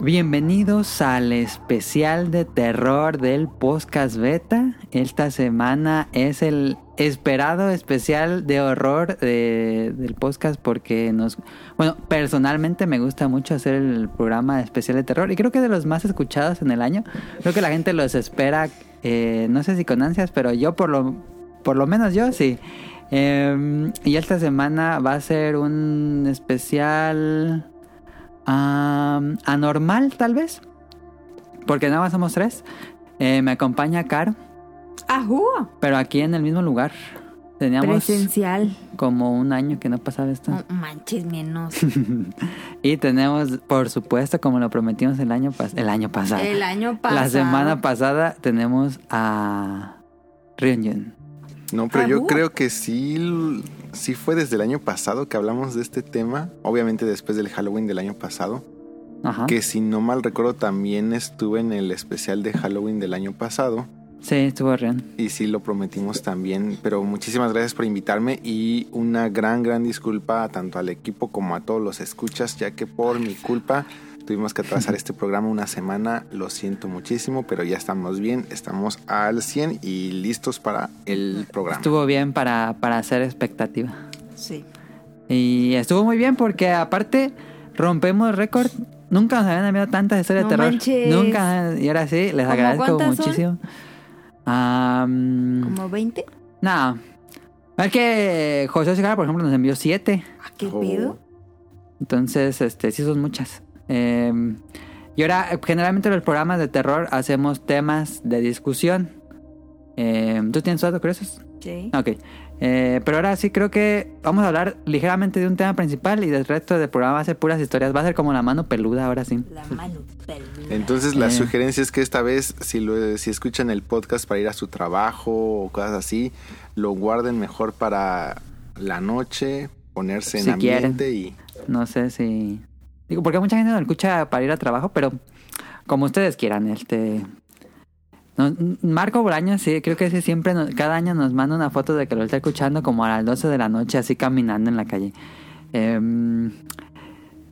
Bienvenidos al especial de terror del podcast beta. Esta semana es el esperado especial de horror de- del podcast porque nos... Bueno, personalmente me gusta mucho hacer el programa especial de terror y creo que de los más escuchados en el año. Creo que la gente los espera, eh, no sé si con ansias, pero yo por lo, por lo menos yo sí. Eh, y esta semana va a ser un especial... Anormal, tal vez. Porque nada más somos tres. Eh, me acompaña Caro, ¡Ajú! pero aquí en el mismo lugar. Teníamos Presencial. como un año que no pasaba esto. No manches menos. Y tenemos, por supuesto, como lo prometimos el año, pas- el año pasado. El año pasado. La semana pasada tenemos a Ryunjun. No, pero yo creo que sí, sí fue desde el año pasado que hablamos de este tema. Obviamente después del Halloween del año pasado. Ajá. Que si no mal recuerdo también estuve en el especial de Halloween del año pasado. Sí, estuvo Rion. Y sí lo prometimos también. Pero muchísimas gracias por invitarme y una gran, gran disculpa tanto al equipo como a todos los escuchas, ya que por mi culpa tuvimos que atrasar este programa una semana. Lo siento muchísimo, pero ya estamos bien, estamos al 100 y listos para el programa. Estuvo bien para, para hacer expectativa. Sí. Y estuvo muy bien porque aparte rompemos récord. Nunca nos habían enviado tantas historias No de terror. manches. Nunca. Y ahora sí, les ¿Cómo agradezco muchísimo. Am, ¿Como 20? no. Es que José Segarra, por ejemplo, nos envió siete. ¿A qué Oh. pedo? Entonces, este, sí son muchas. Eh, y ahora, generalmente los programas de terror hacemos temas de discusión. Eh, ¿Tú tienes datos curiosos? Sí. Ok. Eh, pero ahora sí creo que vamos a hablar ligeramente de un tema principal y del resto del programa va a ser puras historias. Va a ser como la mano peluda ahora sí. La mano peluda. Entonces la Eh. sugerencia es que esta vez si lo, si escuchan el podcast para ir a su trabajo o cosas así, lo guarden mejor para la noche, ponerse en ambiente y No sé si... Digo, porque mucha gente no escucha para ir a trabajo, pero como ustedes quieran, este... Marco Bolaños, sí, creo que ese siempre, nos- cada año nos manda una foto de que lo está escuchando como a las 12 de la noche, así caminando en la calle. Em,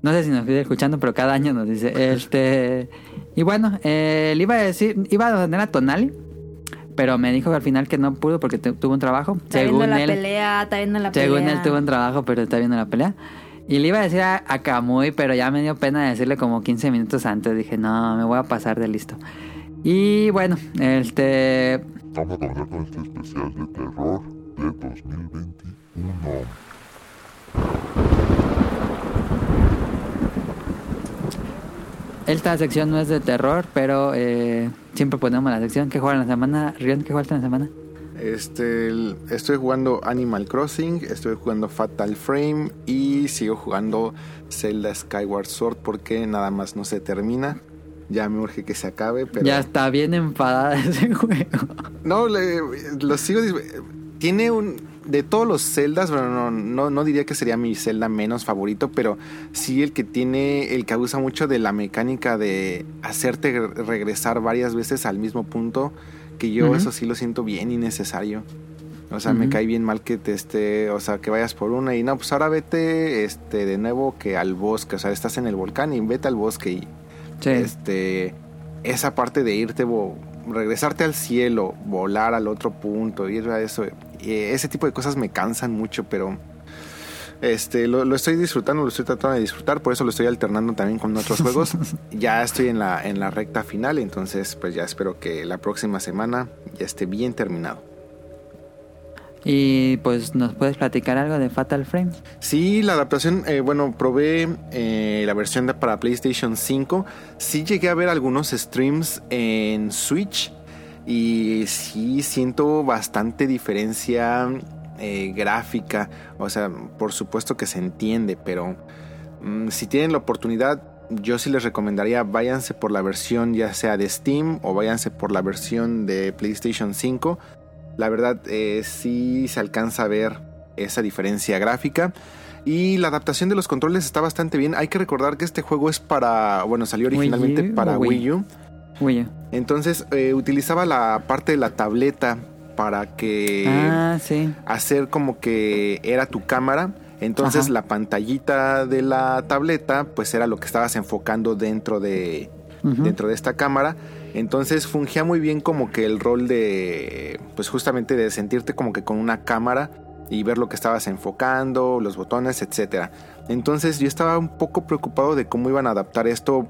no sé si nos sigue escuchando, pero cada año nos dice, este... Y bueno, eh, le iba a decir, iba a tener a Tonali, pero me dijo al final que no pudo porque tu- tuvo un trabajo. Está viendo Según la él, pelea, está viendo la según pelea. él tuvo un trabajo, pero está viendo la pelea. Y le iba a decir a, a Kamui, pero ya me dio pena decirle como 15 minutos antes. Dije, no, me voy a pasar de listo. Y bueno, este... Estamos a con este especial de terror de 2021. Esta sección no es de terror, pero eh, siempre ponemos la sección que juega en la semana. Rion, ¿qué juega en la semana? Este estoy jugando Animal Crossing, estoy jugando Fatal Frame y sigo jugando Zelda Skyward Sword porque nada más no se termina. Ya me urge que se acabe, pero Ya está bien enfadada ese juego. No, le- lo sigo. Tiene un. De todos los celdas, bueno, no, no, no diría que sería mi celda menos favorito, pero sí el que tiene. El que abusa mucho de la mecánica de hacerte re- regresar varias veces al mismo punto. Que yo eso sí lo siento bien innecesario. O sea, me cae bien mal que te esté. O sea, que vayas por una y no, pues ahora vete este, de nuevo que al bosque. O sea, estás en el volcán y vete al bosque y Sí. este esa parte de irte regresarte al cielo volar al otro punto ir a eso eh, ese tipo de cosas me cansan mucho pero este lo, lo estoy disfrutando lo estoy tratando de disfrutar por eso lo estoy alternando también con otros juegos ya estoy en la en la recta final entonces pues ya espero que la próxima semana ya esté bien terminado Y pues, ¿nos puedes platicar algo de Fatal Frame? Sí, la adaptación, eh, bueno, probé eh, la versión de, para PlayStation 5. Sí llegué a ver algunos streams en Switch Y sí siento bastante diferencia eh, gráfica. O sea, por supuesto que se entiende, pero mm, si tienen la oportunidad, yo sí les recomendaría váyanse por la versión ya sea de Steam o váyanse por la versión de PlayStation 5. La verdad, eh, sí se alcanza a ver esa diferencia gráfica. Y la adaptación de los controles está bastante bien. Hay que recordar que este juego es para. Bueno, salió originalmente Wii U para Wii? Wii U. Entonces eh, utilizaba la parte de la tableta para que ah, sí. hacer como que era tu cámara. Entonces Ajá. la pantallita de la tableta pues era lo que estabas enfocando dentro de, dentro de esta cámara. Entonces fungía muy bien como que el rol de pues justamente de sentirte como que con una cámara y ver lo que estabas enfocando, los botones, etcétera. Entonces yo estaba un poco preocupado de cómo iban a adaptar esto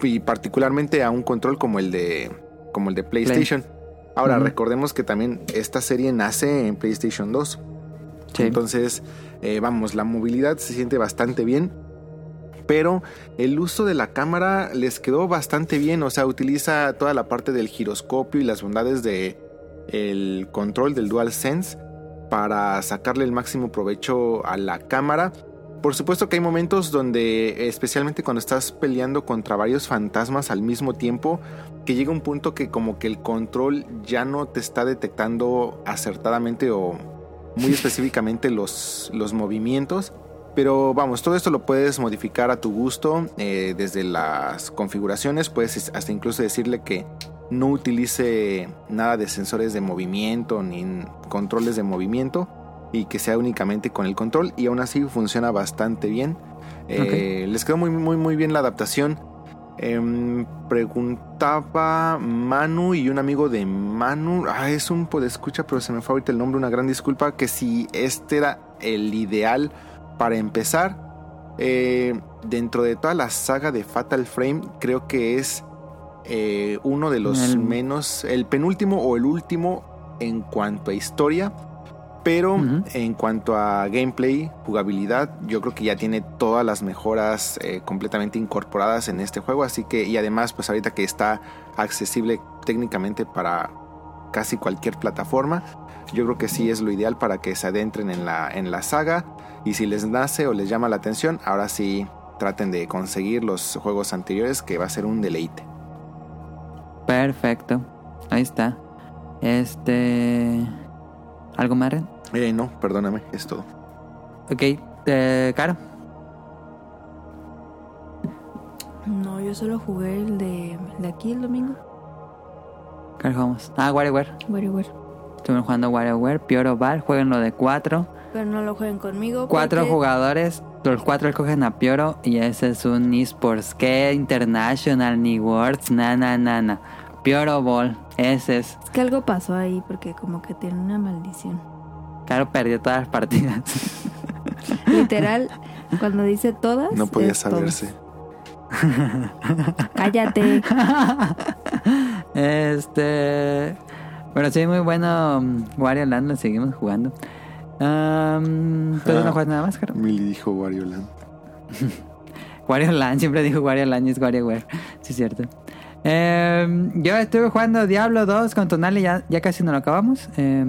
y particularmente a un control como el de como el de PlayStation. Ahora recordemos que también esta serie nace en PlayStation 2. Sí. Entonces, eh, vamos, la movilidad se siente bastante bien. Pero el uso de la cámara les quedó bastante bien. O sea, utiliza toda la parte del giroscopio y las bondades de el control del DualSense para sacarle el máximo provecho a la cámara. Por supuesto que hay momentos donde, especialmente cuando estás peleando contra varios fantasmas al mismo tiempo, que llega un punto que como que el control ya no te está detectando acertadamente o muy específicamente los, los movimientos. Pero vamos, todo esto lo puedes modificar a tu gusto eh, desde las configuraciones. Puedes hasta incluso decirle que no utilice nada de sensores de movimiento ni controles de movimiento y que sea únicamente con el control y aún así funciona bastante bien. Eh, Les quedó muy muy muy bien la adaptación. Em, preguntaba Manu y un amigo de Manu, ah, es un podescucha, pero se me fue ahorita el nombre, una gran disculpa, que si este era el ideal para empezar. Eh, dentro de toda la saga de Fatal Frame, creo que es eh, uno de los El- menos, el penúltimo o el último en cuanto a historia. Pero en cuanto a gameplay, jugabilidad, yo creo que ya tiene todas las mejoras eh, completamente incorporadas en este juego. Así que, y además, pues ahorita que está accesible técnicamente para casi cualquier plataforma, yo creo que sí es lo ideal para que se adentren en la, en la saga. Y si les nace o les llama la atención, ahora sí traten de conseguir los juegos anteriores, que va a ser un deleite. Perfecto. Ahí está. Este. ¿Algo más? Eh, no, perdóname, es todo. Ok, eh, Caro. No, yo solo jugué el de, el de aquí el domingo. ¿Cuál jugamos? Ah, WarioWare. WarioWare. Estuvimos jugando WarioWare. Pioro Bar. Jueguen lo de cuatro. Pero no lo jueguen conmigo. Cuatro porque- jugadores. Los cuatro escogen a Pioro. Y ese es un eSports. ¿Qué? International, ni Worlds. Na, na, na, na. Pioro Ball. Ese es. Es que algo pasó ahí porque como que tiene una maldición. Caro perdió todas las partidas. Literal, cuando dice todas. No podía saberse. Cállate. Este. Pero sí, muy bueno. um, Wario Land lo seguimos jugando. Um, ¿Tú no Ah. juegas nada más, Caro? Milly dijo Wario Land. Wario Land, siempre digo Wario Land y es WarioWare. Sí, es cierto. Eh, yo estuve jugando Diablo 2 con Tonali, ya, ya casi no lo acabamos. Eh,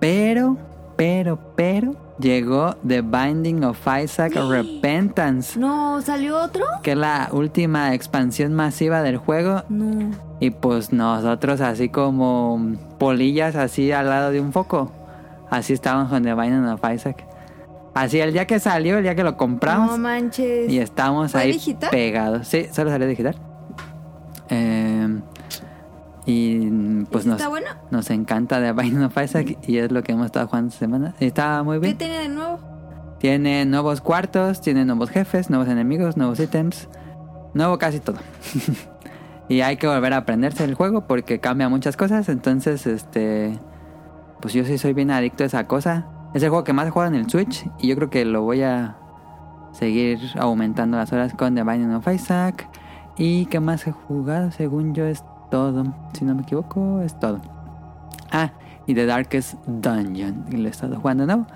pero, pero, pero, llegó The Binding of Isaac Repentance, No, ¿salió otro? que es la última expansión masiva del juego. No. Y pues nosotros así como polillas así al lado de un foco. Así estábamos con The Binding of Isaac. Así el día que salió, el día que lo compramos. No manches. Y estamos ¿Fue ahí digital? pegados. Sí, solo salió digital. Eh, y pues ¿Y nos, nos encanta The Binding of Isaac y es lo que hemos estado jugando esta semana. Está muy ¿Qué bien. tiene de nuevo? Tiene nuevos cuartos, tiene nuevos jefes, nuevos enemigos, nuevos ítems. Nuevo casi todo. y hay que volver a aprenderse el juego porque cambia muchas cosas. Entonces, este... Pues yo sí soy bien adicto a esa cosa. Es el juego que más he jugado en el Switch y yo creo que lo voy a seguir aumentando las horas con The Binding of Isaac. ¿Y qué más he jugado? Según yo es todo. Si no me equivoco, es todo. Ah, y The Darkest Dungeon. Y lo he estado jugando nuevo.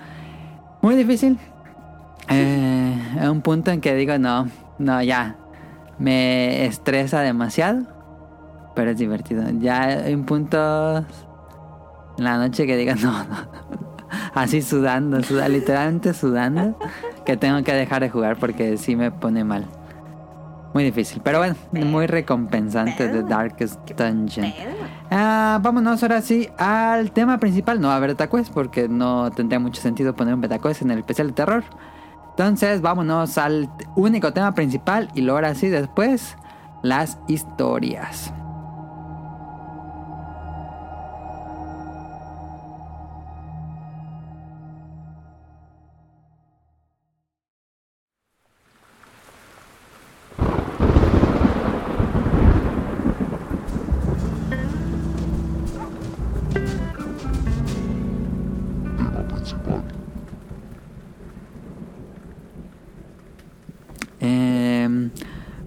Muy difícil. Eh, a un punto en que digo, no, no, ya. Me estresa demasiado. Pero es divertido. Ya hay un punto en la noche que diga no, no. Así sudando, suda- literalmente sudando. Que tengo que dejar de jugar porque sí me pone mal. Muy difícil. Pero bueno, muy recompensante de Darkest Dungeon. Ah, vámonos ahora sí al tema principal. No va a haber betacuest porque no tendría mucho sentido poner un betacuest en el especial de terror. Entonces, vámonos al único tema principal y luego ahora sí después las historias.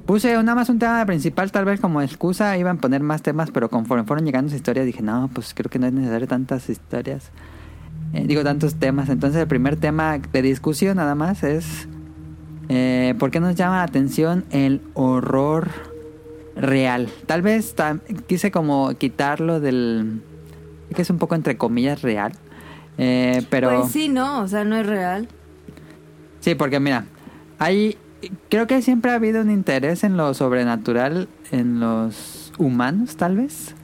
Puse nada más un tema principal, tal vez como excusa. Iban a poner más temas, pero conforme fueron llegando las historias, dije, no, pues creo que no es necesario tantas historias. Eh, digo, tantos temas. Entonces, el primer tema de discusión, nada más, es: eh, ¿por qué nos llama la atención el horror real? Tal vez tam- quise como quitarlo del. que es un poco entre comillas real. Eh, pero. Pues sí, no, o sea, no es real. Sí, porque mira, hay creo que siempre ha habido un interés en lo sobrenatural en los humanos, tal vez.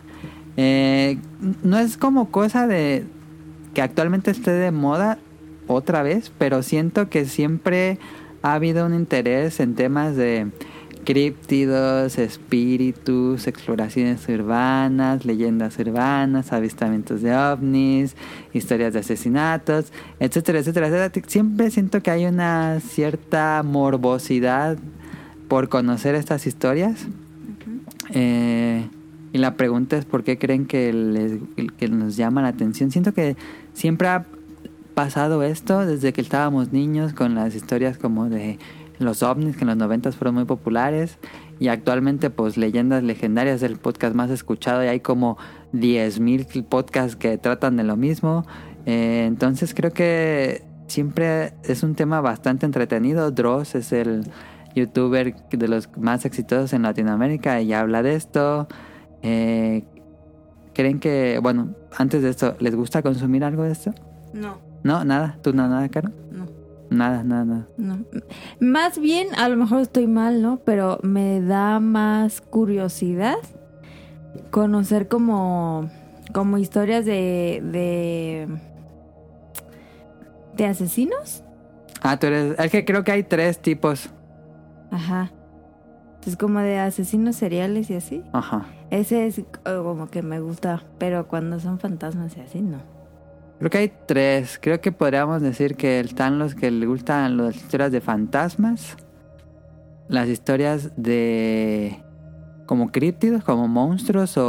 Eh, no es como cosa de que actualmente esté de moda otra vez, pero siento que siempre ha habido un interés en temas de críptidos, espíritus, exploraciones urbanas, leyendas urbanas, avistamientos de ovnis, historias de asesinatos, etcétera, etcétera, etcétera. Siempre siento que hay una cierta morbosidad por conocer estas historias. Eh, y la pregunta es por qué creen que, les, que nos llama la atención. Siento que siempre ha pasado esto desde que estábamos niños con las historias como de los ovnis que en los noventas fueron muy populares y actualmente pues leyendas legendarias es el podcast más escuchado y hay como 10.000 podcasts que tratan de lo mismo. Eh, entonces creo que siempre es un tema bastante entretenido. Dross es el youtuber de los más exitosos en Latinoamérica y habla de esto. Eh, creen que bueno antes de esto les gusta consumir algo de esto No, no nada tú no nada caro no, nada nada nada no. Más bien, a lo mejor estoy mal, ¿no? Pero me da más curiosidad conocer como, como historias de, de, de asesinos. Ah, tú eres. Es que creo que hay tres tipos. Ajá. Es como de asesinos seriales y así. Ajá. Ese es eh, como que me gusta, pero cuando son fantasmas y así, no. Creo que hay tres. Creo que podríamos decir que están los que les gustan las historias de fantasmas. Las historias de. como críptidos, como monstruos o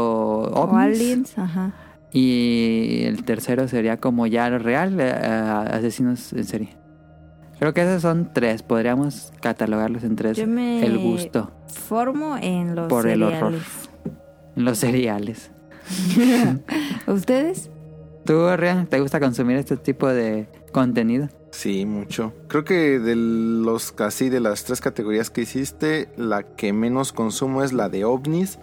O aliens, ajá. Y el tercero sería como ya lo real, eh, asesinos en serie. Creo que esos son tres. Podríamos catalogarlos en tres. Yo me- El gusto Formo en los por el horror. Los cereales. ¿Ustedes? ¿Tú, Rian, te gusta consumir este tipo de contenido? Sí, mucho. Creo que de los casi de las tres categorías que hiciste, la que menos consumo es la de ovnis.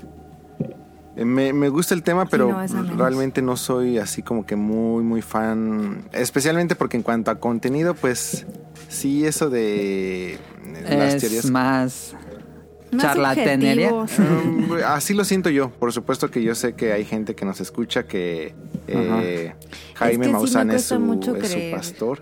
Eh, Me, me gusta el tema, pero no. realmente no soy así como que muy, muy fan. Especialmente porque en cuanto a contenido, pues sí, eso de eh, las es teorías. Más charlatanería. objetivos. Um, así lo siento yo. Por supuesto que yo sé que hay gente que nos escucha que eh, Jaime Es que sí me Maussan es, su, mucho es su creer. pastor.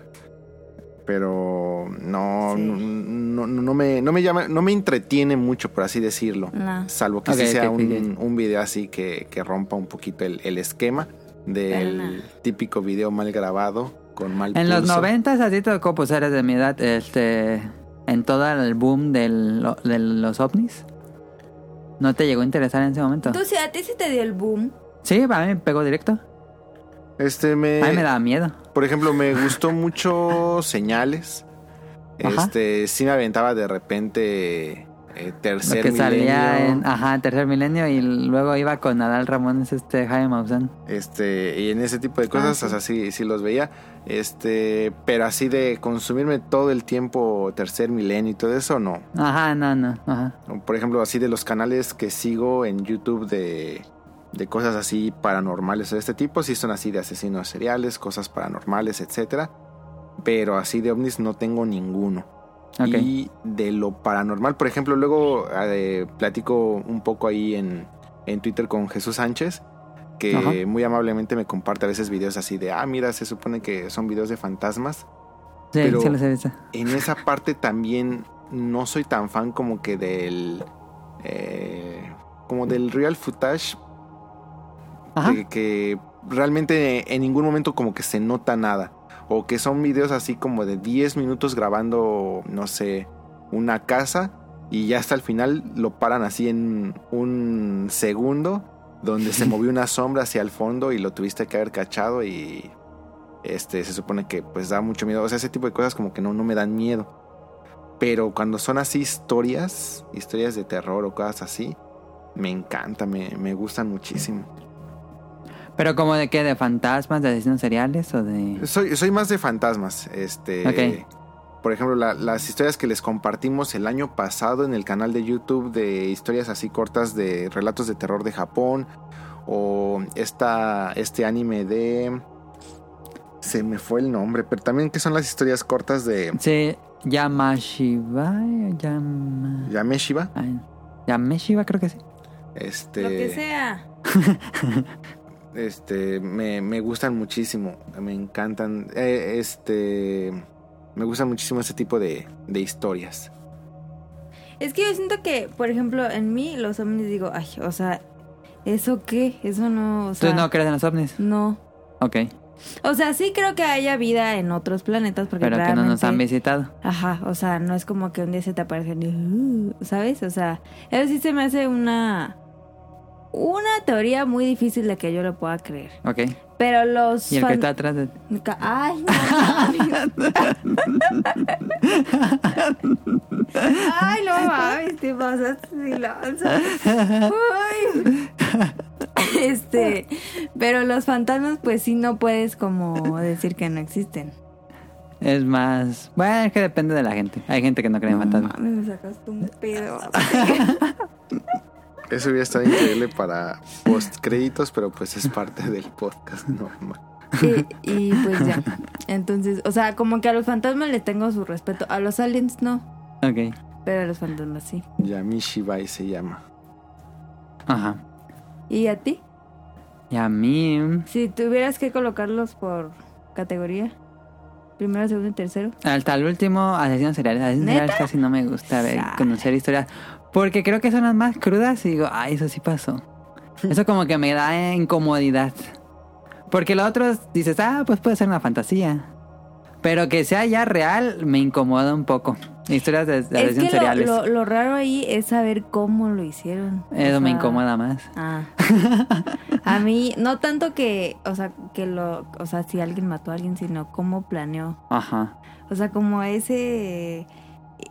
Pero no, Sí. no, no, no me, no me llama, no me entretiene mucho, por así decirlo. No. Salvo que Ok, sí sea un, un video así que, que rompa un poquito el, el esquema del no. típico video mal grabado con mal En los noventas a ti te tocó, pues eres de mi edad, este, en todo el boom del, de los ovnis. ¿No te llegó a interesar en ese momento? Tú sí, a ti sí te dio el boom. Sí, a mí me pegó directo. Este me, A mí me daba miedo. Por ejemplo, me gustó mucho Señales. Ajá. Este, sí me aventaba de repente eh, tercer que milenio. salía en, ajá, Tercer Milenio y luego iba con Nadal Ramones, este Jaime Maussan. Este, y en ese tipo de cosas, sí. o sea, sí, sí los veía. Este, pero así de consumirme todo el tiempo tercer milenio y todo eso, no. Ajá, no, no, ajá. Por ejemplo, así de los canales que sigo en YouTube de, de cosas así paranormales o de este tipo, sí son así de asesinos seriales, cosas paranormales, etcétera. Pero así de ovnis no tengo ninguno. Y de lo paranormal, por ejemplo, luego eh, platico un poco ahí en, en Twitter con Jesús Sánchez, que muy amablemente me comparte a veces videos así de, ah, mira, se supone que son videos de fantasmas. Sí, Pero- sí los he visto. En esa parte también no soy tan fan como que del... eh, como del real footage, Ajá. de que realmente en ningún momento como que se nota nada. O que son videos así como de 10 minutos grabando, no sé, una casa y ya hasta el final lo paran así en un segundo donde se movió una sombra hacia el fondo y lo tuviste que haber cachado y este se supone que pues da mucho miedo. O sea, ese tipo de cosas como que no, no me dan miedo. Pero cuando son así historias, historias de terror o cosas así, me encanta, me, me gustan muchísimo. Pero como de qué, de fantasmas, de asesinos seriales o de... Soy, soy más de fantasmas. Este. Ok. Por ejemplo, la- las historias que les compartimos el año pasado en el canal de YouTube de historias así cortas de relatos de terror de Japón. O esta, este anime de. Se me fue el nombre, pero también que son las historias cortas de Sí, Yamashiba, Yama... Yameshiba. ay, Yameshiba creo que sí. Este. Lo que sea. Este, me, me gustan muchísimo, me encantan, eh, este, me gustan muchísimo ese tipo de, de historias. Es que yo siento que, por ejemplo, en mí los ovnis digo, ay, o sea, ¿eso qué? Eso no, o sea, ¿Tú no crees en los ovnis? no. Ok, O sea, sí creo que haya vida en otros planetas porque pero que no nos han visitado. Ajá, o sea, no es como que un día se te aparezcan y, "Uh", ¿sabes? O sea, eso sí se me hace una una teoría muy difícil de que yo lo pueda creer. Ok. Pero los Y el que está atrás de... Ay, no. Ay, no mames, te pasaste. Ay. Este, pero los fantasmas pues sí no puedes como decir que no existen. Es más... Bueno, es que depende de la gente. Hay gente que no cree en fantasmas. Mames, me sacaste un pedo. Eso hubiera estado increíble para post créditos, pero pues es parte del podcast normal. Y, y pues ya. Entonces, o sea, como que a los fantasmas les tengo su respeto. A los aliens no, Ok. pero a los fantasmas sí. Yamishibai se llama. Ajá. ¿Y a ti? Y a mí... Si tuvieras que colocarlos por categoría, primero, segundo y tercero. Hasta el último, asesinos seriales. Asesinos ¿Neta? seriales casi no me gusta ver, conocer historias. Porque creo que son las más crudas y digo, ay, eso sí pasó. Eso como que me da incomodidad. Porque lo otro dices, ah, pues puede ser una fantasía. Pero que sea ya real me incomoda un poco. Historias de, lo, seriales. lo, lo raro ahí es saber cómo lo hicieron. O Eso me sea, incomoda más. Ah. A mí, no tanto que, o sea, que lo, o sea, si alguien mató a alguien, sino cómo planeó. Ajá. O sea, como ese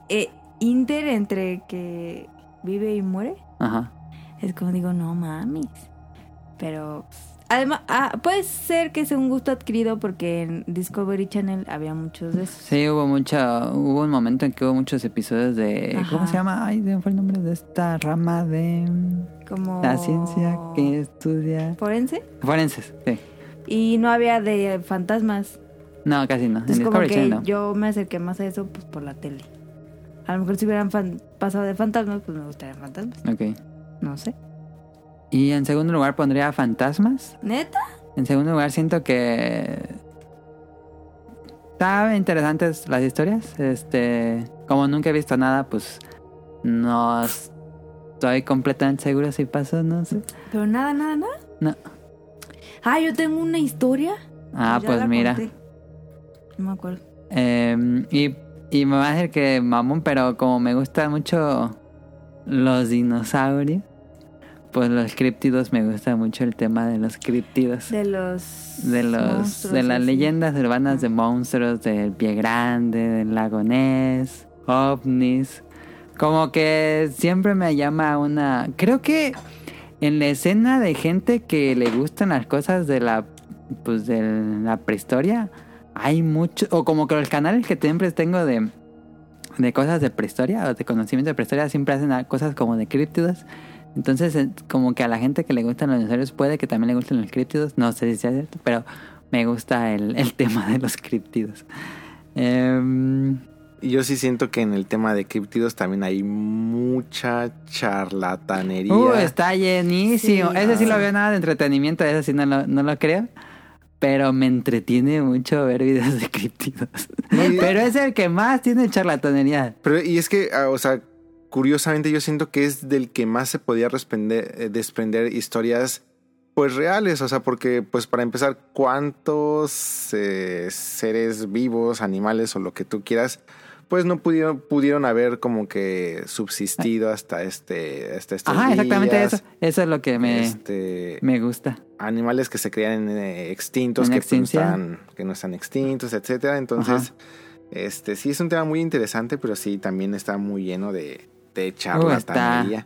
eh, inter entre que vive y muere. Ajá. Es como digo, no mames. Pero además, ah, puede ser que sea un gusto adquirido porque en Discovery Channel había muchos de esos. Sí, hubo mucho, hubo un momento en que hubo muchos episodios de, ¿cómo se llama? Ay, se fue el nombre de esta rama de Como la ciencia que estudia forense forenses. Sí. y no había de fantasmas. No, casi no. En como Discovery que Channel no. yo me acerqué más a eso pues por la tele. A lo mejor si hubieran pasado de fantasmas, pues me gustarían fantasmas. Ok. No sé. Y en segundo lugar pondría fantasmas. ¿Neta? En segundo lugar siento que estaban interesantes las historias. Este, como nunca he visto nada, pues no estoy completamente seguro si pasó, no sé. Pero nada, nada, nada. No. Ah, yo tengo una historia. Ah, pues mira. conté. No me acuerdo. Eh, y, y me va a decir que mamón, pero como me gustan mucho los dinosaurios, pues los críptidos me gusta mucho el tema de los críptidos. De los. De los de las leyendas urbanas de monstruos del pie grande, del lago Ness, ovnis, Como que siempre me llama una... Creo que en la escena de gente que le gustan las cosas de la... Pues de la prehistoria, hay mucho... O como que los canales que siempre tengo de... De cosas de prehistoria o de conocimiento de prehistoria siempre hacen a- cosas como de críptidos. Entonces, como que a la gente que le gustan los dinosaurios puede que también le gusten los críptidos. No sé si sea cierto, pero me gusta el, el tema de los críptidos. Em, yo sí siento que en el tema de criptidos también hay mucha charlatanería. Uh, está llenísimo. Sí. ese sí lo veo nada de entretenimiento, ese sí no lo, no lo creo. Pero me entretiene mucho ver videos de criptidos. Pero es el que más tiene charlatanería. Pero, y es que, ah, o sea, curiosamente yo siento que es del que más se podía eh, desprender historias, pues reales. O sea, porque, pues para empezar, ¿cuántos eh, seres vivos, animales o lo que tú quieras, pues no pudieron, pudieron haber como que subsistido hasta este, hasta estos Ajá, exactamente eso. Eso es lo que me, Este, me gusta. animales que se crean eh, extintos, que, pues, no están, que no están extintos, etcétera. Entonces, este sí es un tema muy interesante, pero sí también está muy lleno de, de charlatanería.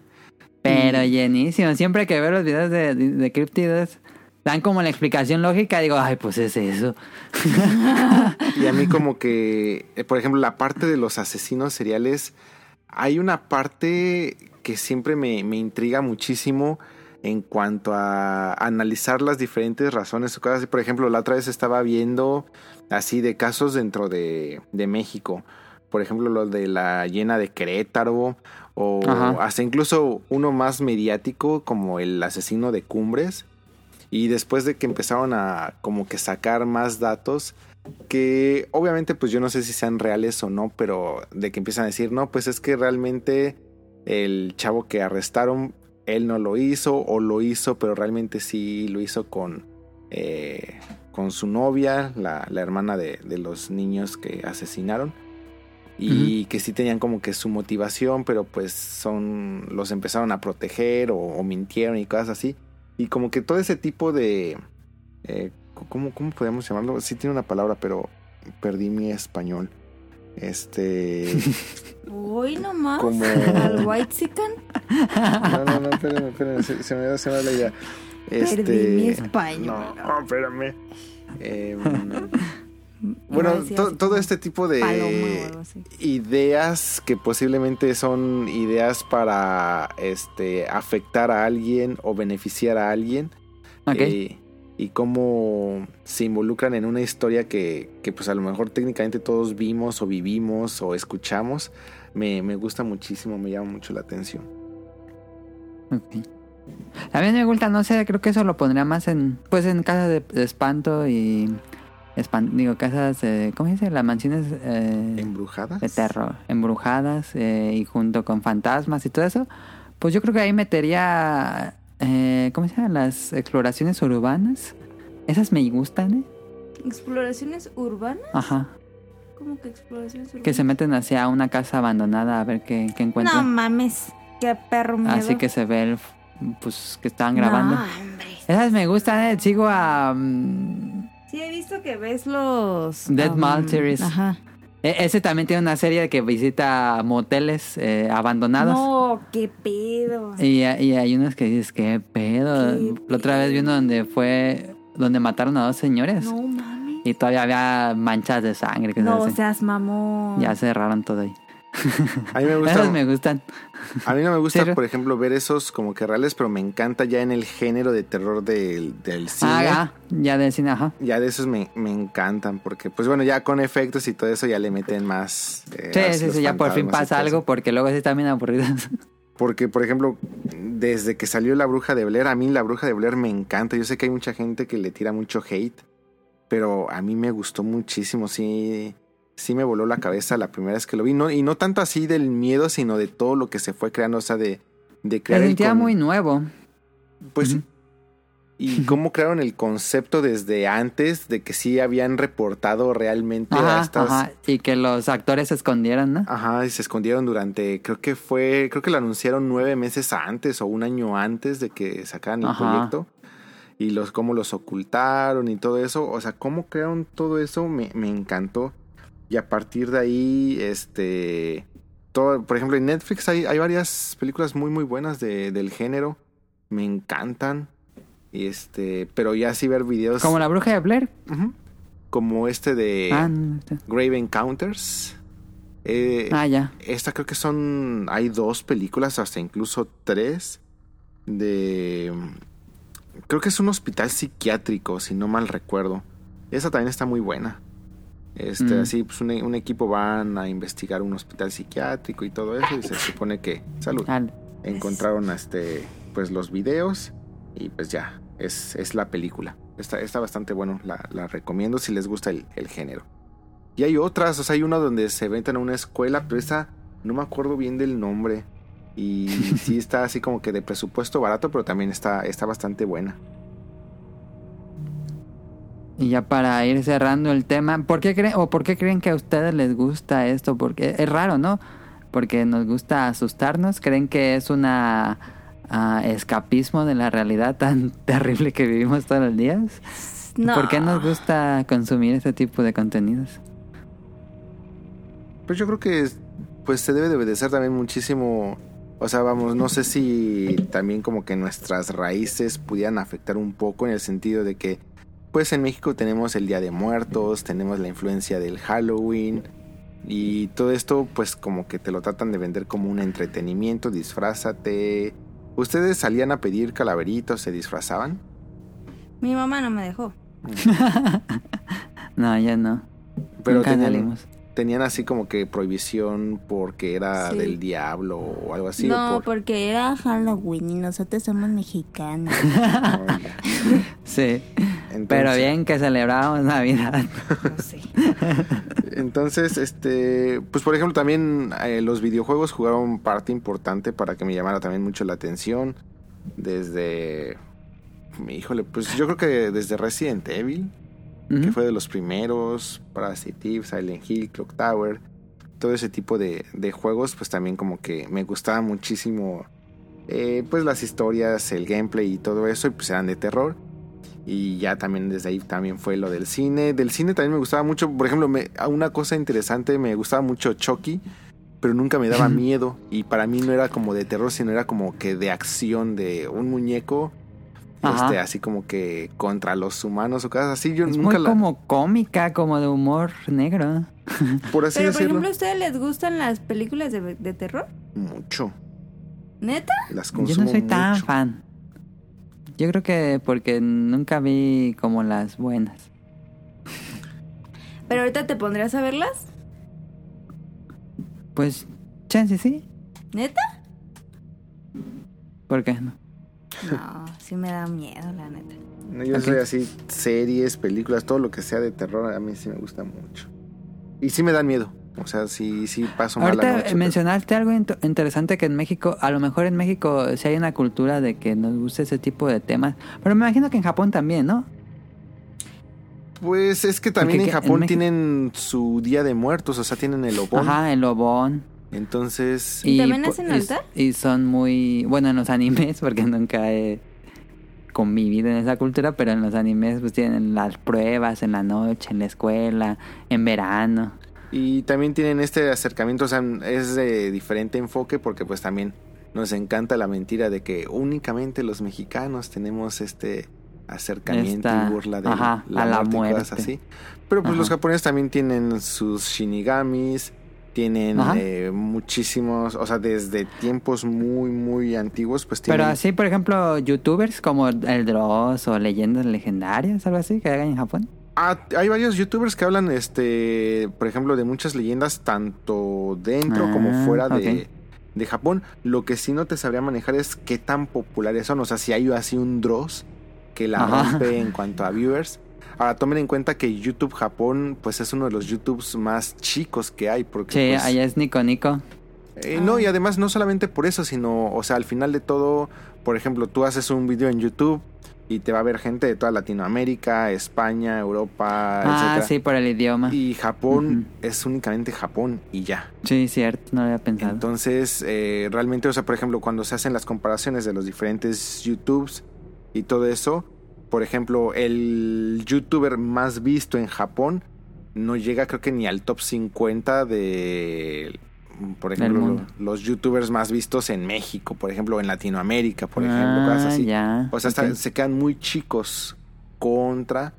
Pero llenísimo. Siempre que veo los videos de, de, de críptidos, dan como la explicación lógica. Digo, ay, pues es eso. Y a mí como que, eh, por ejemplo, la parte de los asesinos seriales, hay una parte que siempre me, me intriga muchísimo en cuanto a analizar las diferentes razones o cosas. Por ejemplo, la otra vez estaba viendo así de casos dentro de, de México. Por ejemplo, lo de la llena de Querétaro o Ajá. hasta incluso uno más mediático como el asesino de Cumbres. Y después de que empezaron a como que sacar más datos, que obviamente pues yo no sé si sean reales o no, pero de que empiezan a decir, no, pues es que realmente el chavo que arrestaron, él no lo hizo o lo hizo, pero realmente sí lo hizo con, eh, con su novia, la, la hermana de, de los niños que asesinaron. Y que sí tenían como que su motivación, pero pues son. los empezaron a proteger o, o mintieron y cosas así. Y como que todo ese tipo de. eh, ¿cómo, ¿Cómo podemos llamarlo? Sí tiene una palabra, pero perdí mi español. Este. Uy, nomás. Como- Al White Sican. No, no, no, espérenme, espérenme. Se, se me se me la idea. Este, Perdí mi español. No, espérame. Em, Iba a bueno, to- todo este tipo de Paloma ideas que posiblemente son ideas para este afectar a alguien o beneficiar a alguien Ok. eh, y cómo se involucran en una historia que, que, pues a lo mejor técnicamente todos vimos o vivimos o escuchamos me, me gusta muchísimo me llama mucho la atención Ok. A mí me gusta, no sé, creo que eso lo pondría más en, pues en casas de, de espanto y, espan- digo, casas, eh, ¿cómo se dice? Las mansiones eh, embrujadas de terror, embrujadas eh, y junto con fantasmas y todo eso. Pues yo creo que ahí metería, eh, ¿cómo se llama? Las exploraciones urbanas. Esas me gustan, ¿eh? ¿Exploraciones urbanas? Ajá. ¿Cómo que exploraciones urbanas? Que se meten hacia una casa abandonada a ver qué, qué No encuentran. mames. Qué perro miedo. Así que se ve, el, pues, que estaban grabando. No, hombre. Esas me gustan, ¿eh? Sigo a... mm, Sí, he visto que ves los... Dead um, Martyrs. Ajá. E- Ese también tiene una serie que visita moteles eh, abandonados. No, qué pedo. Y, y hay unos que dices, ¿qué pedo? ¿Qué La otra vez vi uno donde fue, donde mataron a dos señores. No mames. Y todavía había manchas de sangre. Que No seas mamón. Ya cerraron todo ahí. A mí me gusta Esas me gustan. A mí no me gusta, por ejemplo, ver esos como que reales, pero me encanta ya en el género de terror del, del cine. Ah, ya de cine, ajá. Ya de esos me, me encantan, porque pues bueno, ya con efectos y todo eso ya le meten más... eh, Sí, sí, sí, ya por fin pasa algo porque luego sí están bien aburridos. Porque, por ejemplo, desde que salió La Bruja de Blair, a mí La Bruja de Blair me encanta. Yo sé que hay mucha gente que le tira mucho hate, pero a mí me gustó muchísimo, sí... Sí me voló la cabeza la primera vez que lo vi. No, y no tanto así del miedo, sino de todo lo que se fue creando, o sea, de, de Se crear... el sentía con- muy nuevo. Pues. Y cómo crearon el concepto desde antes de que sí habían reportado realmente a estas. ajá. Y que los actores se escondieran, ¿no? Ajá, y se escondieron durante, creo que fue, creo que lo anunciaron nueve meses antes o un año antes de que sacaran el Ajá. proyecto. Y los cómo los ocultaron y todo eso. O sea, cómo crearon todo eso me, me encantó. Y a partir de ahí, este, todo, por ejemplo, en Netflix hay, hay varias películas muy, muy buenas de, del género. Me encantan. Y este, pero ya sí ver videos. Como la bruja de Blair. Como este de Ah, no, está. Grave Encounters. Eh, Ah, ya. Esta creo que son. Hay dos películas, hasta incluso tres. De. Creo que es un hospital psiquiátrico, si no mal recuerdo. Esa también está muy buena. Este, Mm. así, pues un, un equipo van a investigar un hospital psiquiátrico y todo eso. Y se supone que. Salud. Ah, Encontraron este. Pues los videos. Y pues ya. Es, es la película. Está, está bastante bueno. La, la recomiendo si les gusta el, el género. Y hay otras, o sea, hay una donde se venden a una escuela, pero esa no me acuerdo bien del nombre. Y sí está así como que de presupuesto barato, pero también está, está bastante buena. Y ya para ir cerrando el tema, ¿por qué creen o por qué creen que a ustedes les gusta esto? Porque es raro, ¿no? Porque nos gusta asustarnos, creen que es una ah, escapismo de la realidad tan terrible que vivimos todos los días. No. ¿Por qué nos gusta consumir este tipo de contenidos? Pues yo creo que es- pues se debe de obedecer también muchísimo. O sea, vamos, no sé si también como que nuestras raíces pudieran afectar un poco en el sentido de que, pues en México tenemos el Día de Muertos, tenemos la influencia del Halloween y todo esto pues como que te lo tratan de vender como un entretenimiento, disfrázate. ¿Ustedes salían a pedir calaveritos, se disfrazaban? Mi mamá no me dejó. No, ya no. Pero Nunca tenían, salimos. Tenían así como que prohibición porque era Sí. del diablo o algo así. o no, por- porque era Halloween y nosotros somos mexicanos. Sí. Entonces- Pero bien que celebramos Navidad. No sé. Entonces, este, pues por ejemplo también eh, los videojuegos jugaron parte importante para que me llamara también mucho la atención. Desde, híjole, pues yo creo que desde Resident Evil, que fue de los primeros, Parasite Eve, Silent Hill, Clock Tower, todo ese tipo de, de juegos, pues también como que me gustaba muchísimo, eh, pues las historias, el gameplay y todo eso, y pues eran de terror. Y ya también desde ahí también fue lo del cine. Del cine también me gustaba mucho, por ejemplo, me, una cosa interesante, me gustaba mucho Chucky, pero nunca me daba miedo. Y para mí no era como de terror, sino era como que de acción, de un muñeco. Este, así como que contra los humanos o cosas así. Yo Es nunca muy la, como cómica, como de humor negro. por así Pero, por decirlo, ejemplo, ¿a ustedes les gustan las películas de, de terror? mucho. ¿Neta? Las Yo consumo no soy tan fan. Yo creo que porque nunca vi como las buenas. ¿Pero ahorita te pondrías a verlas? Pues, chance sí. ¿Neta? ¿Por qué no? No, sí me da miedo, la neta. No, yo soy así, series, películas, todo lo que sea de terror, a mí sí me gusta mucho. Y sí me dan miedo. O sea, sí, sí paso mal la Ahorita noche. pero- mencionaste algo int- interesante que en México, a lo mejor en México sí hay una cultura de que nos gusta ese tipo de temas, pero me imagino que en Japón también, ¿no? Pues es que también Porque en que- en Japón México- tienen su Día de Muertos, o sea, tienen el obón. Ajá, el lobón. ¿Y Entonces, también hacen y- altar? Y son muy, bueno, en los animes, porque nunca he convivido en esa cultura, pero en los animes pues tienen las pruebas en la noche, en la escuela, en verano. y también tienen este acercamiento, o sea, es de diferente enfoque porque pues también nos encanta la mentira de que únicamente los mexicanos tenemos este acercamiento Esta- y burla de ajá, a la y cosas muerte. así. Pero pues Ajá. los japoneses también tienen sus shinigamis, tienen eh, muchísimos, o sea, desde tiempos muy, muy antiguos, pues tienen... Pero así, por ejemplo, youtubers como el Dross o leyendas legendarias, algo así, que hagan en Japón. Ah, hay varios youtubers que hablan, este, por ejemplo, de muchas leyendas, tanto dentro Ah, como fuera de, de Japón. Lo que sí no te sabría manejar es qué tan populares son. O sea, si hay así un Dross que la Ajá. rompe en cuanto a viewers. Ahora, tomen en cuenta que YouTube Japón, pues es uno de los YouTubes más chicos que hay. Porque, Sí, pues, allá es Nico Nico. eh, no, y además no solamente por eso, sino, o sea, al final de todo, por ejemplo, tú haces un video en YouTube y te va a ver gente de toda Latinoamérica, España, Europa, Ah, etcétera. sí, por el idioma. Y Japón es únicamente Japón y ya. Sí, cierto, no lo había pensado. Entonces, eh, realmente, o sea, por ejemplo, cuando se hacen las comparaciones de los diferentes YouTubes y todo eso, por ejemplo, el YouTuber más visto en Japón no llega creo que ni al top 50 de por ejemplo, los youtubers más vistos en México, por ejemplo, en Latinoamérica, por ejemplo, cosas Ah, así. ya. O sea, se quedan muy chicos contra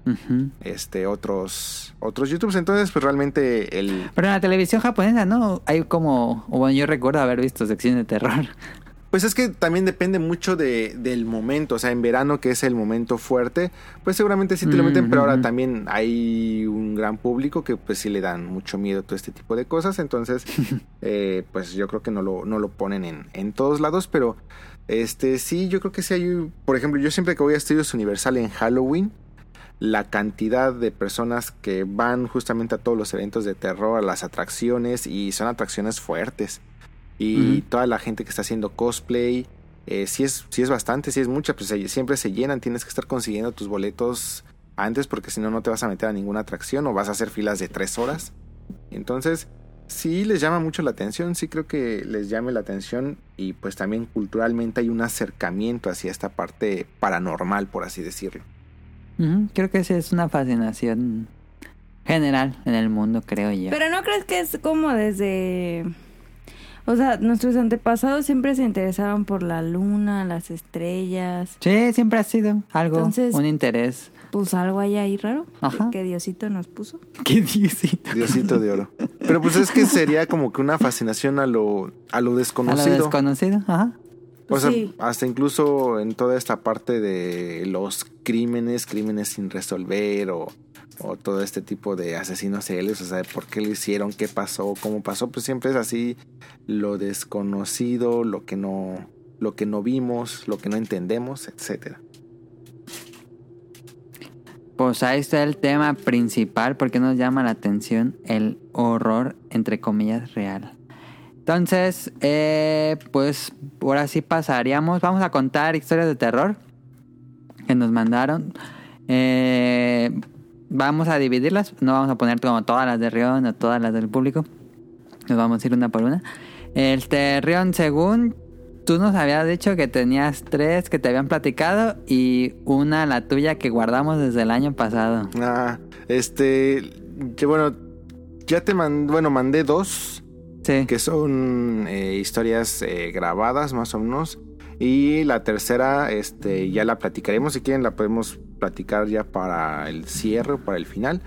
este otros otros youtubers. Entonces, pues realmente el Pero en la televisión japonesa, ¿no? Hay como... o Bueno, yo recuerdo haber visto secciones de terror. Pues es que también depende mucho de, del momento. O sea, en verano, que es el momento fuerte, pues seguramente sí te lo meten, pero ahora Ujú. también hay un gran público que pues sí le dan mucho miedo a todo este tipo de cosas. Entonces, eh, pues yo creo que no lo, no lo ponen en, en todos lados, pero este sí, yo creo que sí hay. Por ejemplo, yo siempre que voy a Estudios Universal en Halloween, la cantidad de personas que van justamente a todos los eventos de terror, a las atracciones, y son atracciones fuertes. Y toda la gente que está haciendo cosplay, eh, sí, es, sí es bastante, sí es mucha, pues se- siempre se llenan, tienes que estar consiguiendo tus boletos antes porque si no, no te vas a meter a ninguna atracción o vas a hacer filas de tres horas. Entonces, sí les llama mucho la atención, sí creo que les llame la atención y pues también culturalmente hay un acercamiento hacia esta parte paranormal, por así decirlo. Creo que esa es una fascinación general en el mundo, creo yo. Pero no crees que es como desde... O sea, nuestros antepasados siempre se interesaron por la luna, las estrellas. Sí, siempre ha sido algo, Entonces- un interés. Pues algo hay ahí raro que- Ajá. que Diosito nos puso. ¿Qué dices? Diosito de oro. Pero pues es que sería como que una fascinación a lo, a lo A lo desconocido. desconocido, ajá. O sea, Sí. hasta incluso en toda esta parte de los crímenes, crímenes sin resolver o, o todo este tipo de asesinos seriales, o sea, por qué lo hicieron, qué pasó, cómo pasó, pues siempre es así lo desconocido, lo que no lo que no vimos, lo que no entendemos, etcétera. Pues ahí está el tema principal, porque nos llama la atención el horror, entre comillas, real. Entonces, eh, pues ahora sí pasaríamos. Vamos a contar historias de terror que nos mandaron. Eh, vamos a dividirlas. No vamos a poner como todas las de Rion o todas las del público. Nos vamos a ir una por una. Este, Rion, según tú nos habías dicho que tenías tres que te habían platicado y una la tuya que guardamos desde el año pasado. Ah, este, que bueno, ya te mandé, bueno, mandé dos Sí. que son eh, historias eh, grabadas más o menos. Y la tercera, este, ya la platicaremos. Si quieren, la podemos platicar ya para el cierre, para el final.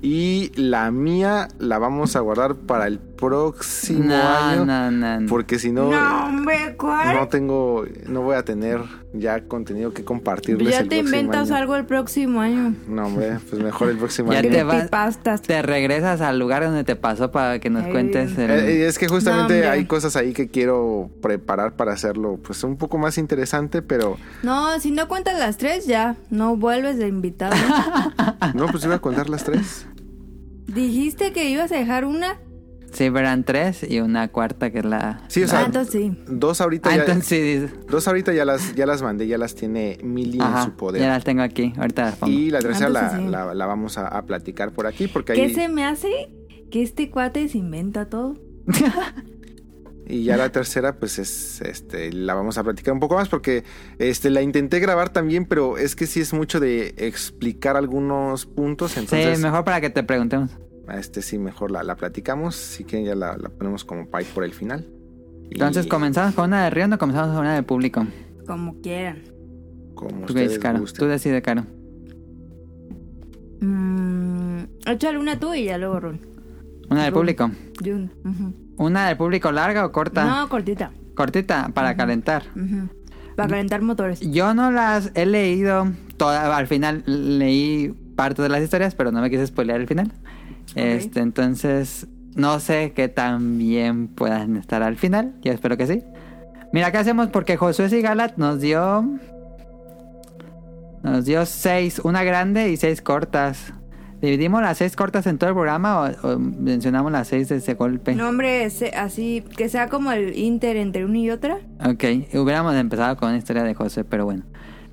Y la mía la vamos a guardar para el próximo No, año. no, no, no. Porque si no, No, hombre, ¿cuál? no tengo, no voy a tener ya contenido que compartirles ya el te próximo inventas año. algo el próximo año. No, hombre, pues mejor el próximo Ya año. te vas- Creepypastas. Te regresas al lugar donde te pasó para que nos Ay. cuentes el... Eh, es que justamente hay cosas ahí que quiero preparar para hacerlo pues un poco más interesante, pero No, si no cuentas las tres, ya. No vuelves de invitado. no, pues iba a contar las tres. Dijiste que ibas a dejar una. Sí, verán tres y una cuarta que es la... Sí, o sea, Ah, entonces sí. dos ahorita Ah, ya, entonces sí, dices. dos ahorita ya las ya las mandé, ya las tiene Mili en su ya poder. las tengo aquí. Ahorita las pongo. Y la tercera la, sí. la- la vamos a, a platicar por aquí porque ¿Qué ahí se me hace? Que este cuate se inventa todo. y ya la tercera pues es este la vamos a platicar un poco más porque este la intenté grabar también, pero es que sí es mucho de explicar algunos puntos, entonces Sí, mejor para que te preguntemos. A este sí mejor la, la platicamos, si quieren ya la, la ponemos como pie por el final. Y Entonces, ¿comenzamos con una de Rion o comenzamos con una del público? Como quieran. como Tú ustedes Caro. gusten. Tú decides, Caro. Mm, échale una tú y ya luego Ron. Una del Ron. público. Jun. Ujú. ¿Una del público larga o corta? No, cortita. Cortita, para calentar. Para calentar motores. Yo no las he leído todas. Al final leí parte de las historias, pero no me quise spoilear el final. Este, entonces, no sé qué tan bien puedan estar al final. Yo espero que sí. Mira, ¿qué hacemos? Porque Josué Sigalat nos dio. Nos dio seis, una grande y seis cortas. ¿Dividimos las seis cortas en todo el programa o, o mencionamos las seis de ese golpe? No, hombre, así que sea como el inter entre una y otra. Ok, hubiéramos empezado con una historia de José, pero bueno.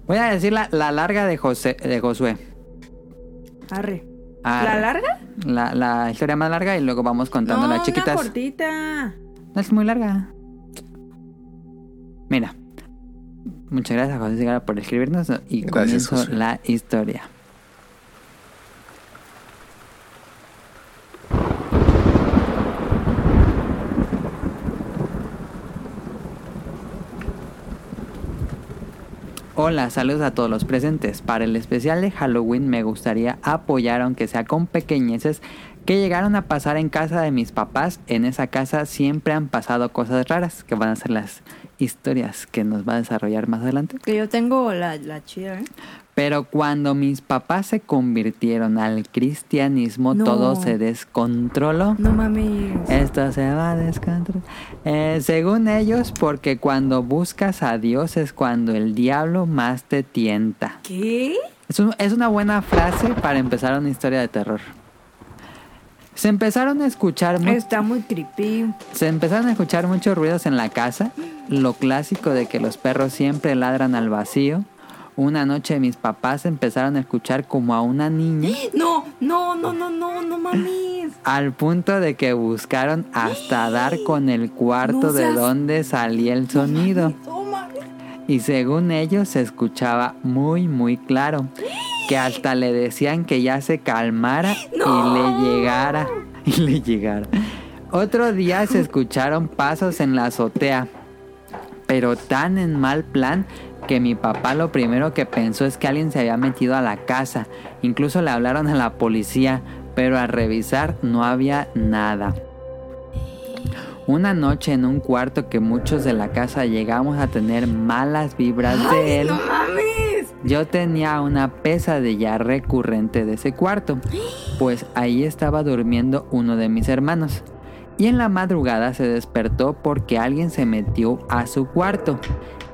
Voy a decir la, la larga de, José, de Josué. Arre. ¿La larga? La, la historia más larga y luego vamos contando no, las chiquitas. una cortita. No es muy larga. Mira. Muchas gracias a José Sigara por escribirnos y Gracias, comienzo la historia. Hola, saludos a todos los presentes. Para el especial de Halloween me gustaría apoyar, aunque sea con pequeñeces, que llegaron a pasar en casa de mis papás. En esa casa siempre han pasado cosas raras, que van a ser las historias que nos va a desarrollar más adelante. Que yo tengo la, la chida, ¿eh? Pero cuando mis papás se convirtieron al cristianismo, No. todo se descontroló. No mames. Esto se va a descontrolar. Eh, según ellos, porque cuando buscas a Dios es cuando el diablo más te tienta. ¿Qué? Es, un- es una buena frase para empezar una historia de terror. Se empezaron a escuchar Está muy creepy. se empezaron a escuchar muchos ruidos en la casa, lo clásico de que los perros siempre ladran al vacío. Una noche mis papás empezaron a escuchar como a una niña No, no, no, no, no, no mames. al punto de que buscaron hasta dar con el cuarto No de donde salía el sonido. No mames. Y según ellos se escuchaba muy muy claro, que hasta le decían que ya se calmara y le llegara y le llegara. Otro día se escucharon pasos en la azotea, pero tan en mal plan que mi papá lo primero que pensó es que alguien se había metido a la casa. Incluso le hablaron a la policía, pero al revisar no había nada. Una noche en un cuarto que muchos de la casa llegamos a tener malas vibras de él. No mames. Yo tenía una pesadilla recurrente de ese cuarto, pues ahí estaba durmiendo uno de mis hermanos. Y en la madrugada se despertó porque alguien se metió a su cuarto.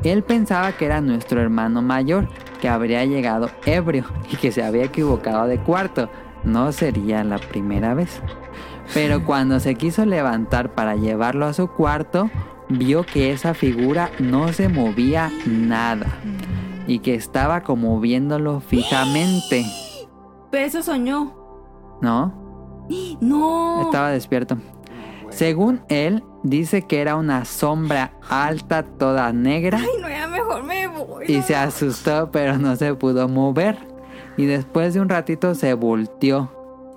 Él pensaba que era nuestro hermano mayor, que habría llegado ebrio y que se había equivocado de cuarto. No sería la primera vez. Pero cuando se quiso levantar para llevarlo a su cuarto, vio que esa figura no se movía nada y que estaba como viéndolo fijamente, Pero eso soñó. ¿no? No. Estaba despierto. Según él, dice que era una sombra alta, toda negra, Ay, no, ya mejor me voy. y se asustó, pero no se pudo mover. Y después de un ratito se volteó.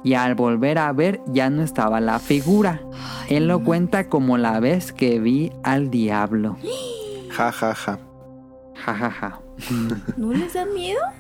Y al volver a ver ya no estaba la figura. Él lo cuenta como la vez que vi al diablo. Ja, ja, ja. Ja, ja, ja. ¿No les da miedo?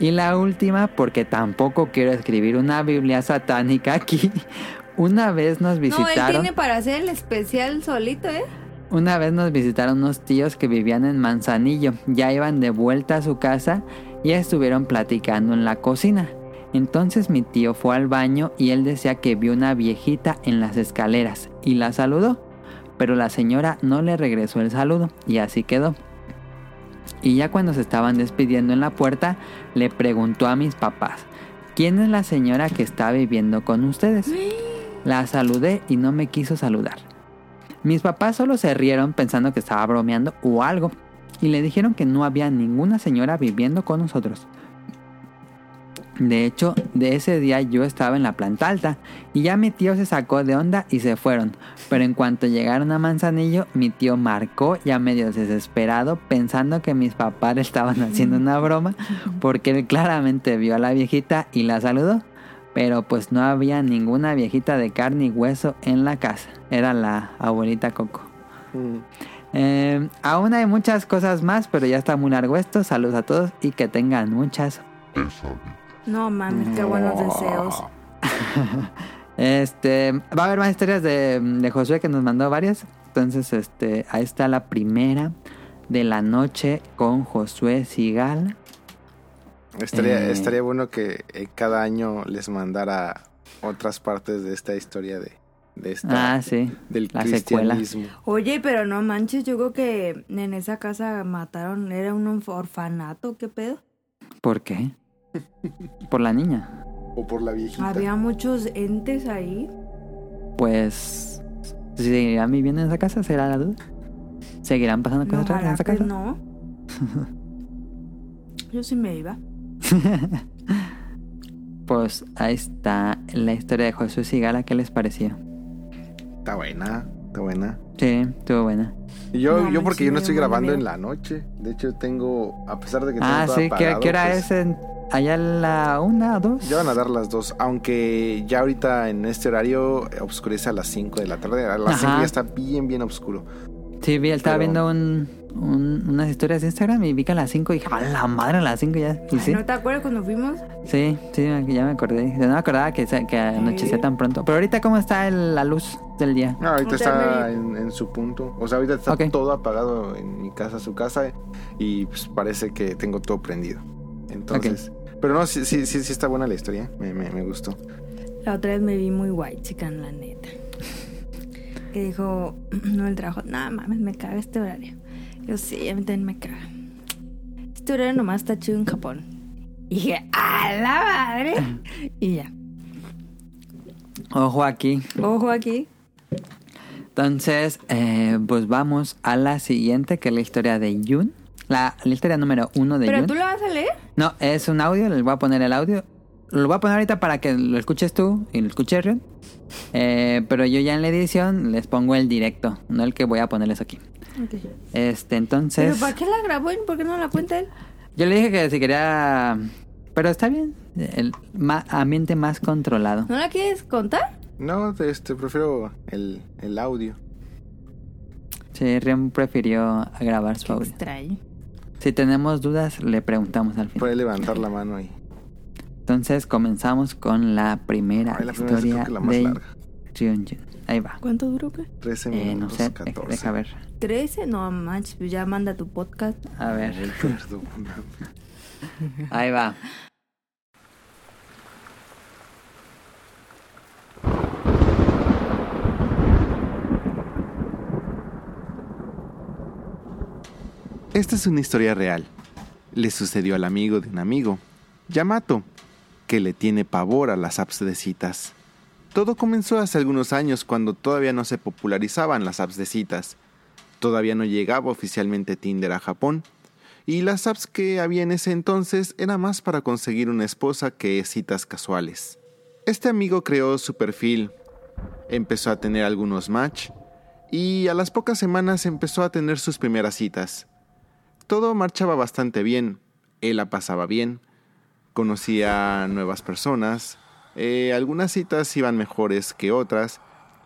Y la última, porque tampoco quiero escribir una Biblia satánica aquí. Una vez nos No, él visitaron, tiene para hacer el especial solito, ¿eh? una vez nos visitaron unos tíos que vivían en Manzanillo. Ya iban de vuelta a su casa y estuvieron platicando en la cocina. Entonces mi tío fue al baño y él decía que vio una viejita en las escaleras y la saludó, pero la señora no le regresó el saludo y así quedó. Y ya cuando se estaban despidiendo en la puerta, le preguntó a mis papás, ¿quién es la señora que está viviendo con ustedes? La saludé y no me quiso saludar. Mis papás solo se rieron pensando que estaba bromeando o algo y le dijeron que no había ninguna señora viviendo con nosotros. De hecho, de ese día yo estaba en la planta alta y ya mi tío se sacó de onda y se fueron. Pero en cuanto llegaron a Manzanillo, mi tío marcó ya medio desesperado pensando que mis papás le estaban haciendo una broma porque él claramente vio a la viejita y la saludó. Pero pues no había ninguna viejita de carne y hueso en la casa. Era la abuelita Coco. Mm. Eh, aún hay muchas cosas más, pero ya está muy largo esto. Saludos a todos y que tengan muchas. No mames, qué buenos deseos. Este, va a haber más historias de, de Josué que nos mandó varias. Entonces, este, ahí está la primera de la noche con Josué Sigal. Estaría, Eh. estaría bueno que eh, cada año les mandara otras partes de esta historia de, de esta, Ah, sí. del la secuela. cristianismo. Oye, pero no manches, yo creo que en esa casa mataron, era un orfanato, ¿qué pedo? ¿Por qué? Por la niña. O por la viejita. Había muchos entes ahí. Pues, ¿seguirán viviendo en esa casa? ¿Será la duda? ¿Seguirán pasando No, cosas raras en esa casa? no. Yo sí me iba. Pues ahí está la historia de Josué Sigala. ¿Qué les pareció? Está buena, está buena. Sí, estuvo buena. Y yo, No, yo porque sí yo no estoy grabando en la noche. De hecho, tengo, a pesar de que tengo Ah, todo sí. ¿Qué, apagado, qué hora pues, es? En, ¿Allá la una o dos? Ya van a dar las dos, aunque ya ahorita en este horario oscurece a las 5 de la tarde. A las Ajá. 5 ya está bien, bien oscuro. Sí, vi, estaba Pero- viendo un, un- unas historias de Instagram y vi que a las 5 dije, a la madre, a las 5 ya. Y Ay, sí, ¿No te acuerdas cuando fuimos? sí, sí, ya me acordé. No me acordaba que, que anochecía tan pronto. Pero ahorita, ¿cómo está el- la luz del día? No, ahorita O sea, está en, en su punto. O sea, ahorita está todo apagado en mi casa, su casa. Y pues parece que tengo todo prendido. Entonces. Pero no, sí, sí, sí, sí está buena la historia. Me, me, me gustó. La otra vez me vi muy guay, chica, la neta. Que dijo, no el trabajo, nada mames, me caga este horario. Yo sí, a mí también me caga. Este horario nomás está chido en Japón. Y dije, ¡a la madre! Y ya. Ojo aquí. Ojo aquí. Entonces, eh, pues vamos a la siguiente, que es la historia de Yun. La, la historia número uno de ¿Pero Yun. tú lo vas a leer? No, es un audio, les voy a poner el audio. Lo voy a poner ahorita para que lo escuches tú y lo escuche Rion. Eh, pero yo ya en la edición les pongo el directo, no el que voy a ponerles aquí. Este, ¿Pero entonces... para qué la grabó y por qué no la cuenta él? Yo le dije que si quería... Pero está bien, el ma- ambiente más controlado. ¿No la quieres contar? No, este, prefiero el, el audio. Sí, Rion prefirió grabar su audio. Extraño. Si tenemos dudas, le preguntamos al final. Puede levantar la mano ahí. Entonces comenzamos con la primera Ay, la primera historia creo que la más de larga. Ryunjin. Ahí va. ¿Cuánto duró qué? 13 Eh, no minutos, sé, 14. deja ver. 13, no manches, pues ya manda tu podcast. A ver, Ay, ahí va. Esta es una historia real. Le sucedió al amigo de un amigo, Yamato, que le tiene pavor a las apps de citas. Todo comenzó hace algunos años cuando todavía no se popularizaban las apps de citas. Todavía no llegaba oficialmente Tinder a Japón. Y las apps que había en ese entonces era más para conseguir una esposa que citas casuales. Este amigo creó su perfil, empezó a tener algunos match y a las pocas semanas empezó a tener sus primeras citas. Todo marchaba bastante bien, él la pasaba bien, conocía nuevas personas, eh, algunas citas iban mejores que otras.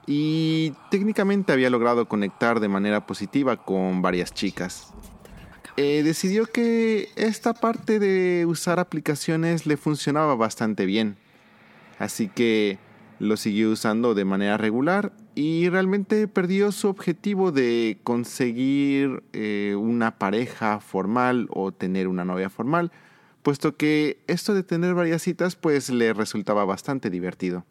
Y técnicamente había logrado conectar de manera positiva con varias chicas. Eh, decidió que esta parte de usar aplicaciones le funcionaba bastante bien, así que lo siguió usando de manera regular y realmente perdió su objetivo de conseguir eh, una pareja formal o tener una novia formal, puesto que esto de tener varias citas pues le resultaba bastante divertido.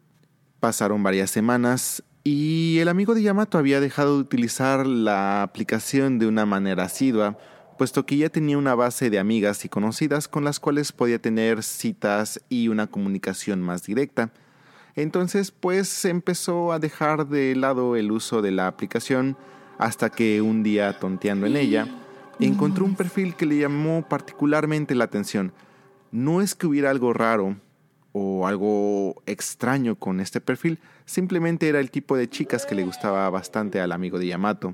Pasaron varias semanas y el amigo de Yamato había dejado de utilizar la aplicación de una manera asidua, puesto que ya tenía una base de amigas y conocidas con las cuales podía tener citas y una comunicación más directa. Entonces, pues empezó a dejar de lado el uso de la aplicación hasta que un día, tonteando en ella, encontró un perfil que le llamó particularmente la atención. No es que hubiera algo raro o algo extraño con este perfil, simplemente era el tipo de chicas que le gustaba bastante al amigo de Yamato.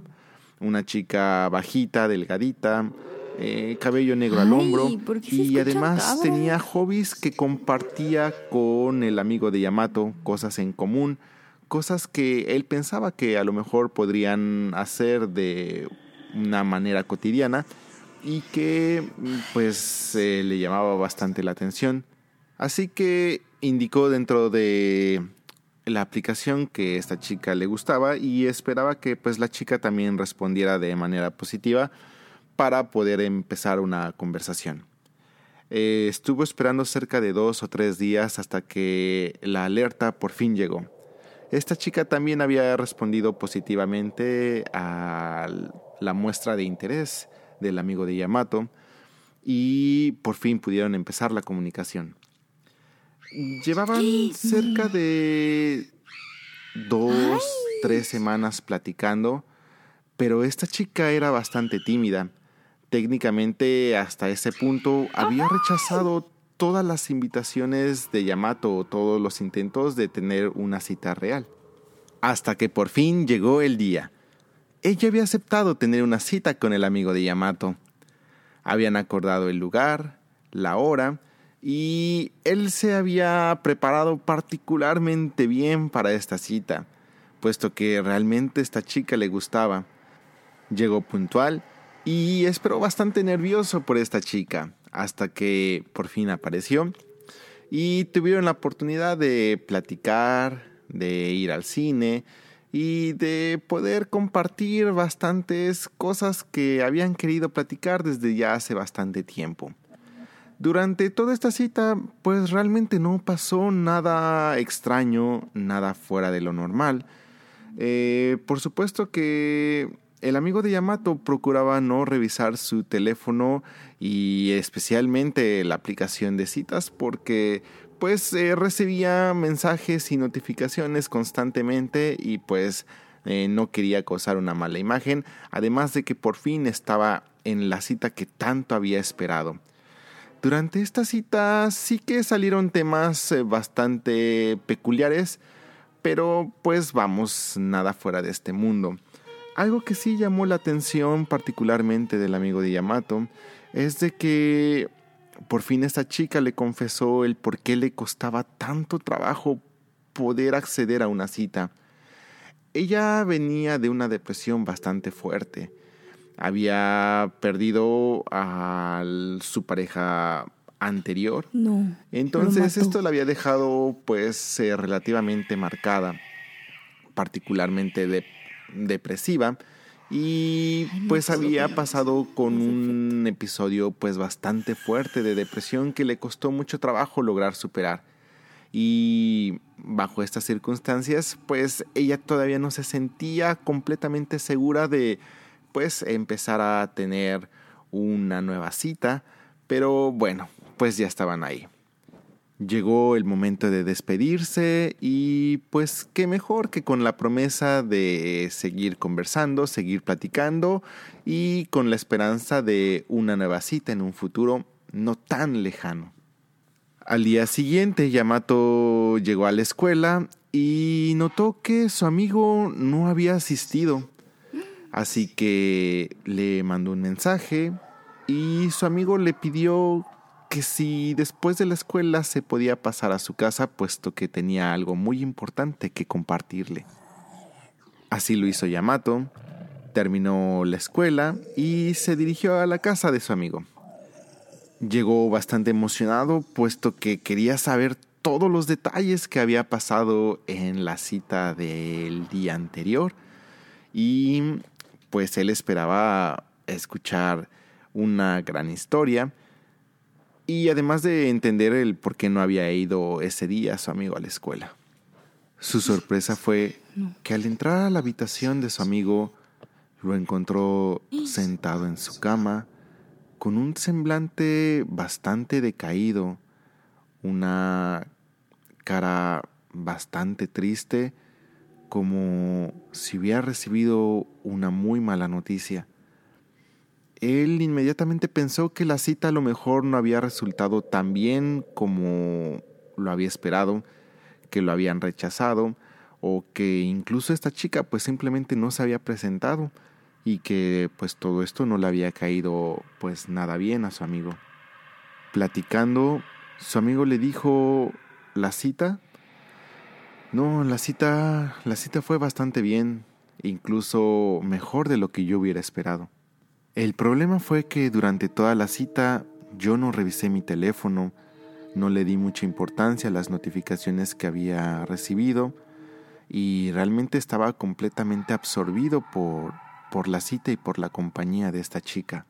Una chica bajita, delgadita, eh, cabello negro al hombro ¿por qué se y además tenía hobbies que compartía con el amigo de Yamato, cosas en común, cosas que él pensaba que a lo mejor podrían hacer de una manera cotidiana y que pues le llamaba bastante la atención. Así que indicó dentro de la aplicación que esta chica le gustaba y esperaba que pues la chica también respondiera de manera positiva para poder empezar una conversación. Eh, estuvo esperando cerca de dos o tres días hasta que la alerta por fin llegó. Esta chica también había respondido positivamente a la muestra de interés del amigo de Yamato y por fin pudieron empezar la comunicación. Llevaban cerca de dos, tres semanas platicando, pero esta chica era bastante tímida. Técnicamente hasta ese punto había rechazado todas las invitaciones de Yamato o todos los intentos de tener una cita real. Hasta que por fin llegó el día. Ella había aceptado tener una cita con el amigo de Yamato. Habían acordado el lugar, la hora, y él se había preparado particularmente bien para esta cita, puesto que realmente esta chica le gustaba. Llegó puntual y esperó bastante nervioso por esta chica, hasta que por fin apareció y tuvieron la oportunidad de platicar, de ir al cine y de poder compartir bastantes cosas que habían querido platicar desde ya hace bastante tiempo. Durante toda esta cita, pues realmente no pasó nada extraño, nada fuera de lo normal. Eh, por supuesto que el amigo de Yamato procuraba no revisar su teléfono y especialmente la aplicación de citas porque pues eh, recibía mensajes y notificaciones constantemente y pues eh, no quería causar una mala imagen, además de que por fin estaba en la cita que tanto había esperado. Durante esta cita sí que salieron temas eh, bastante peculiares, pero pues vamos, nada fuera de este mundo. Algo que sí llamó la atención particularmente del amigo de Yamato es de que por fin esta chica le confesó el por qué le costaba tanto trabajo poder acceder a una cita. Ella venía de una depresión bastante fuerte. Había perdido a su pareja anterior. No. Entonces esto la había dejado pues eh, relativamente marcada, particularmente depresiva y pues había pasado con un episodio pues bastante fuerte de depresión que le costó mucho trabajo lograr superar. Y bajo estas circunstancias pues ella todavía no se sentía completamente segura de pues empezar a tener una nueva cita, pero bueno, pues ya estaban ahí. Llegó el momento de despedirse y pues qué mejor que con la promesa de seguir conversando, seguir platicando y con la esperanza de una nueva cita en un futuro no tan lejano. Al día siguiente Yamato llegó a la escuela y notó que su amigo no había asistido. Así que le mandó un mensaje y su amigo le pidió que si después de la escuela se podía pasar a su casa puesto que tenía algo muy importante que compartirle. Así lo hizo Yamato, terminó la escuela y se dirigió a la casa de su amigo. Llegó bastante emocionado puesto que quería saber todos los detalles que había pasado en la cita del día anterior y pues él esperaba escuchar una gran historia y además de entender el por qué no había ido ese día su amigo a la escuela. Su sorpresa fue que al entrar a la habitación de su amigo lo encontró sentado en su cama con un semblante bastante decaído, una cara bastante triste, como si hubiera recibido una muy mala noticia. Él inmediatamente pensó que la cita a lo mejor no había resultado tan bien como lo había esperado, que lo habían rechazado, o que incluso esta chica pues simplemente no se había presentado y que pues todo esto no le había caído pues nada bien a su amigo. Platicando, su amigo le dijo, ¿la cita? No, la cita, la cita fue bastante bien, incluso mejor de lo que yo hubiera esperado. El problema fue que durante toda la cita yo no revisé mi teléfono, no le di mucha importancia a las notificaciones que había recibido y realmente estaba completamente absorbido por, por la cita y por la compañía de esta chica.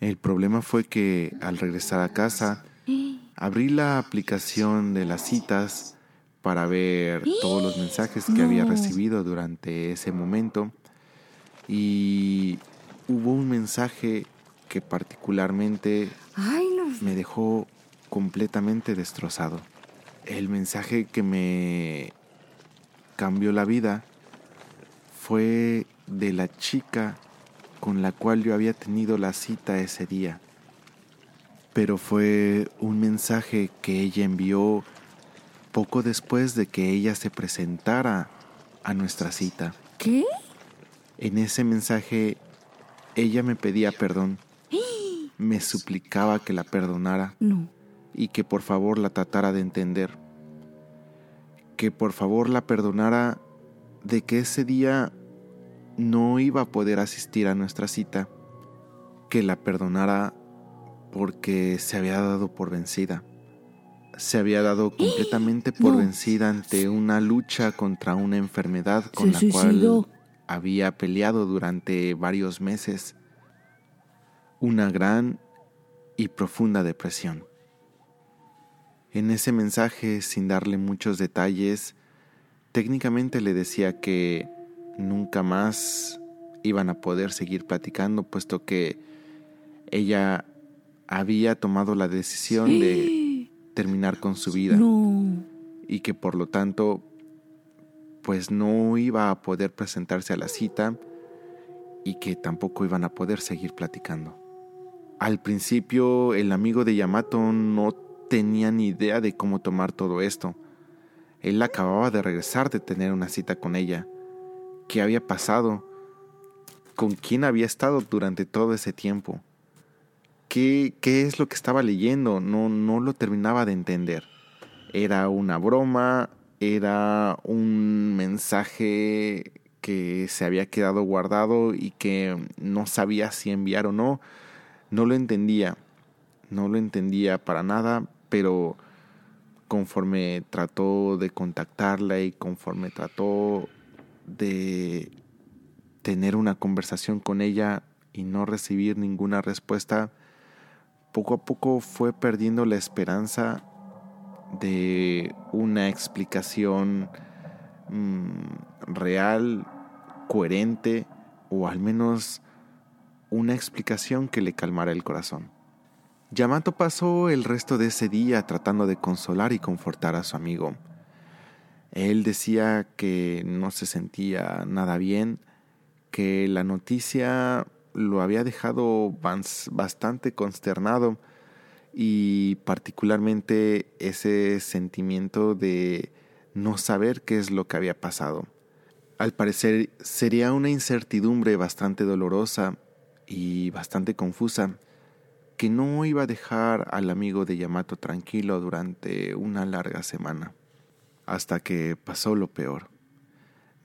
El problema fue que al regresar a casa abrí la aplicación de las citas para ver todos los mensajes que había recibido durante ese momento y hubo un mensaje que particularmente me dejó completamente destrozado. El mensaje que me cambió la vida fue de la chica con la cual yo había tenido la cita ese día. Pero fue un mensaje que ella envió poco después de que ella se presentara a nuestra cita. ¿Qué? En ese mensaje ella me pedía perdón. Me suplicaba que la perdonara. No. Y que por favor la tratara de entender. Que por favor la perdonara de que ese día no iba a poder asistir a nuestra cita, que la perdonara porque se había dado por vencida. Se había dado completamente por No. vencida ante una lucha contra una enfermedad con Se la cual. Había peleado durante varios meses. Una gran y profunda depresión. En ese mensaje, sin darle muchos detalles, técnicamente le decía que nunca más iban a poder seguir platicando, puesto que ella había tomado la decisión de terminar con su vida No. y que por lo tanto pues no iba a poder presentarse a la cita y que tampoco iban a poder seguir platicando. Al principio el amigo de Yamato no tenía ni idea de cómo tomar todo esto. Él acababa de regresar de tener una cita con ella. ¿Qué había pasado? ¿Con quién había estado durante todo ese tiempo? ¿Qué, qué es lo que estaba leyendo? No, no lo terminaba de entender. ¿Era una broma? ¿Era un mensaje que se había quedado guardado y que no sabía si enviar o no? No lo entendía. No lo entendía para nada, pero conforme trató de contactarla y conforme trató de tener una conversación con ella y no recibir ninguna respuesta, poco a poco fue perdiendo la esperanza de una explicación mm, real, coherente o al menos una explicación que le calmara el corazón. Yamato pasó el resto de ese día tratando de consolar y confortar a su amigo. Él decía que no se sentía nada bien, que la noticia lo había dejado bastante consternado y particularmente ese sentimiento de no saber qué es lo que había pasado. Al parecer sería una incertidumbre bastante dolorosa y bastante confusa que no iba a dejar al amigo de Yamato tranquilo durante una larga semana, hasta que pasó lo peor.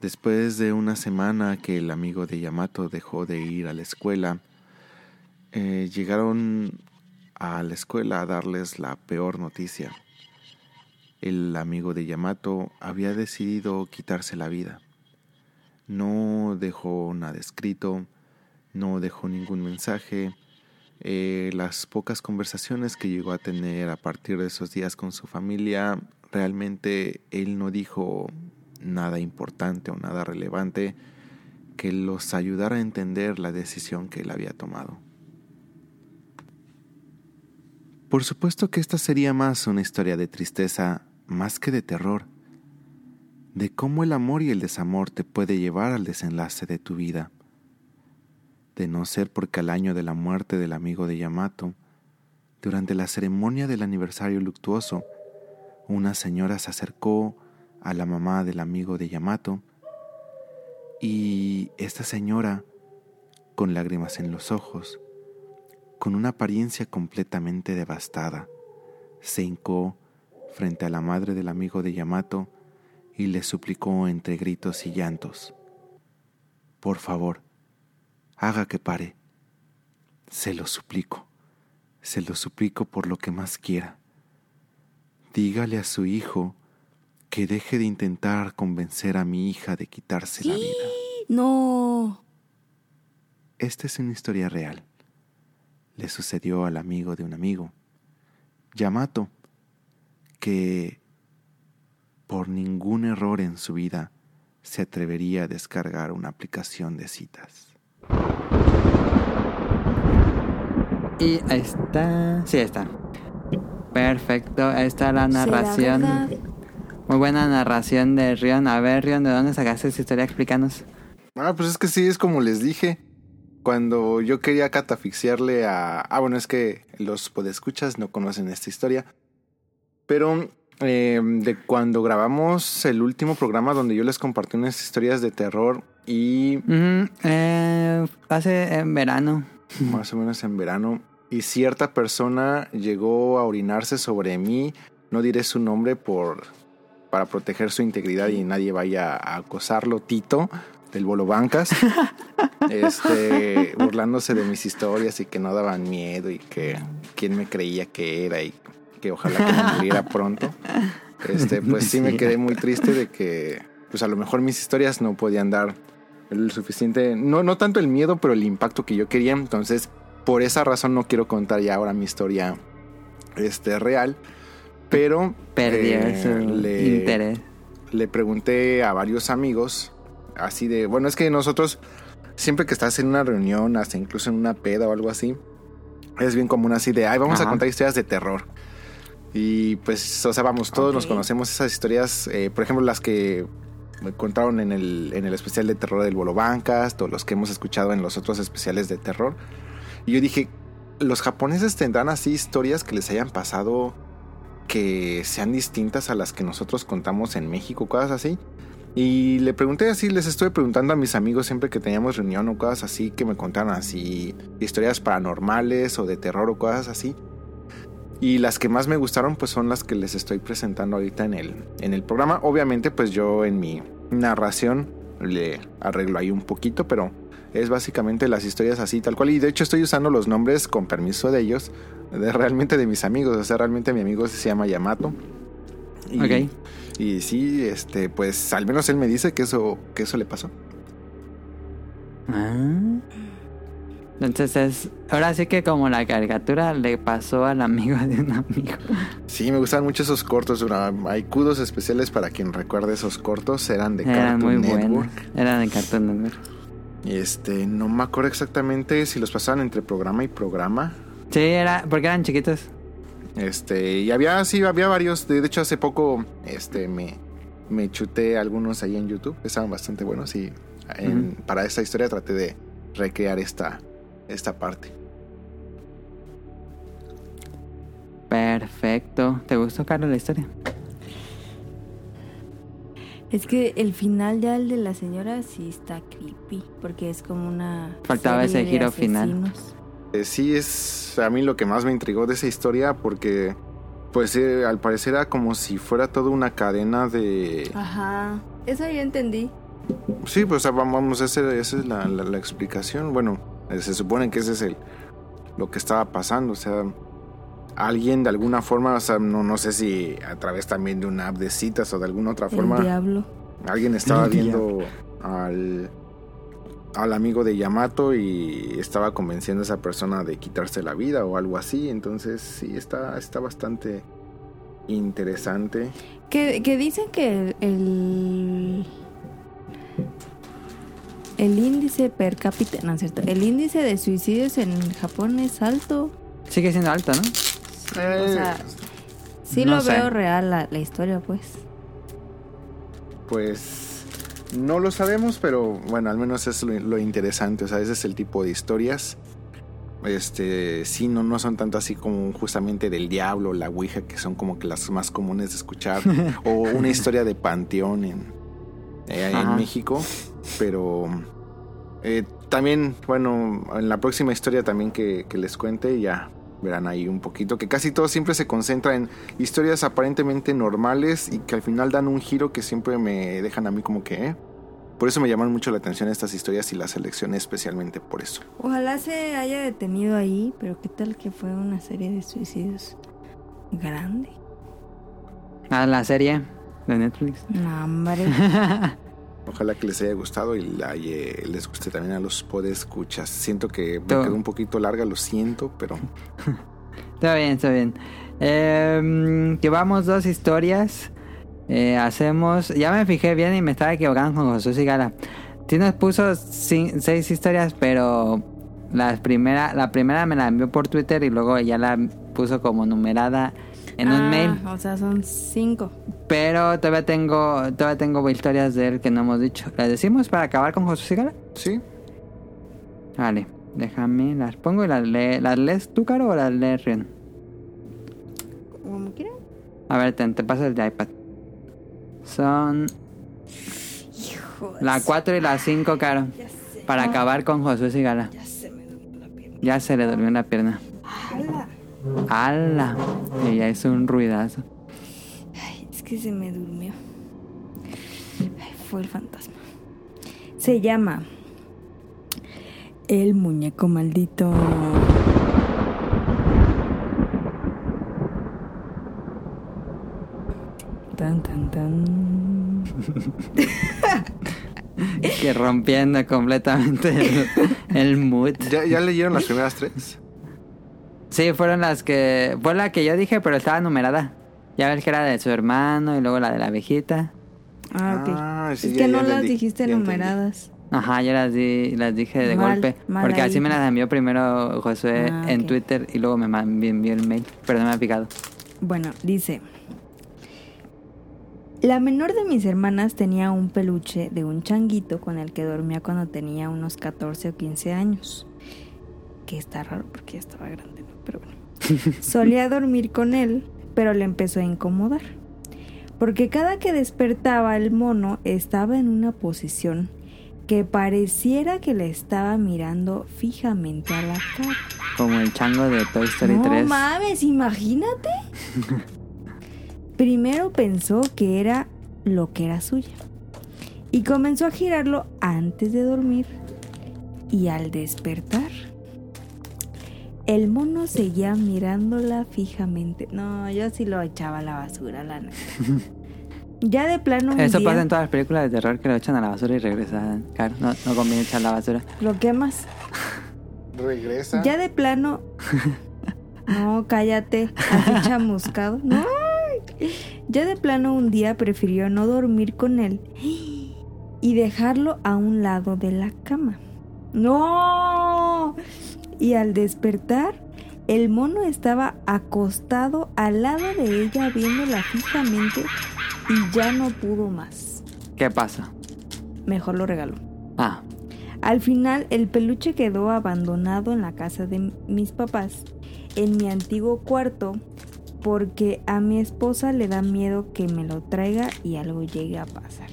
Después de una semana que el amigo de Yamato dejó de ir a la escuela, eh, llegaron a la escuela a darles la peor noticia. El amigo de Yamato había decidido quitarse la vida. No dejó nada escrito, no dejó ningún mensaje. Eh, las pocas conversaciones que llegó a tener a partir de esos días con su familia, realmente él no dijo nada importante o nada relevante que los ayudara a entender la decisión que él había tomado. Por supuesto que esta sería más una historia de tristeza más que de terror, de cómo el amor y el desamor te puede llevar al desenlace de tu vida. De no ser porque al año de la muerte del amigo de Yamato, durante la ceremonia del aniversario luctuoso, una señora se acercó a la mamá del amigo de Yamato y esta señora, con lágrimas en los ojos, con una apariencia completamente devastada, se hincó frente a la madre del amigo de Yamato y le suplicó entre gritos y llantos, Por favor, haga que pare. Se lo suplico, se lo suplico por lo que más quiera. Dígale a su hijo que deje de intentar convencer a mi hija de quitarse la vida. No. Esta es una historia real. Le sucedió al amigo de un amigo, Yamato, que por ningún error en su vida se atrevería a descargar una aplicación de citas. Y ahí está. Sí, ahí está. Perfecto. Ahí está la ¿Será narración. Muy buena narración de Rion. A ver, Rion, ¿de dónde sacaste esa historia? Explícanos. Ah, pues es que sí, es como les dije. Cuando yo quería catafixiarle a... Ah, bueno, es que los podescuchas no conocen esta historia. Pero eh, de cuando grabamos el último programa donde yo les compartí unas historias de terror y eh, hace en verano. más o menos en verano, y cierta persona llegó a orinarse sobre mí, no diré su nombre por para proteger su integridad y nadie vaya a acosarlo, Tito. Del Bolo Bancas, este, burlándose de mis historias y que no daban miedo y que quién me creía que era y que ojalá que me muriera pronto. Este, pues sí me quedé muy triste de que, pues a lo mejor mis historias no podían dar el suficiente, no, no tanto el miedo, pero el impacto que yo quería. Entonces, por esa razón no quiero contar ya ahora mi historia este, real. Pero Perdió eh, su le- interés. le pregunté a varios amigos, así de, bueno, es que nosotros, siempre que estás en una reunión, hasta incluso en una peda o algo así, es bien común así de, ay, vamos a contar historias de terror. Y pues, o sea, vamos, todos nos conocemos esas historias, eh, por ejemplo, las que me contaron en el, en el especial de terror del Bolo Bancas, o los que hemos escuchado en los otros especiales de terror. Y yo dije, los japoneses tendrán así historias que les hayan pasado que sean distintas a las que nosotros contamos en México, cosas así. Y le pregunté así, les estuve preguntando a mis amigos siempre que teníamos reunión o cosas así, que me contaran así historias paranormales o de terror o cosas así. Y las que más me gustaron pues son las que les estoy presentando ahorita en el, en el programa. Obviamente pues yo en mi narración le arreglo ahí un poquito, pero es básicamente las historias así tal cual. Y de hecho estoy usando los nombres con permiso de ellos, de realmente de mis amigos. O sea, realmente mi amigo se llama Yamato. Y, Ok. Y sí, este, pues al menos él me dice que eso, que eso le pasó. Ah. Entonces es, ahora sí que como la caricatura le pasó al amigo de un amigo. Sí, me gustan mucho esos cortos. Hay kudos especiales para quien recuerde esos cortos. Eran de Eran muy Cartoon buenos. Network. Eran de Cartoon Network. Y este, no me acuerdo exactamente si los pasaban entre programa y programa. Sí, era porque eran chiquitos. Este, y había, sí, había varios. De, de hecho, hace poco, este, me, me chuté algunos ahí en YouTube. Estaban bastante buenos y en- para esta historia traté de recrear esta, esta parte. Perfecto. ¿Te gustó, Carlos, la historia? Es que el final ya el de la señora sí está creepy, porque es como una... Faltaba serie ese de giro final. Eh, sí, es a mí lo que más me intrigó de esa historia porque, pues, eh, al parecer era como si fuera toda una cadena de... Ajá, eso yo entendí. Sí, pues vamos, ese- esa es la, la- la explicación. Bueno, eh, se supone que ese es el lo que estaba pasando. O sea, alguien de alguna forma, o sea, no, no sé si a través también de una app de citas o de alguna otra forma, El diablo. alguien estaba El viendo al, al amigo de Yamato y estaba convenciendo a esa persona de quitarse la vida o algo así. Entonces, sí, está, está bastante interesante. Que, que dicen que el, el índice per cápita, no es cierto, el índice de suicidios en Japón es alto. Sigue siendo alto, ¿no? O sea, sí no lo sé. veo real la, la historia, pues. Pues no lo sabemos, pero bueno, al menos es lo, lo interesante. O sea, ese es el tipo de historias. Este, sí, no, no son tanto así como justamente del diablo, la ouija, que son como que las más comunes de escuchar. o una historia de panteón en, eh, en. México. Pero eh, también, bueno, en la próxima historia también que, que les cuente, ya verán ahí un poquito, que casi todo siempre se concentra en historias aparentemente normales y que al final dan un giro que siempre me dejan a mí como que... ¿eh? Por eso me llaman mucho la atención estas historias y las seleccioné especialmente por eso. Ojalá se haya detenido ahí, pero qué tal que fue una serie de suicidios grande. Ah, la serie de Netflix. No, hombre. Ojalá que les haya gustado y la- y, eh, les guste también a los podescuchas. Siento que me quedó un poquito larga, lo siento, pero Está bien, está bien. Eh, llevamos dos historias. Eh, hacemos. Ya me fijé bien y me estaba equivocando con Josué Sigala. Sí nos puso seis historias, pero la primera, la primera me la envió por Twitter y luego ya la puso como numerada en un Ah, mail. O sea, son cinco. Pero todavía tengo, todavía tengo historias de él que no hemos dicho. ¿Las decimos para acabar con Josué Sigala? sí. Vale, déjame, las pongo y las, lee- ¿las lees tú, Caro, o las lees Rion? Como quieran. A ver, te, te paso el de iPad. Son Hijo de la su- 4 y la 5, Caro. Ya sé. Para acabar con Josué Sigala. Ya se me durmió la pierna. Ya se le durmió la pierna. ¡Hala! ¡Hala! Y ya hizo un ruidazo. Ay, es que se me durmió. Ay, fue el fantasma. Se llama El muñeco maldito. Tan, tan, tan. Que rompiendo completamente el, el mood. ¿Ya, ¿Ya leyeron las primeras tres? Sí, fueron las que... Fue la que yo dije, pero estaba numerada. Ya ves que era de su hermano y luego la de la abejita. Ah, ok. Ah, sí, es ya- que ya no las entendí, dijiste ya entendí. numeradas. Ajá, yo las, di, las dije de Mal, golpe. mal porque así me las envió primero Josué Ah, en. Twitter y luego me envió el mail. Pero no me ha picado. Bueno, dice. La menor de mis hermanas tenía un peluche de un changuito con el que dormía cuando tenía unos 14 o 15 años. Que está raro porque ya estaba grande. Pero bueno. Solía dormir con él, pero le empezó a incomodar. Porque cada que despertaba el mono estaba en una posición que pareciera que le estaba mirando fijamente a la cara. Como el chango de Toy Story No 3. mames, imagínate. Primero pensó que era lo que era suya. Y comenzó a girarlo antes de dormir. Y al despertar, el mono seguía mirándola fijamente. No, yo sí lo echaba a la basura, la neta. Ya de plano un Eso día pasa en todas las películas de terror que lo echan a la basura y regresan. Claro, no, no conviene echar la basura. lo quemas. Regresa. Ya de plano. No, cállate. Así chamuscado. No. Ya de plano un día prefirió no dormir con él y dejarlo a un lado de la cama. ¡No! Y al despertar, el mono estaba acostado al lado de ella viéndola fijamente y ya no pudo más. ¿Qué pasa? Mejor lo regaló. Ah, Al final, el peluche quedó abandonado en la casa de mis papás, en mi antiguo cuarto, porque a mi esposa le da miedo que me lo traiga y algo llegue a pasar.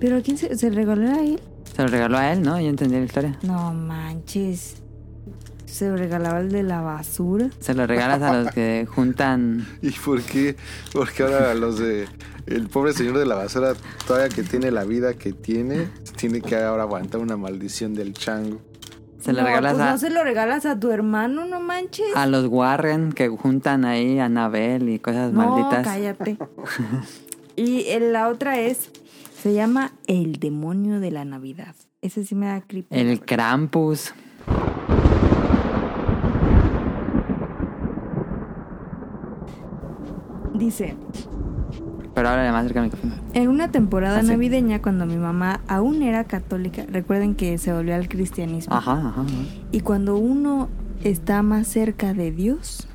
¿Pero a quién se, se regaló a él? se lo regaló a él, ¿no? Yo entendí la historia. No manches. Se lo regalaba el de la basura. Se lo regalas a los que juntan. ¿Y por qué? Porque ahora los de... El pobre señor de la basura, todavía que tiene la vida que tiene, tiene que ahora aguantar una maldición del chango. Se lo no, regalas pues a, no se lo regalas a tu hermano, no manches. a los Warren que juntan ahí a Anabel y cosas no, malditas. cállate. y la otra es, se llama El demonio de la Navidad. Ese sí me da creepy. El Krampus. Dice, Pero ahora más cerca del micrófono. en una temporada Ah, sí. navideña cuando mi mamá aún era católica, recuerden que se volvió al cristianismo. Ajá, ajá. ajá. Y cuando uno está más cerca de Dios,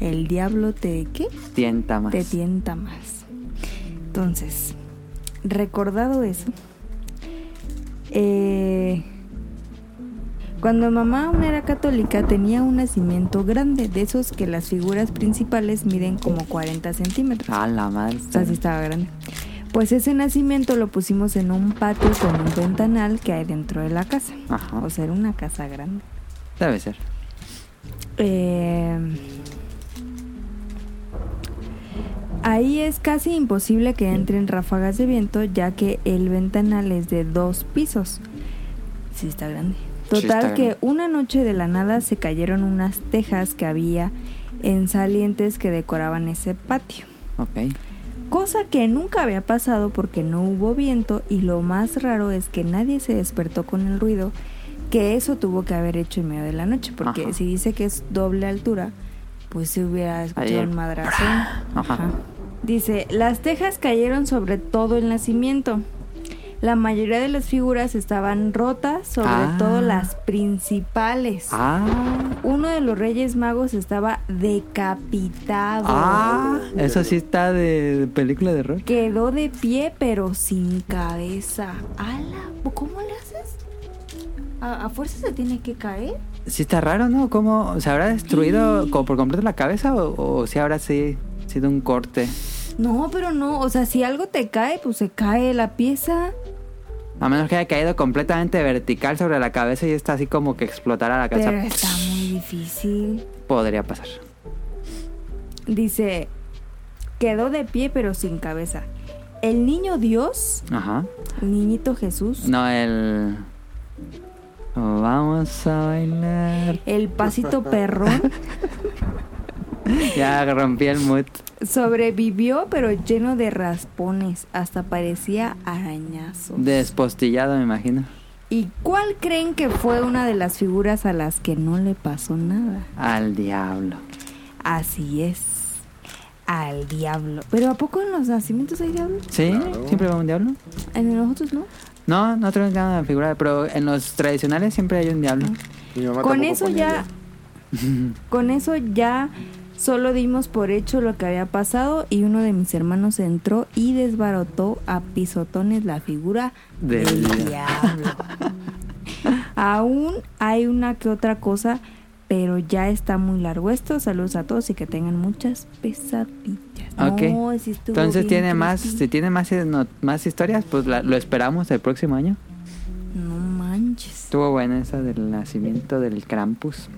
el diablo te ¿qué? Tienta más. Te tienta más. Entonces, recordado eso, eh, cuando mamá aún era católica tenía un nacimiento grande, de esos que las figuras principales miden como 40 centímetros. Ah, la madre. O sea, sí estaba grande. Pues ese nacimiento lo pusimos en un patio con un ventanal que hay dentro de la casa. Ajá. O sea, era una casa grande. Debe ser. Eh, ahí es casi imposible que entren ráfagas de viento ya que el ventanal es de dos pisos. Sí está grande. Total que una noche de la nada se cayeron unas tejas que había en salientes que decoraban ese patio. Ok. Cosa que nunca había pasado porque no hubo viento y lo más raro es que nadie se despertó con el ruido que eso tuvo que haber hecho en medio de la noche porque Ajá. si dice que es doble altura pues se hubiera escuchado un madrazo. Ajá. Ajá. Dice, las tejas cayeron sobre todo el nacimiento. La mayoría de las figuras estaban rotas, sobre Ah. todo las principales. Ah. Uno de los Reyes Magos estaba decapitado. Ah. Eso sí está de película de horror. Quedó de pie pero sin cabeza. ¡Hala! ¿Cómo le haces? ¿A, a fuerza se tiene que caer? Sí está raro, ¿no? ¿Cómo se habrá destruido como por completo la cabeza o, o si habrá sí, sido un corte? No, pero no. O sea, si algo te cae, pues se cae la pieza. A menos que haya caído completamente vertical sobre la cabeza y está así como que explotara la cabeza. Pero está muy difícil. Podría pasar. Dice, quedó de pie pero sin cabeza. El niño Dios, Ajá. el niñito Jesús, No, el... Vamos a bailar. el pasito perrón, Ya rompí el mood. Sobrevivió pero lleno de raspones, hasta parecía arañazo. Despostillado, me imagino. ¿Y cuál creen que fue una de las figuras a las que no le pasó nada? Al diablo. Así es, al diablo. Pero ¿a poco en los nacimientos hay diablo? ¿Sí? Claro. ¿Siempre va un diablo? En nosotros no. No, no tenemos nada de figura, pero en los tradicionales siempre hay un diablo. Mi mamá Con eso ya, con eso ya solo dimos por hecho lo que había pasado y uno de mis hermanos entró y desbarotó a pisotones la figura Del del diablo. Aún hay una que otra cosa, pero ya está muy largo esto. Saludos a todos y que tengan muchas pesadillas. Ok. No, sí estuvo Entonces tiene más, si tiene más, eh, no- más historias, pues la- lo esperamos el próximo año. No manches. Estuvo buena esa del nacimiento del Krampus.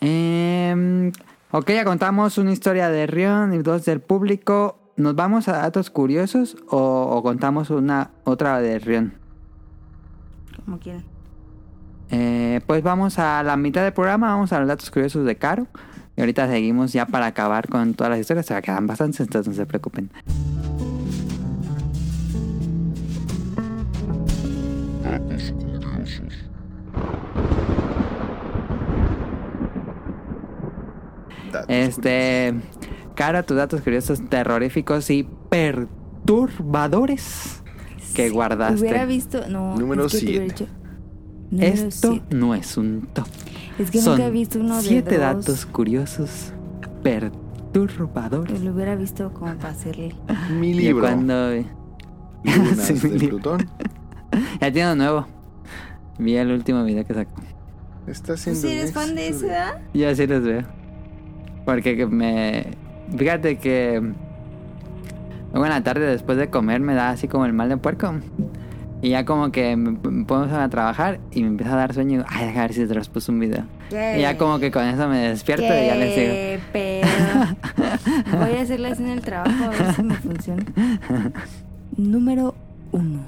Em, ok, ya contamos una historia de Rion y dos del público. ¿Nos vamos a datos curiosos o, o contamos una otra de Rion? Como quieran. Eh, pues vamos a la mitad del programa, vamos a los datos curiosos de Caro. Y ahorita seguimos ya para acabar con todas las historias. Se quedan bastantes, entonces no se preocupen. Datos curiosos. Datos Este, Caro, tus datos curiosos, terroríficos y perturbadores que guardaste. Hubiera visto. No, Número es que Esto siete. no es un top. Es que Son nunca he visto uno de siete dos. datos curiosos perturbadores. Pues lo hubiera visto como para hacerle. Mi Ya libro, cuando Lunas Sí, mi de. Plutón, ya tiene uno nuevo. Vi el último video que sacó. está ¿Tú haciendo sí eres fan de ese, ¿verdad? Yo así los veo. Porque que me. Fíjate que. Luego en la tarde después de comer me da así como el mal de puerco. Y ya como que me pongo a trabajar y me empieza a dar sueño. Ay, deja ver si te los puse un video. Y ya como que con eso me despierto y ya les digo. ¿Qué pedo? Voy a hacerla así en el trabajo a ver si me funciona. Número uno.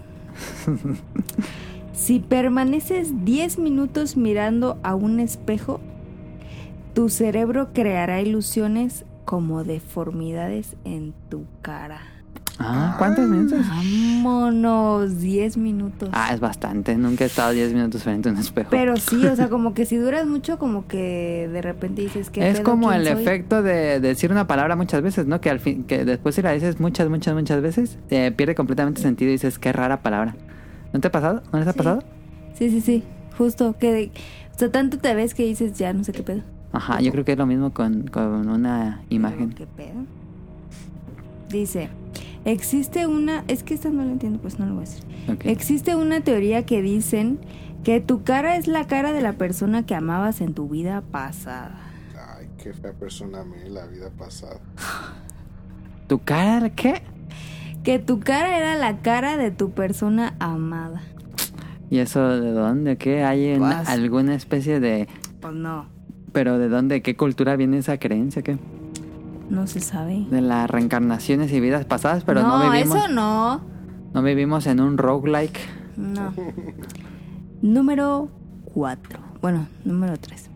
Si permaneces 10 minutos mirando a un espejo, tu cerebro creará ilusiones como deformidades en tu cara. Ah, ¿cuántos minutos? Vámonos, 10 minutos. Ah, es bastante. Nunca he estado 10 minutos frente a un espejo. Pero sí, o sea, como que si duras mucho, como que de repente dices que es como el efecto de decir una palabra muchas veces, ¿no? Que al fin, que después si la dices muchas, muchas, muchas veces, eh, pierde completamente sentido y dices, qué rara palabra. ¿No te ha pasado? ¿No les ha Sí. pasado? Sí, sí, sí. Justo que, de- o sea, tanto te ves que dices ya no sé qué pedo. Ajá, yo creo que es lo mismo con, con una imagen. ¿Qué pedo? Dice, existe una, es que esta no la entiendo, pues no lo voy a decir. Existe una teoría que dicen que tu cara es la cara de la persona que amabas en tu vida pasada. Ay, qué fea persona me la vida pasada. ¿Tu cara qué? Que tu cara era la cara de tu persona amada. ¿Y eso de dónde? ¿Qué? ¿Hay en Pues- alguna especie de... Pues no, ¿Pero de dónde? ¿Qué cultura viene esa creencia? ¿Qué? no se sabe. De las reencarnaciones y vidas pasadas, pero no, vivimos... eso no. No vivimos en un roguelike. No. número 4. Bueno, número 3.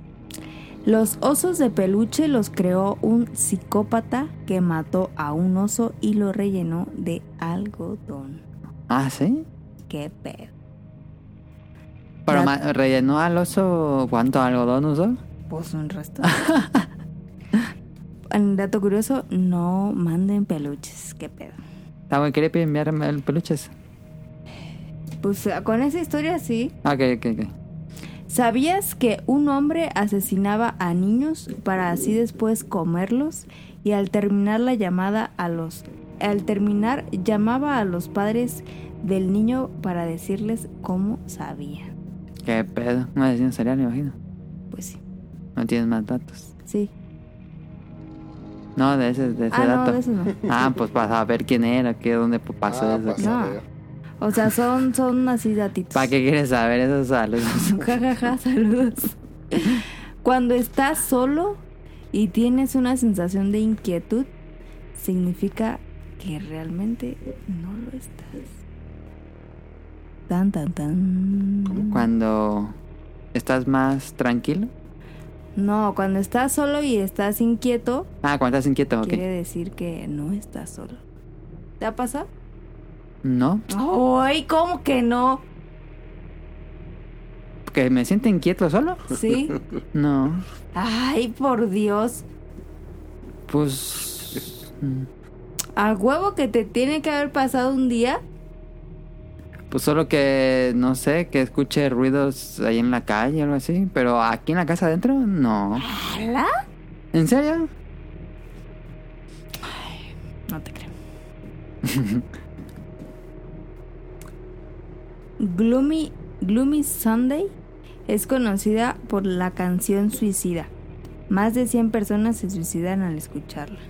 Los osos de peluche los creó un psicópata que mató a un oso y lo rellenó de algodón. Ah, ¿sí? Qué pedo. Pero rellenó al oso... ¿Cuánto algodón usó? Pues un resto. Un dato curioso, no manden peluches. Qué pedo. Está muy creepy enviarme el peluches. Pues con esa historia sí. Ah, Ok, ok, ok. ¿Sabías que un hombre asesinaba a niños para así después comerlos? Y al terminar la llamada a los al terminar llamaba a los padres del niño para decirles cómo sabía. ¿Qué pedo? Un asesino serial, me imagino. Pues. No tienes más datos. Sí. No, de ese, de ese Ah, no, dato. de eso no. Ah, pues para saber quién era, qué, dónde pasó Ah, eso. No. ver. O sea, son son así datitos. ¿Para qué quieres saber esos saludos? Ja, ja, ja, saludos. Cuando estás solo y tienes una sensación de inquietud, significa que realmente no lo estás. Tan, tan, tan. Cuando estás más tranquilo. No, cuando estás solo y estás inquieto, Ah, cuando estás inquieto, ok. quiere decir que no estás solo. ¿Te ha pasado? No, ¡Ay! ¿Cómo que no? que me siento inquieto solo. ¿Sí? No, ¡Ay, por Dios! pues. ¿A huevo que te tiene que haber pasado un día? Pues solo que, no sé, que escuche ruidos ahí en la calle o algo así. Pero aquí en la casa adentro, no. ¿Ala? ¿En serio? No te creo. Gloomy, Gloomy Sunday es conocida por la canción Suicida. Más de 100 personas se suicidan al escucharla.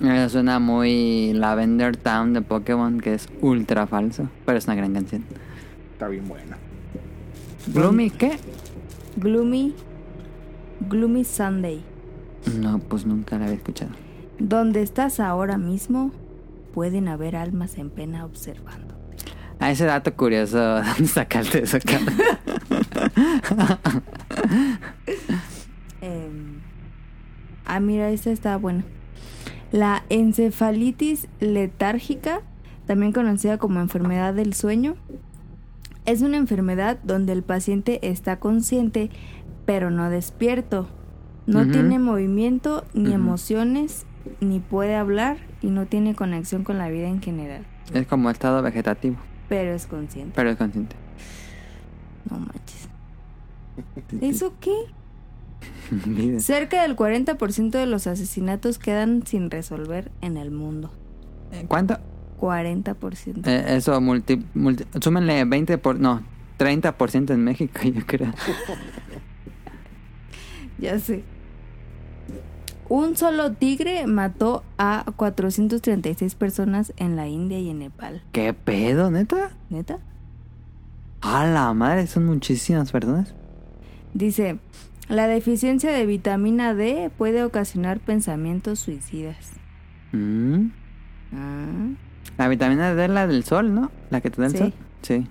Me suena muy Lavender Town de Pokémon, que es ultra falso. Pero es una gran canción. Está bien buena. ¿Gloomy qué? Gloomy, Gloomy Sunday. No, pues nunca la había escuchado. Donde estás ahora mismo, pueden haber almas en pena observando. Ah, ese dato curioso, ¿dónde sacaste eso, cara? Em, ah, mira, esta está buena. La encefalitis letárgica, también conocida como enfermedad del sueño, es una enfermedad donde el paciente está consciente pero no despierto. No tiene movimiento ni emociones, ni puede hablar y no tiene conexión con la vida en general, Es como estado vegetativo, pero es consciente. pero es consciente. No manches. ¿Eso qué? Cerca del 40% de los asesinatos quedan sin resolver en el mundo. Eh, ¿Cuánto? 40%. Eh, eso, multi, multi, súmenle 20 por... No, 30% en México, yo creo. Ya sé. Un solo tigre mató a 436 personas en la India y en Nepal. ¿Qué pedo, neta? ¿Neta? A la madre, son muchísimas personas. Dice, la deficiencia de vitamina D puede ocasionar pensamientos suicidas. Mm. Ah, La vitamina D es la del sol, ¿no? La que te da el Sí. sol. Sí.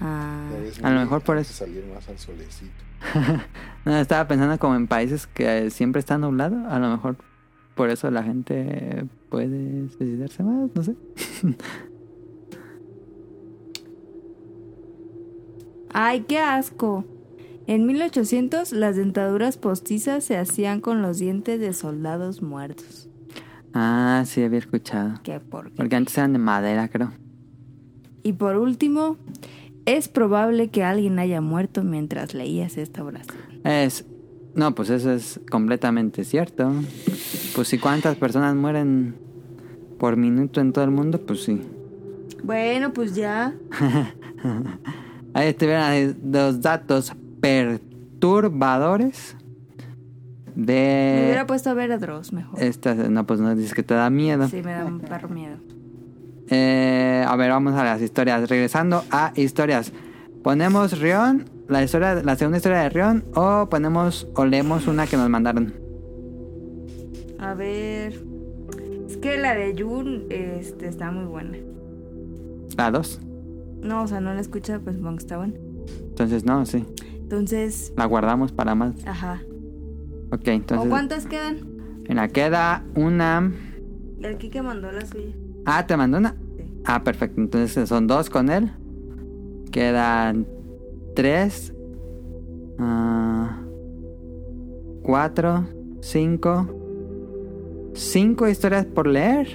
ah. A lo mejor por eso. Salir más al solecito. No, estaba pensando como en países que siempre está nublado. A lo mejor por eso la gente puede suicidarse más, no sé. ¡Ay, qué asco! En 1800 las dentaduras postizas se hacían con los dientes de soldados muertos. Ah, sí, había escuchado. ¡Qué porquería! Porque antes eran de madera, creo. Y por último, es probable que alguien haya muerto mientras leías esta oración. Es. No, pues eso es completamente cierto. Pues si cuántas personas mueren por minuto en todo el mundo, pues sí. Bueno, pues ya. Ahí estuvieron los datos perturbadores Me de hubiera puesto a ver a Dross mejor. estas. No, pues no dices que te da miedo. Sí, me da un perro miedo. Eh, a ver, vamos a las historias. Regresando a historias. ¿Ponemos Rion? La historia, la segunda historia de Rion. O ponemos o leemos una que nos mandaron. A ver. Es que la de Jun este, está muy buena. La dos. No, o sea, no la escucha, pues que está buena. Entonces, no, sí. Entonces, La guardamos para más. ajá. Ok, ¿O entonces. cuántas quedan? Mira, queda una. El Kike mandó la suya. Ah, ¿te mandó una? Sí. Ah, perfecto. Entonces son dos con él. Quedan tres. ah, cuatro. Cinco. Cinco historias por leer.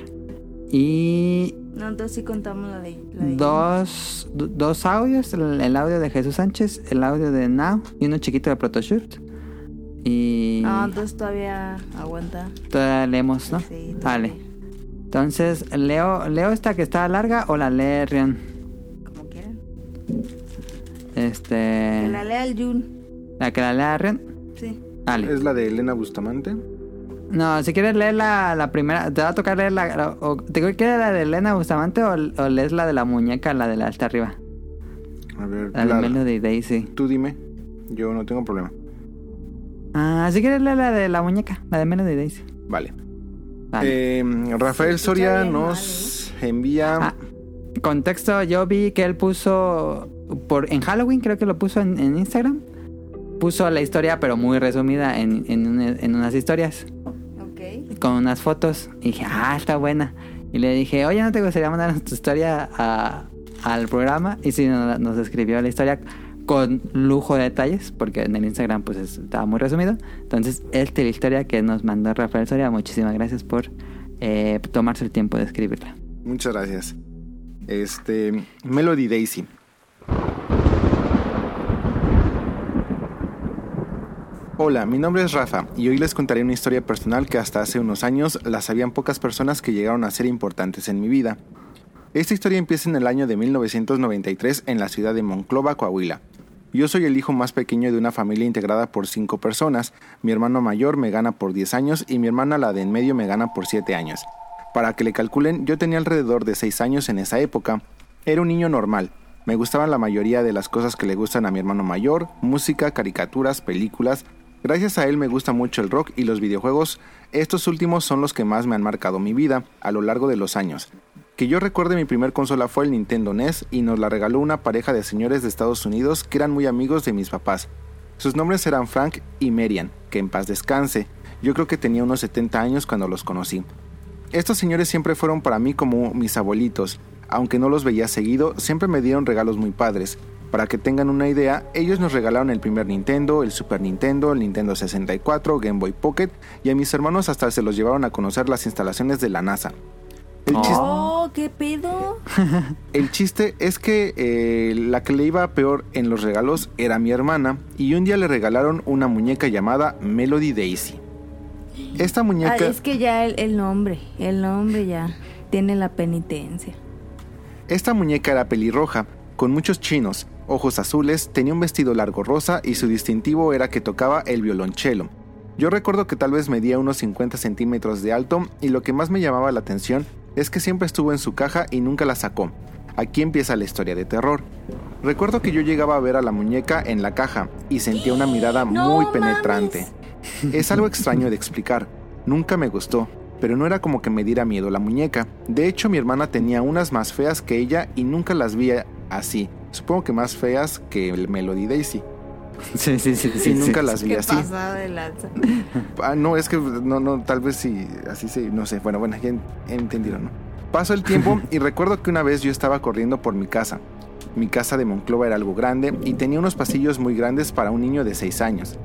Y No, entonces sí contamos la de. La de dos, do- dos audios. El, el audio de Jesús Sánchez, el audio de Now y uno chiquito de Protoshoot. Y No, entonces todavía aguanta. todavía leemos, ¿no? Sí. Vale. Entonces, ¿leo, ¿leo esta que está larga o la lee Rion? Como quieran. Este. Que la lea el Jun. La que la lea Rion. Sí. Vale. ¿Es la de Elena Bustamante? No, si quieres leer la, la primera, te va a tocar leer la. la- o, ¿Te quieres la de Elena Bustamante o, o lees la de la muñeca, la de la hasta arriba? A ver, La de la- Melody Daisy. tú dime. Yo no tengo problema. Ah, si quieres leer la de la muñeca, la de Melody Daisy. Vale. Vale. Eh, Rafael Soria nos envía... Ah, contexto, yo vi que él puso por en Halloween, creo que lo puso en, en Instagram. Puso la historia, pero muy resumida en, en, en unas historias. Con unas fotos. Y dije, ah, está buena. Y le dije, oye, ¿no te gustaría mandar tu historia al programa? Y sí, nos, nos escribió la historia con lujo de detalles, porque en el Instagram pues es- estaba muy resumido. Entonces, esta es la historia que nos mandó Rafael Soria. Muchísimas gracias por eh, tomarse el tiempo de escribirla. Muchas gracias. Este, Melody Daisy. Hola, mi nombre es Rafa y hoy les contaré una historia personal que hasta hace unos años la sabían pocas personas que llegaron a ser importantes en mi vida. Esta historia empieza en el año de 1993 en la ciudad de Monclova, Coahuila. Yo soy el hijo más pequeño de una familia integrada por cinco personas. Mi hermano mayor me gana por 10 años y mi hermana la de en medio me gana por 7 años. Para que le calculen, yo tenía alrededor de 6 años en esa época. Era un niño normal. Me gustaban la mayoría de las cosas que le gustan a mi hermano mayor, música, caricaturas, películas. Gracias a él me gusta mucho el rock y los videojuegos. Estos últimos son los que más me han marcado mi vida a lo largo de los años. Que yo recuerde mi primer consola fue el Nintendo NES y nos la regaló una pareja de señores de Estados Unidos que eran muy amigos de mis papás. Sus nombres eran Frank y Merian, que en paz descanse. Yo creo que tenía unos 70 años cuando los conocí. Estos señores siempre fueron para mí como mis abuelitos. Aunque no los veía seguido, siempre me dieron regalos muy padres. Para que tengan una idea, ellos nos regalaron el primer Nintendo, el Super Nintendo, el Nintendo 64, Game Boy Pocket y a mis hermanos hasta se los llevaron a conocer las instalaciones de la NASA. El, chis- Oh, ¿qué pedo? el chiste es que eh, la que le iba peor en los regalos era mi hermana y un día le regalaron una muñeca llamada Melody Daisy. Esta Ah, muñeca... es que ya el, el nombre, el nombre ya tiene la penitencia. Esta muñeca era pelirroja, con muchos chinos, ojos azules, tenía un vestido largo rosa y su distintivo era que tocaba el violonchelo. Yo recuerdo que tal vez medía unos 50 centímetros de alto y lo que más me llamaba la atención es que siempre estuvo en su caja y nunca la sacó. Aquí empieza la historia de terror. Recuerdo que yo llegaba a ver a la muñeca en la caja y sentía una mirada ¡No muy mames! penetrante. Es algo extraño de explicar. Nunca me gustó, pero no era como que me diera miedo la muñeca. De hecho, mi hermana tenía unas más feas que ella y nunca las vi así. Supongo que más feas que el Melody Daisy. Sí, sí, sí. Sí, nunca las vi Qué así. pasada de lanza. Ah, no, es que no, no, tal vez sí, así se, no sé. Bueno, bueno, ya en- entendieron, ¿no? Pasó el tiempo y recuerdo que una vez yo estaba corriendo por mi casa. Mi casa de Monclova era algo grande y tenía unos pasillos muy grandes para un niño de 6 años.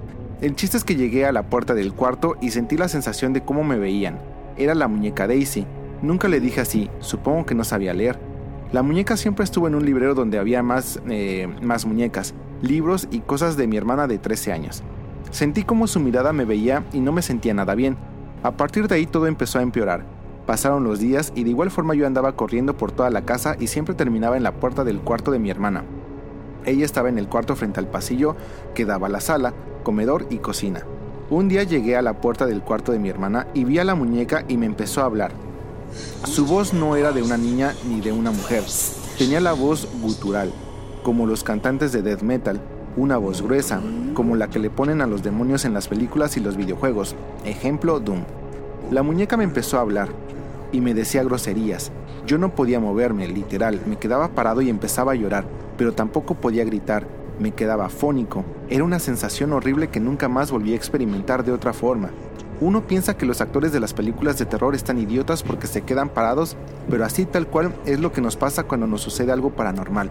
El chiste es que llegué a la puerta del cuarto y sentí la sensación de cómo me veían. Era la muñeca Daisy. Nunca le dije así, supongo que no sabía leer. La muñeca siempre estuvo en un librero donde había más, eh, más muñecas, libros y cosas de mi hermana de 13 años. Sentí como su mirada me veía y no me sentía nada bien. A partir de ahí todo empezó a empeorar. Pasaron los días y de igual forma yo andaba corriendo por toda la casa y siempre terminaba en la puerta del cuarto de mi hermana. Ella estaba en el cuarto frente al pasillo que daba a la sala, comedor y cocina. Un día llegué a la puerta del cuarto de mi hermana y vi a la muñeca y me empezó a hablar. Su voz no era de una niña ni de una mujer. Tenía la voz gutural, como los cantantes de death metal, una voz gruesa, como la que le ponen a los demonios en las películas y los videojuegos. Ejemplo, Doom. La muñeca me empezó a hablar y me decía groserías. Yo no podía moverme, literal, me quedaba parado y empezaba a llorar, pero tampoco podía gritar, me quedaba fónico. Era una sensación horrible que nunca más volví a experimentar de otra forma. Uno piensa que los actores de las películas de terror están idiotas porque se quedan parados, pero así tal cual es lo que nos pasa cuando nos sucede algo paranormal.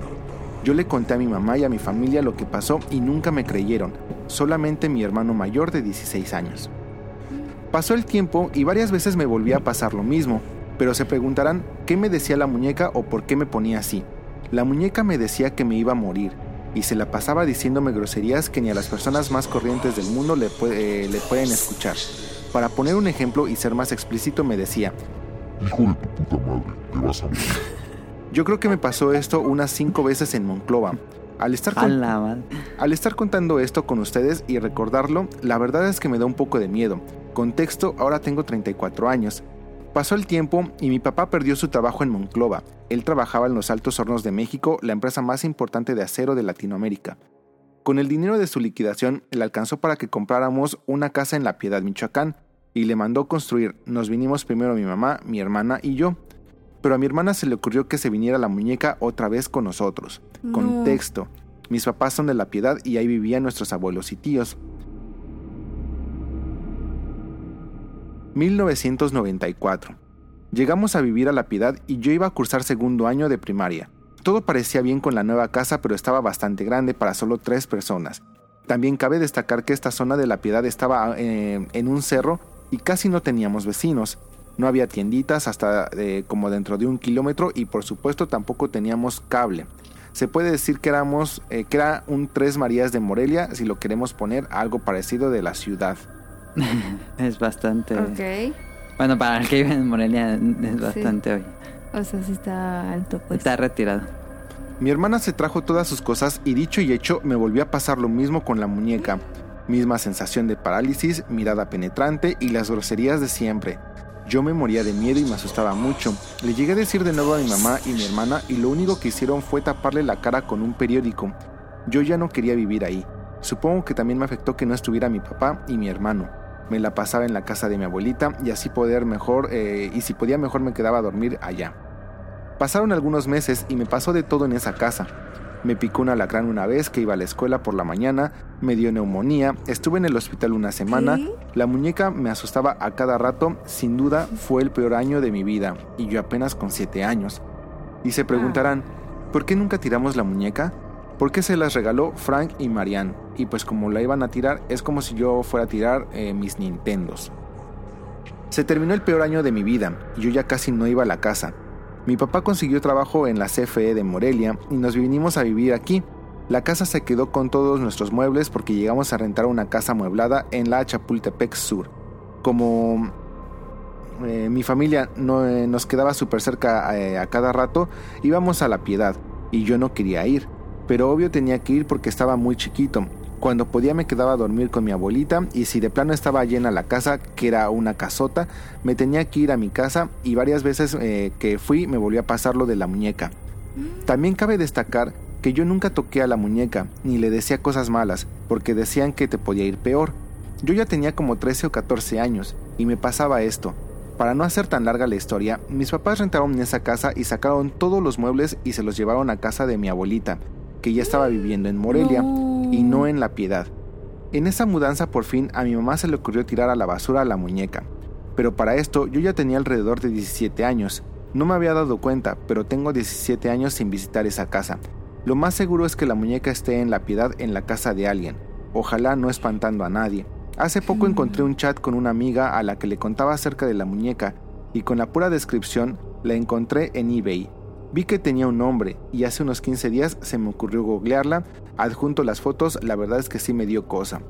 Yo le conté a mi mamá y a mi familia lo que pasó y nunca me creyeron, solamente mi hermano mayor de 16 años. Pasó el tiempo y varias veces me volvía a pasar lo mismo, pero se preguntarán qué me decía la muñeca o por qué me ponía así. La muñeca me decía que me iba a morir y se la pasaba diciéndome groserías que ni a las personas más corrientes del mundo le, eh, le pueden escuchar. Para poner un ejemplo y ser más explícito me decía, Hijo de tu puta madre, te vas a morir. yo creo que me pasó esto unas cinco veces en Monclova. Al estar, con- al estar contando esto con ustedes y recordarlo, la verdad es que me da un poco de miedo. Contexto, ahora tengo 34 años. Pasó el tiempo y mi papá perdió su trabajo en Monclova. Él trabajaba en los Altos Hornos de México, la empresa más importante de acero de Latinoamérica. Con el dinero de su liquidación le alcanzó para que compráramos una casa en La Piedad, Michoacán. y le mandó construir. Nos vinimos primero mi mamá, mi hermana y yo. Pero a mi hermana se le ocurrió que se viniera la muñeca otra vez con nosotros. No. Contexto. Mis papás son de la piedad y ahí vivían nuestros abuelos y tíos. 1994. Llegamos a vivir a La Piedad y yo iba a cursar segundo año de primaria. Todo parecía bien con la nueva casa, pero estaba bastante grande para solo tres personas. También cabe destacar que esta zona de La Piedad estaba eh, en un cerro y casi no teníamos vecinos. No había tienditas hasta eh, como dentro de un kilómetro y por supuesto tampoco teníamos cable. Se puede decir que éramos eh, que era un Tres Marías de Morelia si lo queremos poner algo parecido de la ciudad. Es bastante. Ok. Bueno, para el que vive en Morelia es bastante hoy. O sea, sí está alto, pues. Está retirado. Mi hermana se trajo todas sus cosas y dicho y hecho me volvió a pasar lo mismo con la muñeca. Misma sensación de parálisis, mirada penetrante y las groserías de siempre. Yo me moría de miedo y me asustaba mucho. Le llegué a decir de nuevo a mi mamá y mi hermana y lo único que hicieron fue taparle la cara con un periódico. Yo ya no quería vivir ahí. Supongo que también me afectó que no estuviera mi papá y mi hermano. Me la pasaba en la casa de mi abuelita y así poder mejor, eh, y si podía mejor me quedaba a dormir allá. Pasaron algunos meses y me pasó de todo en esa casa. Me picó un alacrán una vez que iba a la escuela por la mañana, me dio neumonía, estuve en el hospital una semana, la muñeca me asustaba a cada rato, sin duda fue el peor año de mi vida, y yo apenas con 7 años. Y se preguntarán, ¿por qué nunca tiramos la muñeca? ¿Por qué se las regaló Frank y Marianne? Y pues como la iban a tirar, es como si yo fuera a tirar eh, mis Nintendos. Se terminó el peor año de mi vida, y yo ya casi no iba a la casa. Mi papá consiguió trabajo en la CFE de Morelia y nos vinimos a vivir aquí. La casa se quedó con todos nuestros muebles porque llegamos a rentar una casa amueblada en la Chapultepec Sur. Como eh, mi familia no, eh, nos quedaba súper cerca a cada rato, íbamos a la piedad y yo no quería ir, pero obvio tenía que ir porque estaba muy chiquito. Cuando podía me quedaba a dormir con mi abuelita y si de plano estaba llena la casa, que era una casota, me tenía que ir a mi casa y varias veces eh, que fui me volvió a pasar lo de la muñeca. También cabe destacar que yo nunca toqué a la muñeca ni le decía cosas malas porque decían que te podía ir peor. Yo ya tenía como 13 o 14 años y me pasaba esto. Para no hacer tan larga la historia, mis papás rentaron esa casa y sacaron todos los muebles y se los llevaron a casa de mi abuelita, que ya estaba viviendo en Morelia y no en La Piedad. En esa mudanza por fin a mi mamá se le ocurrió tirar a la basura a la muñeca. Pero para esto yo ya tenía alrededor de 17 años. No me había dado cuenta, pero tengo 17 años sin visitar esa casa. Lo más seguro es que la muñeca esté en La Piedad en la casa de alguien. Ojalá no espantando a nadie. Hace poco encontré un chat con una amiga a la que le contaba acerca de la muñeca y con la pura descripción la encontré en eBay. Vi que tenía un nombre y hace unos 15 días se me ocurrió googlearla, adjunto las fotos, la verdad es que sí me dio cosa.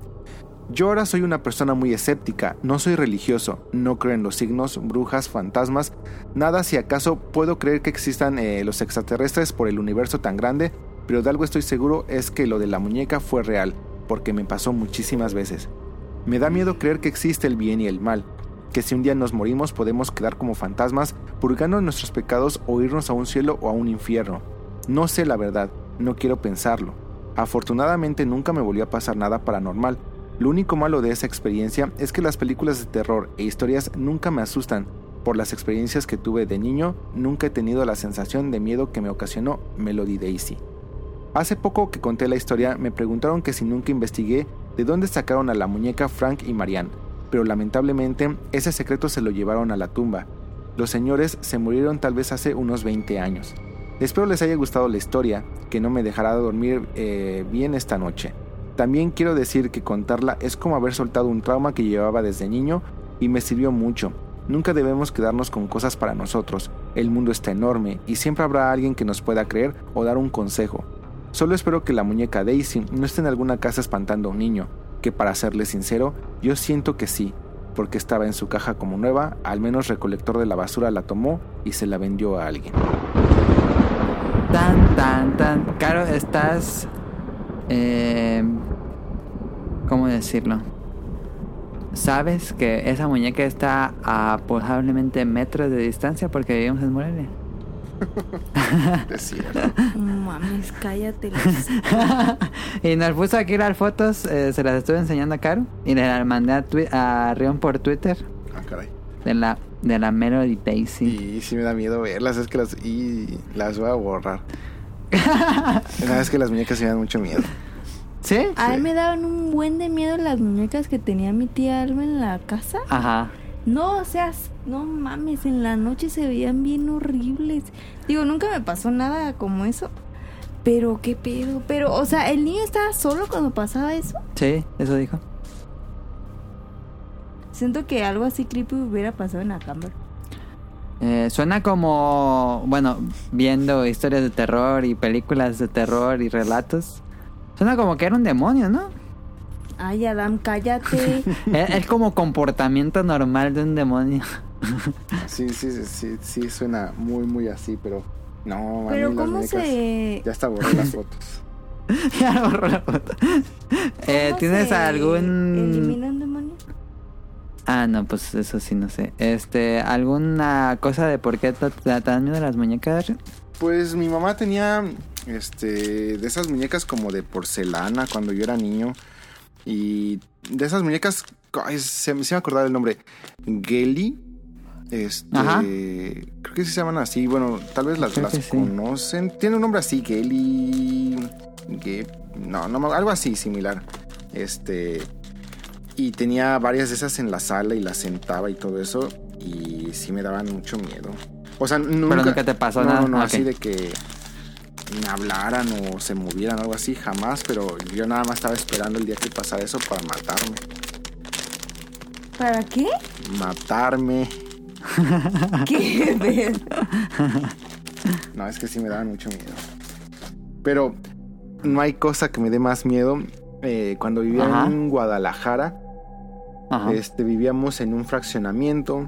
Yo ahora soy una persona muy escéptica, no soy religioso, no creo en los signos, brujas, fantasmas, nada si acaso puedo creer que existan eh, los extraterrestres por el universo tan grande, pero de algo estoy seguro es que lo de la muñeca fue real, porque me pasó muchísimas veces. Me da miedo creer que existe el bien y el mal, que si un día nos morimos podemos quedar como fantasmas purgando nuestros pecados o irnos a un cielo o a un infierno. No sé la verdad, no quiero pensarlo. Afortunadamente nunca me volvió a pasar nada paranormal. Lo único malo de esa experiencia es que las películas de terror e historias nunca me asustan. Por las experiencias que tuve de niño, nunca he tenido la sensación de miedo que me ocasionó Melody Daisy. Hace poco que conté la historia, me preguntaron que si nunca investigué de dónde sacaron a la muñeca Frank y Marianne, pero lamentablemente ese secreto se lo llevaron a la tumba. Los señores se murieron tal vez hace unos 20 años. Espero les haya gustado la historia, que no me dejará dormir eh, bien esta noche. También quiero decir que contarla es como haber soltado un trauma que llevaba desde niño y me sirvió mucho. Nunca debemos quedarnos con cosas para nosotros. El mundo está enorme y siempre habrá alguien que nos pueda creer o dar un consejo. Solo espero que la muñeca Daisy no esté en alguna casa espantando a un niño, que para serle sincero, yo siento que sí, porque estaba en su caja como nueva, al menos recolector de la basura la tomó y se la vendió a alguien. Tan, tan, tan. Caro, estás. Eh, ¿Cómo decirlo? Sabes que esa muñeca está a probablemente metros de distancia porque vivimos en Morelia. Es cierto. No mames, cállate. y nos puso aquí las fotos, eh, se las estuve enseñando a Caro y le las mandé a, twi- a Rion por Twitter Ah, caray. de la, de la Melody Daisy. Y sí me da miedo verlas, es que las... Y las voy a borrar. Una vez que las muñecas me dan mucho miedo. ¿Sí? A mí Sí. me daban un buen de miedo las muñecas que tenía mi tía Alma en la casa. Ajá. No, o sea, s- no mames, en la noche se veían bien horribles. Digo, nunca me pasó nada como eso. Pero qué pedo, pero, o sea, el niño estaba solo cuando pasaba eso. Sí, eso dijo. Siento que algo así creepy hubiera pasado en la cámara. Eh, suena como, bueno, viendo historias de terror y películas de terror y relatos. Suena como que era un demonio, ¿no? Ay, Adam, cállate. es, es como comportamiento normal de un demonio. Sí, sí, sí, sí, sí, suena muy, muy así, pero... No, a pero mí las ¿cómo se...? Ya hasta borré las fotos. ya borró la foto. Eh, ¿Tienes se algún...? ¿Elimina un demonio? Ah, no, pues eso sí, no sé. Este, ¿alguna cosa de por qué dan miedo las muñecas? Pues mi mamá tenía este de esas muñecas como de porcelana cuando yo era niño y de esas muñecas se, me- acordaba el nombre Geli este Ajá. creo que sí se llaman así bueno tal vez las, sí. conocen tiene un nombre así Geli Ge- no no algo así similar este y tenía varias de esas en la sala y las sentaba y todo eso y sí me daban mucho miedo o sea nunca, nunca te pasó no, nada. No, no, Ok. así de que hablaran o se movieran o algo así, jamás, pero yo nada más estaba esperando el día que pasara eso para matarme. ¿Para qué? Matarme. ¿Qué ves? No, es que sí me daban mucho miedo. Pero no hay cosa que me dé más miedo. Eh, cuando vivía Ajá. en Guadalajara, Ajá. este, vivíamos en un fraccionamiento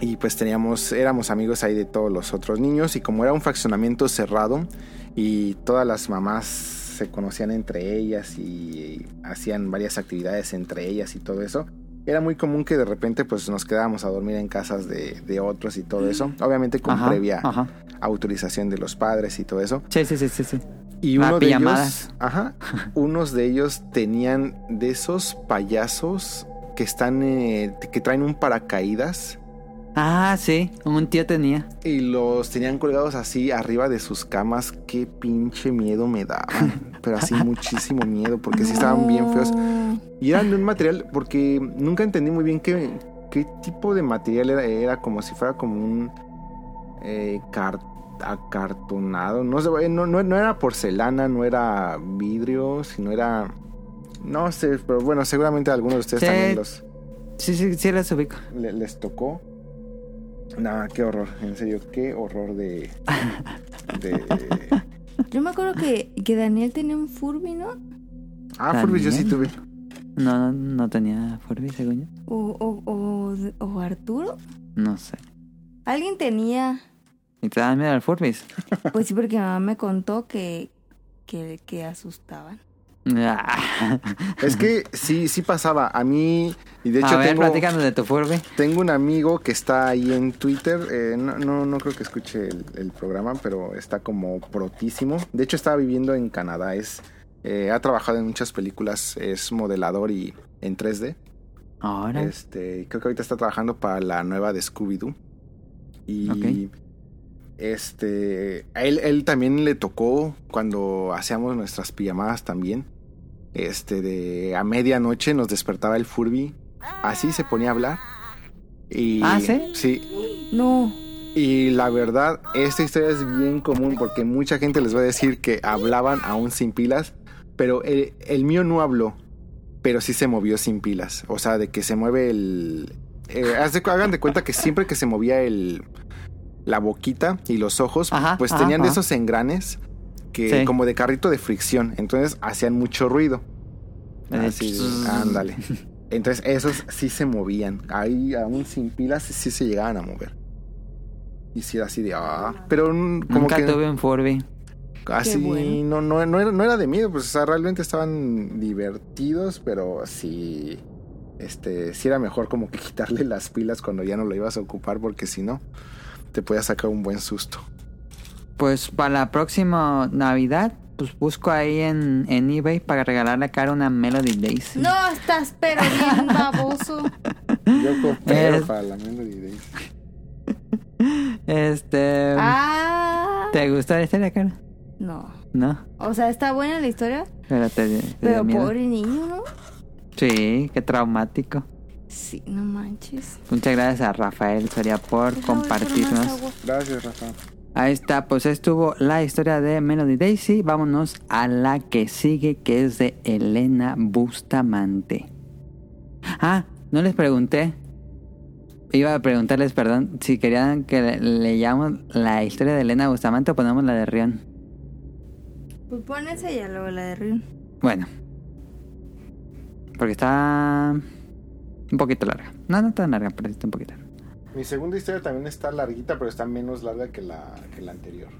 y pues teníamos, éramos amigos ahí de todos los otros niños y como era un fraccionamiento cerrado y todas las mamás se conocían entre ellas y hacían varias actividades entre ellas y todo eso. Era muy común que de repente pues nos quedábamos a dormir en casas de, de otros y todo eso. Obviamente con Ajá, previa ajá. autorización de los padres y todo eso. Sí, sí, sí, sí, sí. Y Ah, uno de pijamadas. ellos, ajá, unos de ellos tenían de esos payasos que están, eh, que traen un paracaídas Ah, sí, un tío tenía. y los tenían colgados así arriba de sus camas. Qué pinche miedo me daban, pero así muchísimo miedo porque sí estaban bien feos. Y eran de un material, porque nunca entendí muy bien qué, qué tipo de material era. Era como si fuera como un eh, car- acartonado. No, sé, no, no, no era porcelana, no era vidrio, sino era... No sé, pero bueno, seguramente algunos de ustedes Sí. también los, Sí, sí, sí, las ubico. le- les tocó. Nada, qué horror, en serio, qué horror de... de... Yo me acuerdo que, que Daniel tenía un Furby, ¿no? Ah, Furby yo sí tuve. No, no, no tenía Furby, según yo. O, o, o, o Arturo. No sé. Alguien tenía. ¿Y te dan miedo al Furbis? Pues sí, porque mi mamá me contó que, que, que asustaban. Ah. Es que sí, sí pasaba. A mí, y de hecho A ver, tengo... de tu. Tengo un amigo que está ahí en Twitter. eh, no, no, no creo que escuche el, el programa, pero está como protísimo. De hecho, estaba viviendo en Canadá. Es, eh, ha trabajado en muchas películas. Es modelador y en 3D. Ahora. Este, creo que ahorita está trabajando para la nueva de Scooby-Doo. Y. este, a él, él también le tocó cuando hacíamos nuestras pijamadas también. Este, de a medianoche nos despertaba el Furby. Así se ponía a hablar. Y, ¿Ah, sí? Sí. No. Y la verdad, esta historia es bien común porque mucha gente les va a decir que hablaban aún sin pilas, pero el, el mío no habló, pero sí se movió sin pilas. O sea, de que se mueve el... eh, haz de- hagan de cuenta que siempre que se movía el, la boquita y los ojos, Ajá, pues ajá, tenían de esos engranes que Sí. como de carrito de fricción, entonces hacían mucho ruido. Eh, Así, ándale. Entonces esos sí se movían. Ahí aún sin pilas sí se llegaban a mover. Y sí era así de ah, pero como Nunca que tuve un Furby. así bueno. no, no, no, era, no era de miedo, pues o sea, realmente estaban divertidos, pero sí este sí era mejor como que quitarle las pilas cuando ya no lo ibas a ocupar porque si no te podía sacar un buen susto. Pues para la próxima Navidad, pues busco ahí en, en eBay para regalarle a Cara una Melody Daisy. No, estás pero bien baboso. Yo Es- para la Melody Days. Este. Ah. ¿Te gustó la historia, cara? No. No. O sea, está buena la historia, Pero te, te dio pero pobre niño, ¿no? Sí, qué traumático. Sí, no manches. Muchas gracias a Rafael Soria por compartirnos. Gracias, Rafa. Ahí está, pues estuvo la historia de Melody Daisy. Vámonos a la que sigue, que es de Elena Bustamante. Ah, no les pregunté. Iba a preguntarles, perdón, si querían que le- leyamos la historia de Elena Bustamante o ponemos la de Rion. Pues pon esa y ya luego la de Rin. Bueno. Porque está un poquito larga. No, no tan larga, pero está un poquito larga. Mi segunda historia también está larguita, pero está menos larga que la, que la anterior.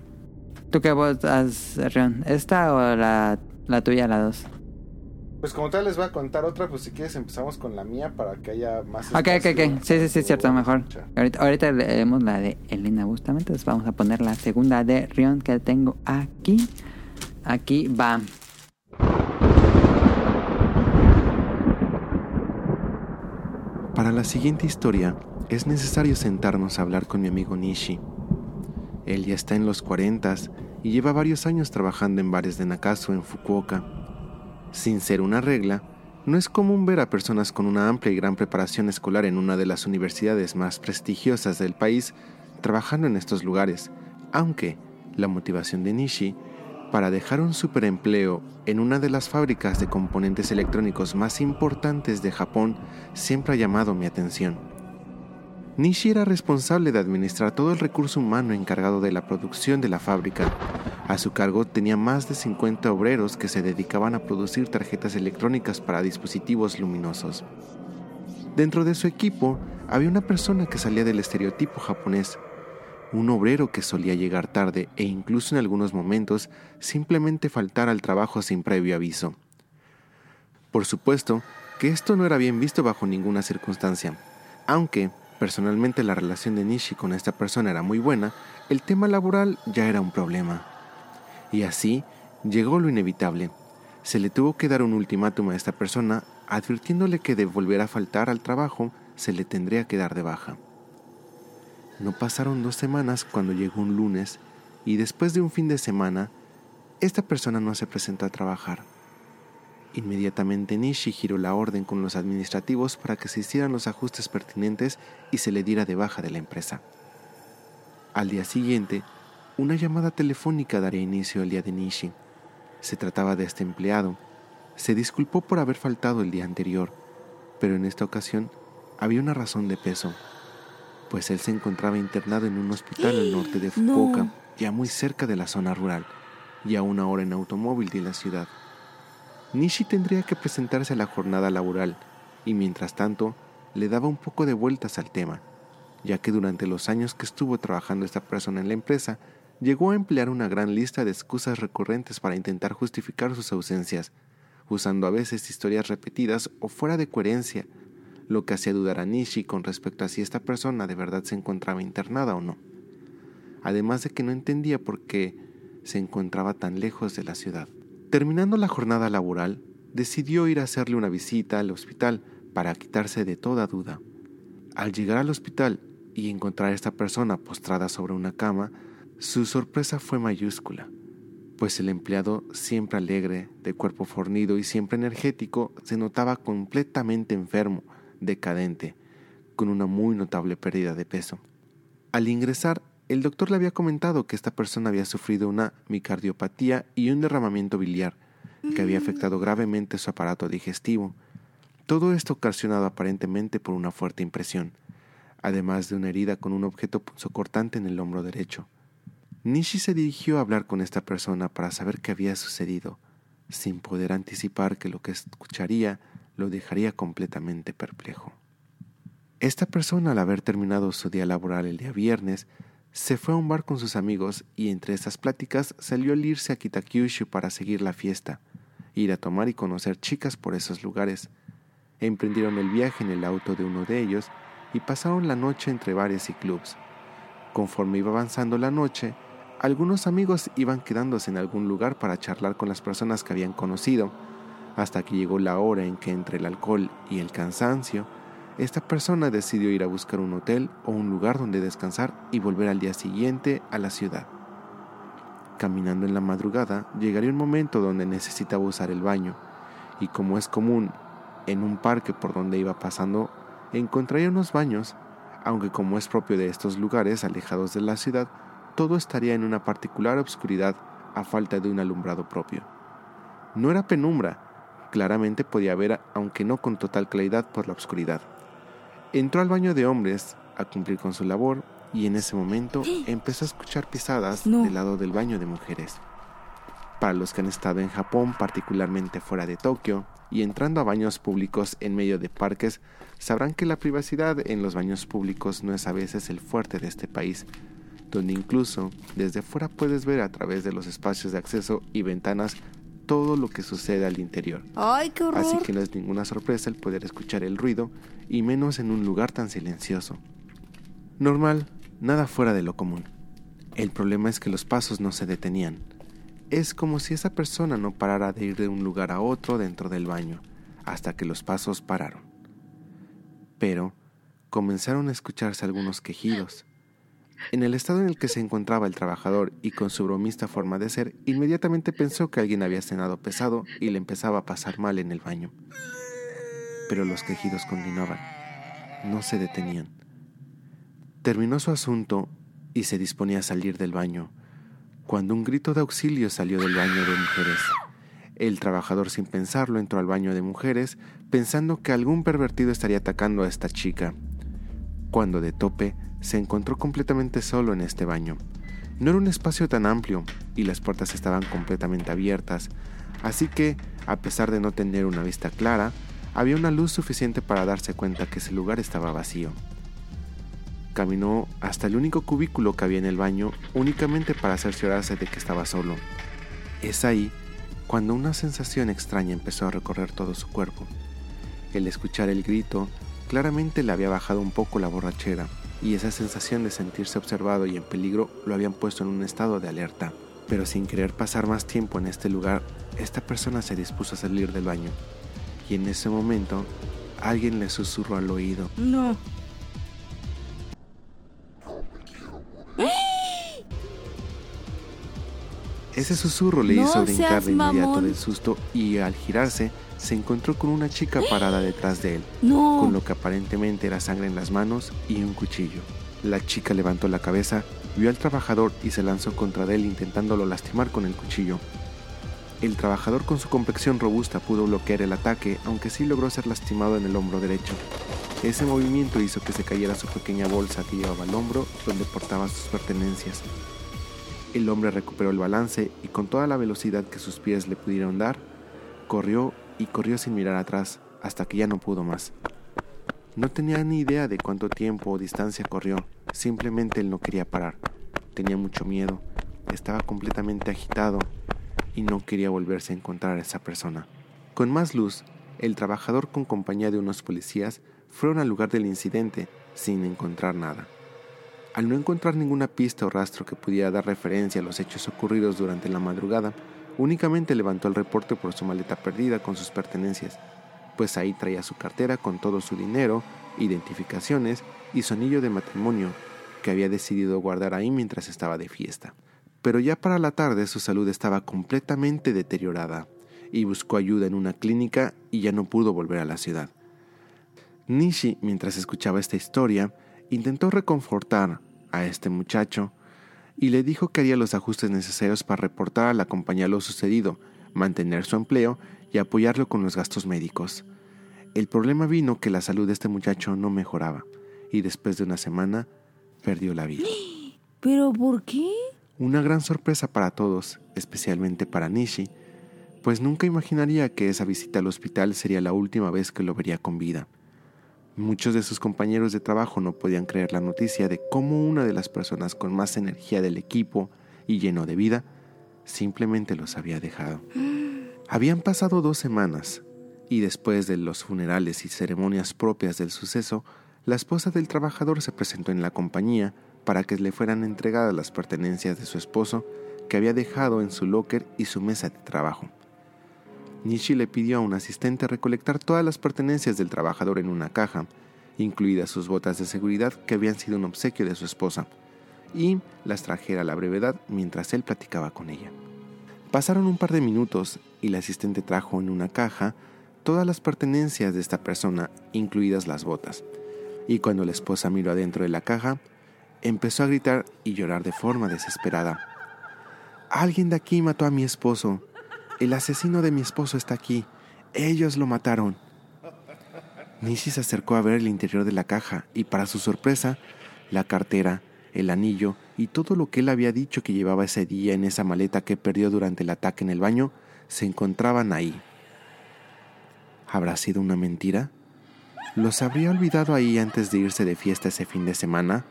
¿Tú qué votas, Rion? ¿Esta o la, la tuya, la dos? Pues como tal les voy a contar otra, pues si quieres empezamos con la mía para que haya más Ok, ok, espacio ok. Sí, sí, sí, cierto, mejor. Ahorita, ahorita leemos la de Elena Bustamante. Entonces vamos a poner la segunda de Rion que tengo aquí. Aquí va. Para la siguiente historia es necesario sentarnos a hablar con mi amigo Nishi. Él ya está en los 40 y lleva varios años trabajando en bares de Nakasu en Fukuoka. Sin ser una regla, no es común ver a personas con una amplia y gran preparación escolar en una de las universidades más prestigiosas del país trabajando en estos lugares, aunque la motivación de Nishi para dejar un superempleo en una de las fábricas de componentes electrónicos más importantes de Japón siempre ha llamado mi atención. Nishi era responsable de administrar todo el recurso humano encargado de la producción de la fábrica. A su cargo tenía más de 50 obreros que se dedicaban a producir tarjetas electrónicas para dispositivos luminosos. Dentro de su equipo había una persona que salía del estereotipo japonés, un obrero que solía llegar tarde e incluso en algunos momentos simplemente faltar al trabajo sin previo aviso. Por supuesto que esto no era bien visto bajo ninguna circunstancia, aunque personalmente la relación de Nishi con esta persona era muy buena, el tema laboral ya era un problema. Y así llegó lo inevitable. Se le tuvo que dar un ultimátum a esta persona advirtiéndole que de volver a faltar al trabajo se le tendría que dar de baja. No pasaron dos semanas cuando llegó un lunes y después de un fin de semana, esta persona no se presentó a trabajar. Inmediatamente Nishi giró la orden con los administrativos para que se hicieran los ajustes pertinentes y se le diera de baja de la empresa. Al día siguiente, una llamada telefónica daría inicio al día de Nishi. Se trataba de este empleado. Se disculpó por haber faltado el día anterior, pero en esta ocasión había una razón de peso pues él se encontraba internado en un hospital al norte de Fukuoka, No. ya muy cerca de la zona rural, y a una hora en automóvil de la ciudad. Nishi tendría que presentarse a la jornada laboral, y mientras tanto le daba un poco de vueltas al tema, ya que durante los años que estuvo trabajando esta persona en la empresa, llegó a emplear una gran lista de excusas recurrentes para intentar justificar sus ausencias, usando a veces historias repetidas o fuera de coherencia, lo que hacía dudar a Nishi con respecto a si esta persona de verdad se encontraba internada o no. Además de que no entendía por qué se encontraba tan lejos de la ciudad. Terminando la jornada laboral, decidió ir a hacerle una visita al hospital para quitarse de toda duda. Al llegar al hospital y encontrar a esta persona postrada sobre una cama, su sorpresa fue mayúscula, pues el empleado, siempre alegre, de cuerpo fornido y siempre energético, se notaba completamente enfermo, decadente, con una muy notable pérdida de peso. Al ingresar, el doctor le había comentado que esta persona había sufrido una micardiopatía y un derramamiento biliar, que había afectado gravemente su aparato digestivo. Todo esto ocasionado aparentemente por una fuerte impresión, además de una herida con un objeto punzocortante en el hombro derecho. Nishi se dirigió a hablar con esta persona para saber qué había sucedido, sin poder anticipar que lo que escucharía lo dejaría completamente perplejo. Esta persona, al haber terminado su día laboral el día viernes, se fue a un bar con sus amigos y entre estas pláticas salió al irse a Kitakyushu para seguir la fiesta, ir a tomar y conocer chicas por esos lugares. Emprendieron el viaje en el auto de uno de ellos y pasaron la noche entre bares y clubs. Conforme iba avanzando la noche, algunos amigos iban quedándose en algún lugar para charlar con las personas que habían conocido, hasta que llegó la hora en que entre el alcohol y el cansancio, esta persona decidió ir a buscar un hotel o un lugar donde descansar y volver al día siguiente a la ciudad. Caminando en la madrugada, llegaría un momento donde necesitaba usar el baño, y como es común en un parque por donde iba pasando, encontraría unos baños, aunque como es propio de estos lugares alejados de la ciudad, todo estaría en una particular obscuridad a falta de un alumbrado propio. No era penumbra, claramente podía ver, aunque no con total claridad por la oscuridad. Entró al baño de hombres a cumplir con su labor y en ese momento empezó a escuchar pisadas del lado del baño de mujeres. Para los que han estado en Japón, particularmente fuera de Tokio, y entrando a baños públicos en medio de parques, sabrán que la privacidad en los baños públicos no es a veces el fuerte de este país, donde incluso desde fuera puedes ver a través de los espacios de acceso y ventanas todo lo que sucede al interior. ¡Ay, qué horror! Así que no es ninguna sorpresa el poder escuchar el ruido, y menos en un lugar tan silencioso. Normal, nada fuera de lo común. El problema es que los pasos no se detenían. Es como si esa persona no parara de ir de un lugar a otro dentro del baño, hasta que los pasos pararon. Pero comenzaron a escucharse algunos quejidos, en el estado en el que se encontraba el trabajador y con su bromista forma de ser, inmediatamente pensó que alguien había cenado pesado y le empezaba a pasar mal en el baño. Pero los quejidos continuaban, no se detenían. Terminó su asunto y se disponía a salir del baño, cuando un grito de auxilio salió del baño de mujeres. El trabajador sin pensarlo entró al baño de mujeres pensando que algún pervertido estaría atacando a esta chica. Cuando de tope se encontró completamente solo en este baño. No era un espacio tan amplio y las puertas estaban completamente abiertas, así que, a pesar de no tener una vista clara, había una luz suficiente para darse cuenta que ese lugar estaba vacío. Caminó hasta el único cubículo que había en el baño únicamente para cerciorarse de que estaba solo. Es ahí cuando una sensación extraña empezó a recorrer todo su cuerpo. El escuchar el grito claramente le había bajado un poco la borrachera y esa sensación de sentirse observado y en peligro lo habían puesto en un estado de alerta. Pero sin querer pasar más tiempo en este lugar, esta persona se dispuso a salir del baño. Y en ese momento, alguien le susurró al oído. No. Ese susurro le No hizo brincar de inmediato mamón. del susto y al girarse se encontró con una chica parada detrás de él, No. con lo que aparentemente era sangre en las manos y un cuchillo. La chica levantó la cabeza, vio al trabajador y se lanzó contra él intentándolo lastimar con el cuchillo. El trabajador con su complexión robusta pudo bloquear el ataque, aunque sí logró ser lastimado en el hombro derecho. Ese movimiento hizo que se cayera su pequeña bolsa que llevaba al hombro donde portaba sus pertenencias. El hombre recuperó el balance y con toda la velocidad que sus pies le pudieron dar, corrió y corrió sin mirar atrás hasta que ya no pudo más. No tenía ni idea de cuánto tiempo o distancia corrió, simplemente él no quería parar. Tenía mucho miedo, estaba completamente agitado y no quería volverse a encontrar a esa persona. Con más luz, el trabajador con compañía de unos policías fueron al lugar del incidente sin encontrar nada. Al no encontrar ninguna pista o rastro que pudiera dar referencia a los hechos ocurridos durante la madrugada, únicamente levantó el reporte por su maleta perdida con sus pertenencias, pues ahí traía su cartera con todo su dinero, identificaciones y su anillo de matrimonio, que había decidido guardar ahí mientras estaba de fiesta. Pero ya para la tarde su salud estaba completamente deteriorada, y buscó ayuda en una clínica y ya no pudo volver a la ciudad. Nishi, mientras escuchaba esta historia, intentó reconfortar a este muchacho y le dijo que haría los ajustes necesarios para reportar a la compañía lo sucedido, mantener su empleo y apoyarlo con los gastos médicos. El problema vino que la salud de este muchacho no mejoraba y después de una semana perdió la vida. ¿Pero por qué? Una gran sorpresa para todos, especialmente para Nishi, pues nunca imaginaría que esa visita al hospital sería la última vez que lo vería con vida. Muchos de sus compañeros de trabajo no podían creer la noticia de cómo una de las personas con más energía del equipo y lleno de vida simplemente los había dejado. Habían pasado dos semanas y después de los funerales y ceremonias propias del suceso, la esposa del trabajador se presentó en la compañía para que le fueran entregadas las pertenencias de su esposo que había dejado en su locker y su mesa de trabajo. Nishi le pidió a un asistente recolectar todas las pertenencias del trabajador en una caja incluidas sus botas de seguridad que habían sido un obsequio de su esposa, y las trajera a la brevedad mientras él platicaba con ella. Pasaron un par de minutos y la asistente trajo en una caja todas las pertenencias de esta persona, incluidas las botas. Y cuando la esposa miró adentro de la caja, empezó a gritar y llorar de forma desesperada. Alguien de aquí mató a mi esposo. El asesino de mi esposo está aquí. Ellos lo mataron. Nishi se acercó a ver el interior de la caja y para su sorpresa, la cartera, el anillo y todo lo que él había dicho que llevaba ese día en esa maleta que perdió durante el ataque en el baño se encontraban ahí. ¿Habrá sido una mentira? ¿Los habría olvidado ahí antes de irse de fiesta ese fin de semana?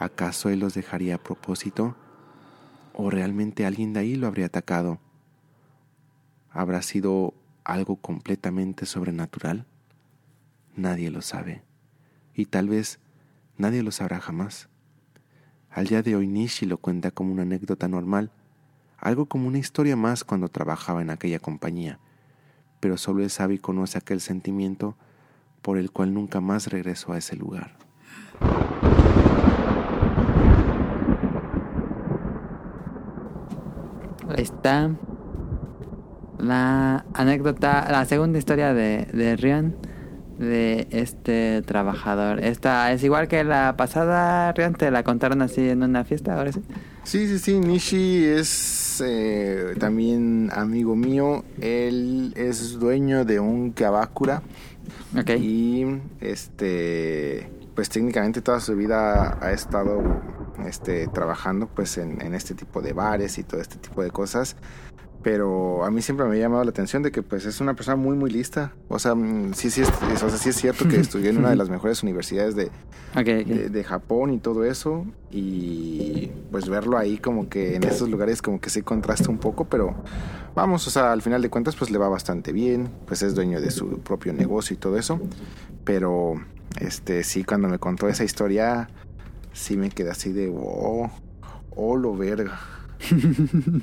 ¿Acaso él los dejaría a propósito? ¿O realmente alguien de ahí lo habría atacado? ¿Habrá sido algo completamente sobrenatural? Nadie lo sabe. Y tal vez nadie lo sabrá jamás. Al día de hoy Nishi lo cuenta como una anécdota normal, algo como una historia más cuando trabajaba en aquella compañía, pero solo él sabe y conoce aquel sentimiento por el cual nunca más regresó a ese lugar. Ahí está la anécdota, la segunda historia de, de Rion, de este trabajador. Esta es igual que la pasada, Rion, te la contaron así en una fiesta, ahora sí. Sí, sí, sí, Nishi es eh, también amigo mío. Él es dueño de un Kabakura. Ok. Y este, pues técnicamente toda su vida ha estado este, trabajando pues en, en este tipo de bares y todo este tipo de cosas. Pero a mí siempre me ha llamado la atención de que pues es una persona muy muy lista. O sea, mm, sí, sí, es, o sea, sí es cierto que estudió en una de las mejores universidades de, de, de Japón y todo eso. Y pues verlo ahí como que en esos lugares como que se contrasta un poco, pero vamos, o sea, al final de cuentas pues le va bastante bien, pues es dueño de su propio negocio y todo eso. Pero este sí, cuando me contó esa historia, sí me quedé así de, oh, oh, lo verga.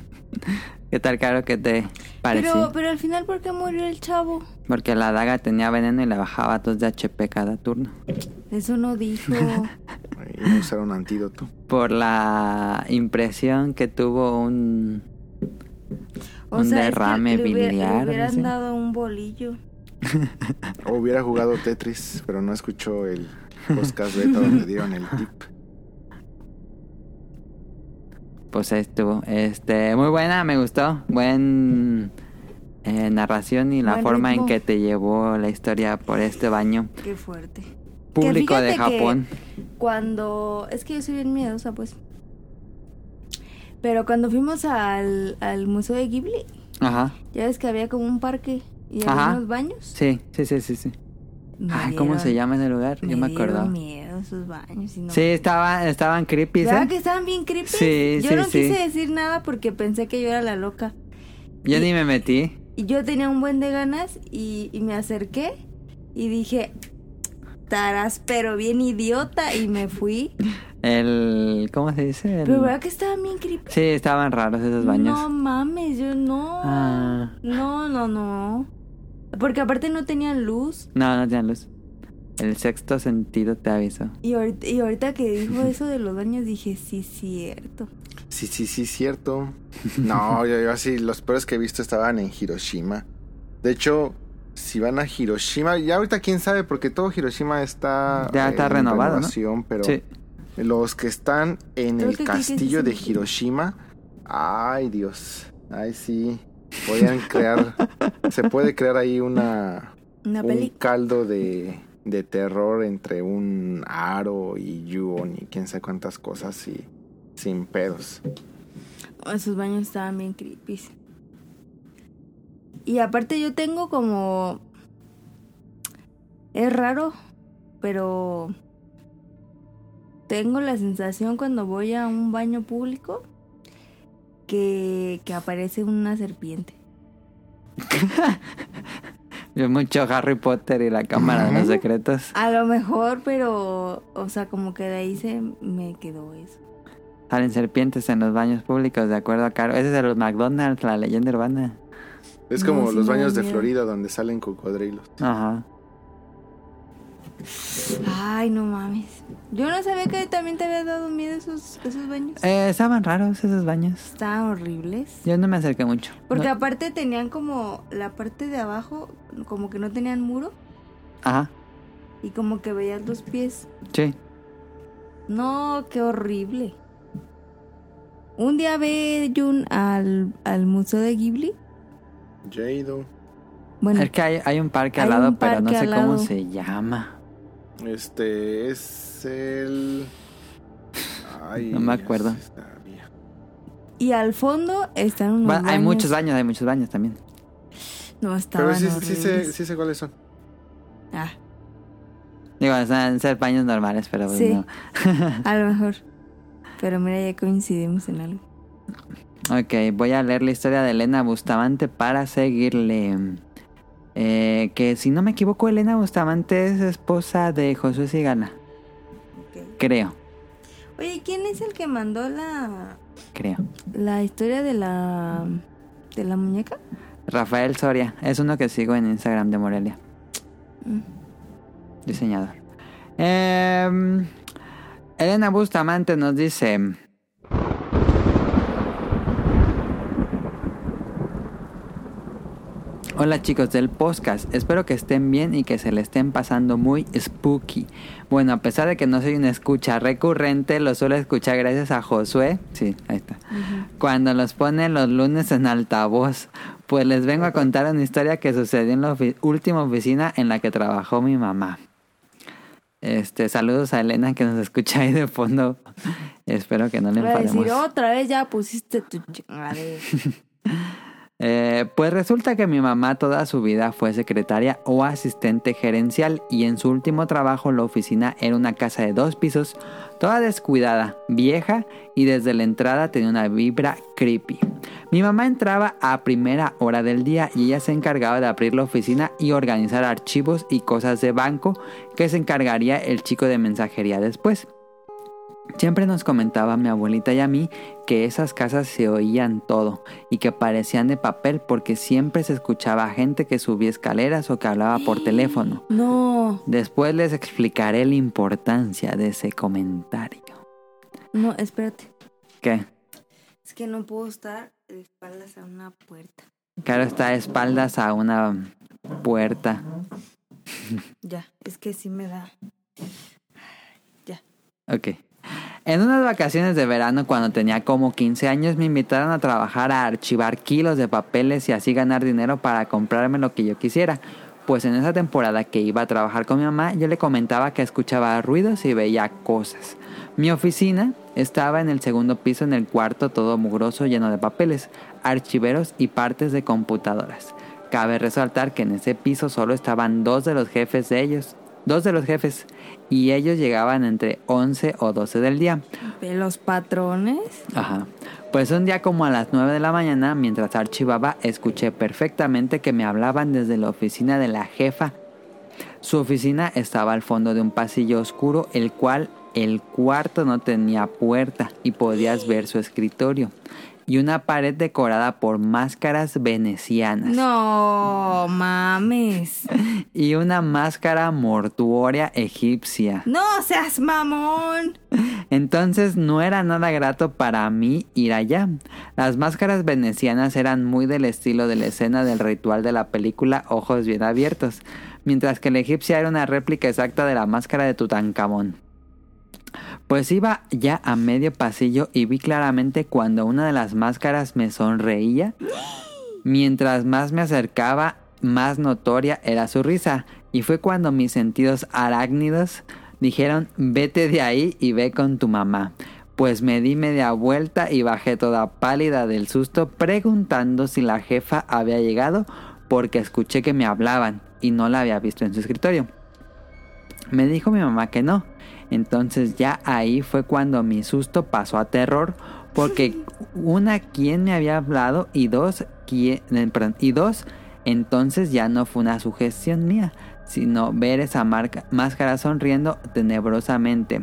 ¿Qué tal, Caro, que te pareció? Pero, pero al final, ¿por qué murió el chavo? Porque la daga tenía veneno y le bajaba dos de HP cada turno. Eso no dijo. Y no usar un antídoto. Por la impresión que tuvo un... O Un sea, es que derrame le hubiera- biliar, Le hubieran ¿sí? dado un bolillo. O hubiera jugado Tetris, pero no escuchó el podcast beta donde dieron el tip. Pues ahí estuvo. Este, muy buena, me gustó. Buen eh, narración y la Buen forma ritmo. en que te llevó la historia por este baño Qué fuerte. público de que- Japón. Cuando. Es que yo soy bien miedosa, pues. Pero cuando fuimos al, al Museo de Ghibli, Ajá. ya ves que había como un parque y Ajá. había unos baños. Sí, sí, sí, sí, sí. Me Ay, ¿cómo dieron- se llama ese lugar? Yo me acordaba. miedo baños. Y no Sí, estaban, estaban creepy, ¿Verdad ¿eh? que estaban bien creepy? Sí, yo sí, no sí. quise decir nada porque pensé que yo era la loca. Yo ni me metí. Y yo tenía un buen de ganas y, y me acerqué y dije, estarás pero bien idiota y me fui. El... ¿Cómo se dice? El- Pero verdad que estaban bien creepy. Sí, estaban raros esos baños. No mames, yo no. Ah. No, no, no. Porque aparte no tenían luz. No, no tenían luz. El sexto sentido te avisó. Y ahorita, y ahorita que dijo eso de los baños dije, sí, cierto. Sí, sí, sí, cierto. No, yo, yo así, los peores que he visto estaban en Hiroshima. De hecho, si van a Hiroshima, ya ahorita quién sabe, porque todo Hiroshima está, Ya está en renovado, ¿no? pero Sí. los que están en Creo el que aquí que sí castillo de Hiroshima, ay Dios, ay sí, podrían crear, se puede crear ahí una, Una un caldo de, de terror entre un aro y Yuon y quién sabe cuántas cosas y sin pedos. Esos baños estaban bien creepy. Y aparte yo tengo como... Es raro, pero... Tengo la sensación cuando voy a un baño público que, que aparece una serpiente. Vio mucho Harry Potter y la cámara de los secretos. A lo mejor, pero... O sea, como que de ahí se me quedó eso. Salen serpientes en los baños públicos, de acuerdo a Caro. Ese es de los McDonald's, la leyenda urbana. Es No, como sí los baños de. Florida donde salen cocodrilos. Ajá. Ay, no mames. Yo no sabía que también te había dado miedo esos, esos baños. Eh, estaban raros esos baños. Estaban horribles. Yo no me acerqué mucho. Porque No- aparte tenían como la parte de abajo, como que no tenían muro Ajá, y como que veías los pies. sí. No, qué horrible. Un día ve Jun al, al museo de Ghibli. Jado. Bueno, Es que hay, hay un parque al Hay lado, pero no sé cómo lado. se llama. Este es el. Ay, No me acuerdo. y al fondo están unos Bueno, hay muchos baños, hay muchos baños también. No, estaban Pero sí, sí, sé, sí sé cuáles son. Ah, Digo, están ser baños normales, pero pues Sí. no. a lo mejor. Pero mira, ya coincidimos en algo. Ok, voy a leer la historia de Elena Bustamante para seguirle. Eh, que si no me equivoco, Elena Bustamante es esposa de Josué Sigala. Creo, Oye, ¿quién es el que mandó la, creo. la historia de la de la muñeca? Rafael Soria, es uno que sigo en Instagram de Morelia. Mm. Diseñador. Em, Elena Bustamante nos dice... Hola chicos del podcast, espero que estén bien y que se le estén pasando muy spooky. Bueno, a pesar de que no soy una escucha recurrente, lo suelo escuchar gracias a Josué. Sí, ahí está. Cuando los pone los lunes en altavoz. Pues les vengo a contar una historia que sucedió en la ofi- última oficina en la que trabajó mi mamá. Este, saludos a Elena que nos escucha ahí de fondo. Espero que no le Voy a enfademos. decir, otra vez ya pusiste tu. Eh, pues resulta que mi mamá toda su vida fue secretaria o asistente gerencial y en su último trabajo la oficina era una casa de dos pisos, toda descuidada, vieja y desde la entrada tenía una vibra creepy. Mi mamá entraba a primera hora del día y ella se encargaba de abrir la oficina y organizar archivos y cosas de banco que se encargaría el chico de mensajería después. Siempre nos comentaba mi abuelita y a mí que esas casas se oían todo y que parecían de papel porque siempre se escuchaba gente que subía escaleras o que hablaba por teléfono. No, Después les explicaré la importancia de ese comentario. no, espérate. ¿Qué? Es que no puedo estar de espaldas a una puerta. Claro, está a espaldas a una puerta. Ya, es que sí me da. Ya. Ok. En unas vacaciones de verano, cuando tenía como 15 años, me invitaron a trabajar a archivar kilos de papeles y así ganar dinero para comprarme lo que yo quisiera. Pues en esa temporada que iba a trabajar con mi mamá, yo le comentaba que escuchaba ruidos y veía cosas. Mi oficina estaba en el segundo piso, en el cuarto todo mugroso, lleno de papeles, archiveros y partes de computadoras. Cabe resaltar que en ese piso solo estaban dos de los jefes de ellos, dos de los jefes, y ellos llegaban entre 11 o 12 del día. ¿De los patrones? Ajá. Pues un día como a las 9 de la mañana, mientras archivaba, escuché perfectamente que me hablaban desde la oficina de la jefa. Su oficina estaba al fondo de un pasillo oscuro, el cual el cuarto no tenía puerta y podías ver su escritorio. Y una pared decorada por máscaras venecianas. No mames. Y una máscara mortuoria egipcia. No seas mamón. Entonces no era nada grato para mí ir allá. Las máscaras venecianas eran muy del estilo de la escena del ritual de la película Ojos bien abiertos, mientras que la egipcia era una réplica exacta de la máscara de Tutankamón. Pues iba ya a medio pasillo y vi claramente cuando una de las máscaras me sonreía. Mientras más me acercaba, más notoria era su risa. Y fue cuando mis sentidos arácnidos dijeron, vete de ahí y ve con tu mamá. Pues me di media vuelta y bajé toda pálida del susto preguntando si la jefa había llegado porque escuché que me hablaban y no la había visto en su escritorio. Me dijo mi mamá que no. Entonces ya ahí fue cuando mi susto pasó a terror porque una quien me había hablado y dos quién, eh, perdón, y dos entonces ya no fue una sugestión mía, sino ver esa marca- máscara sonriendo tenebrosamente.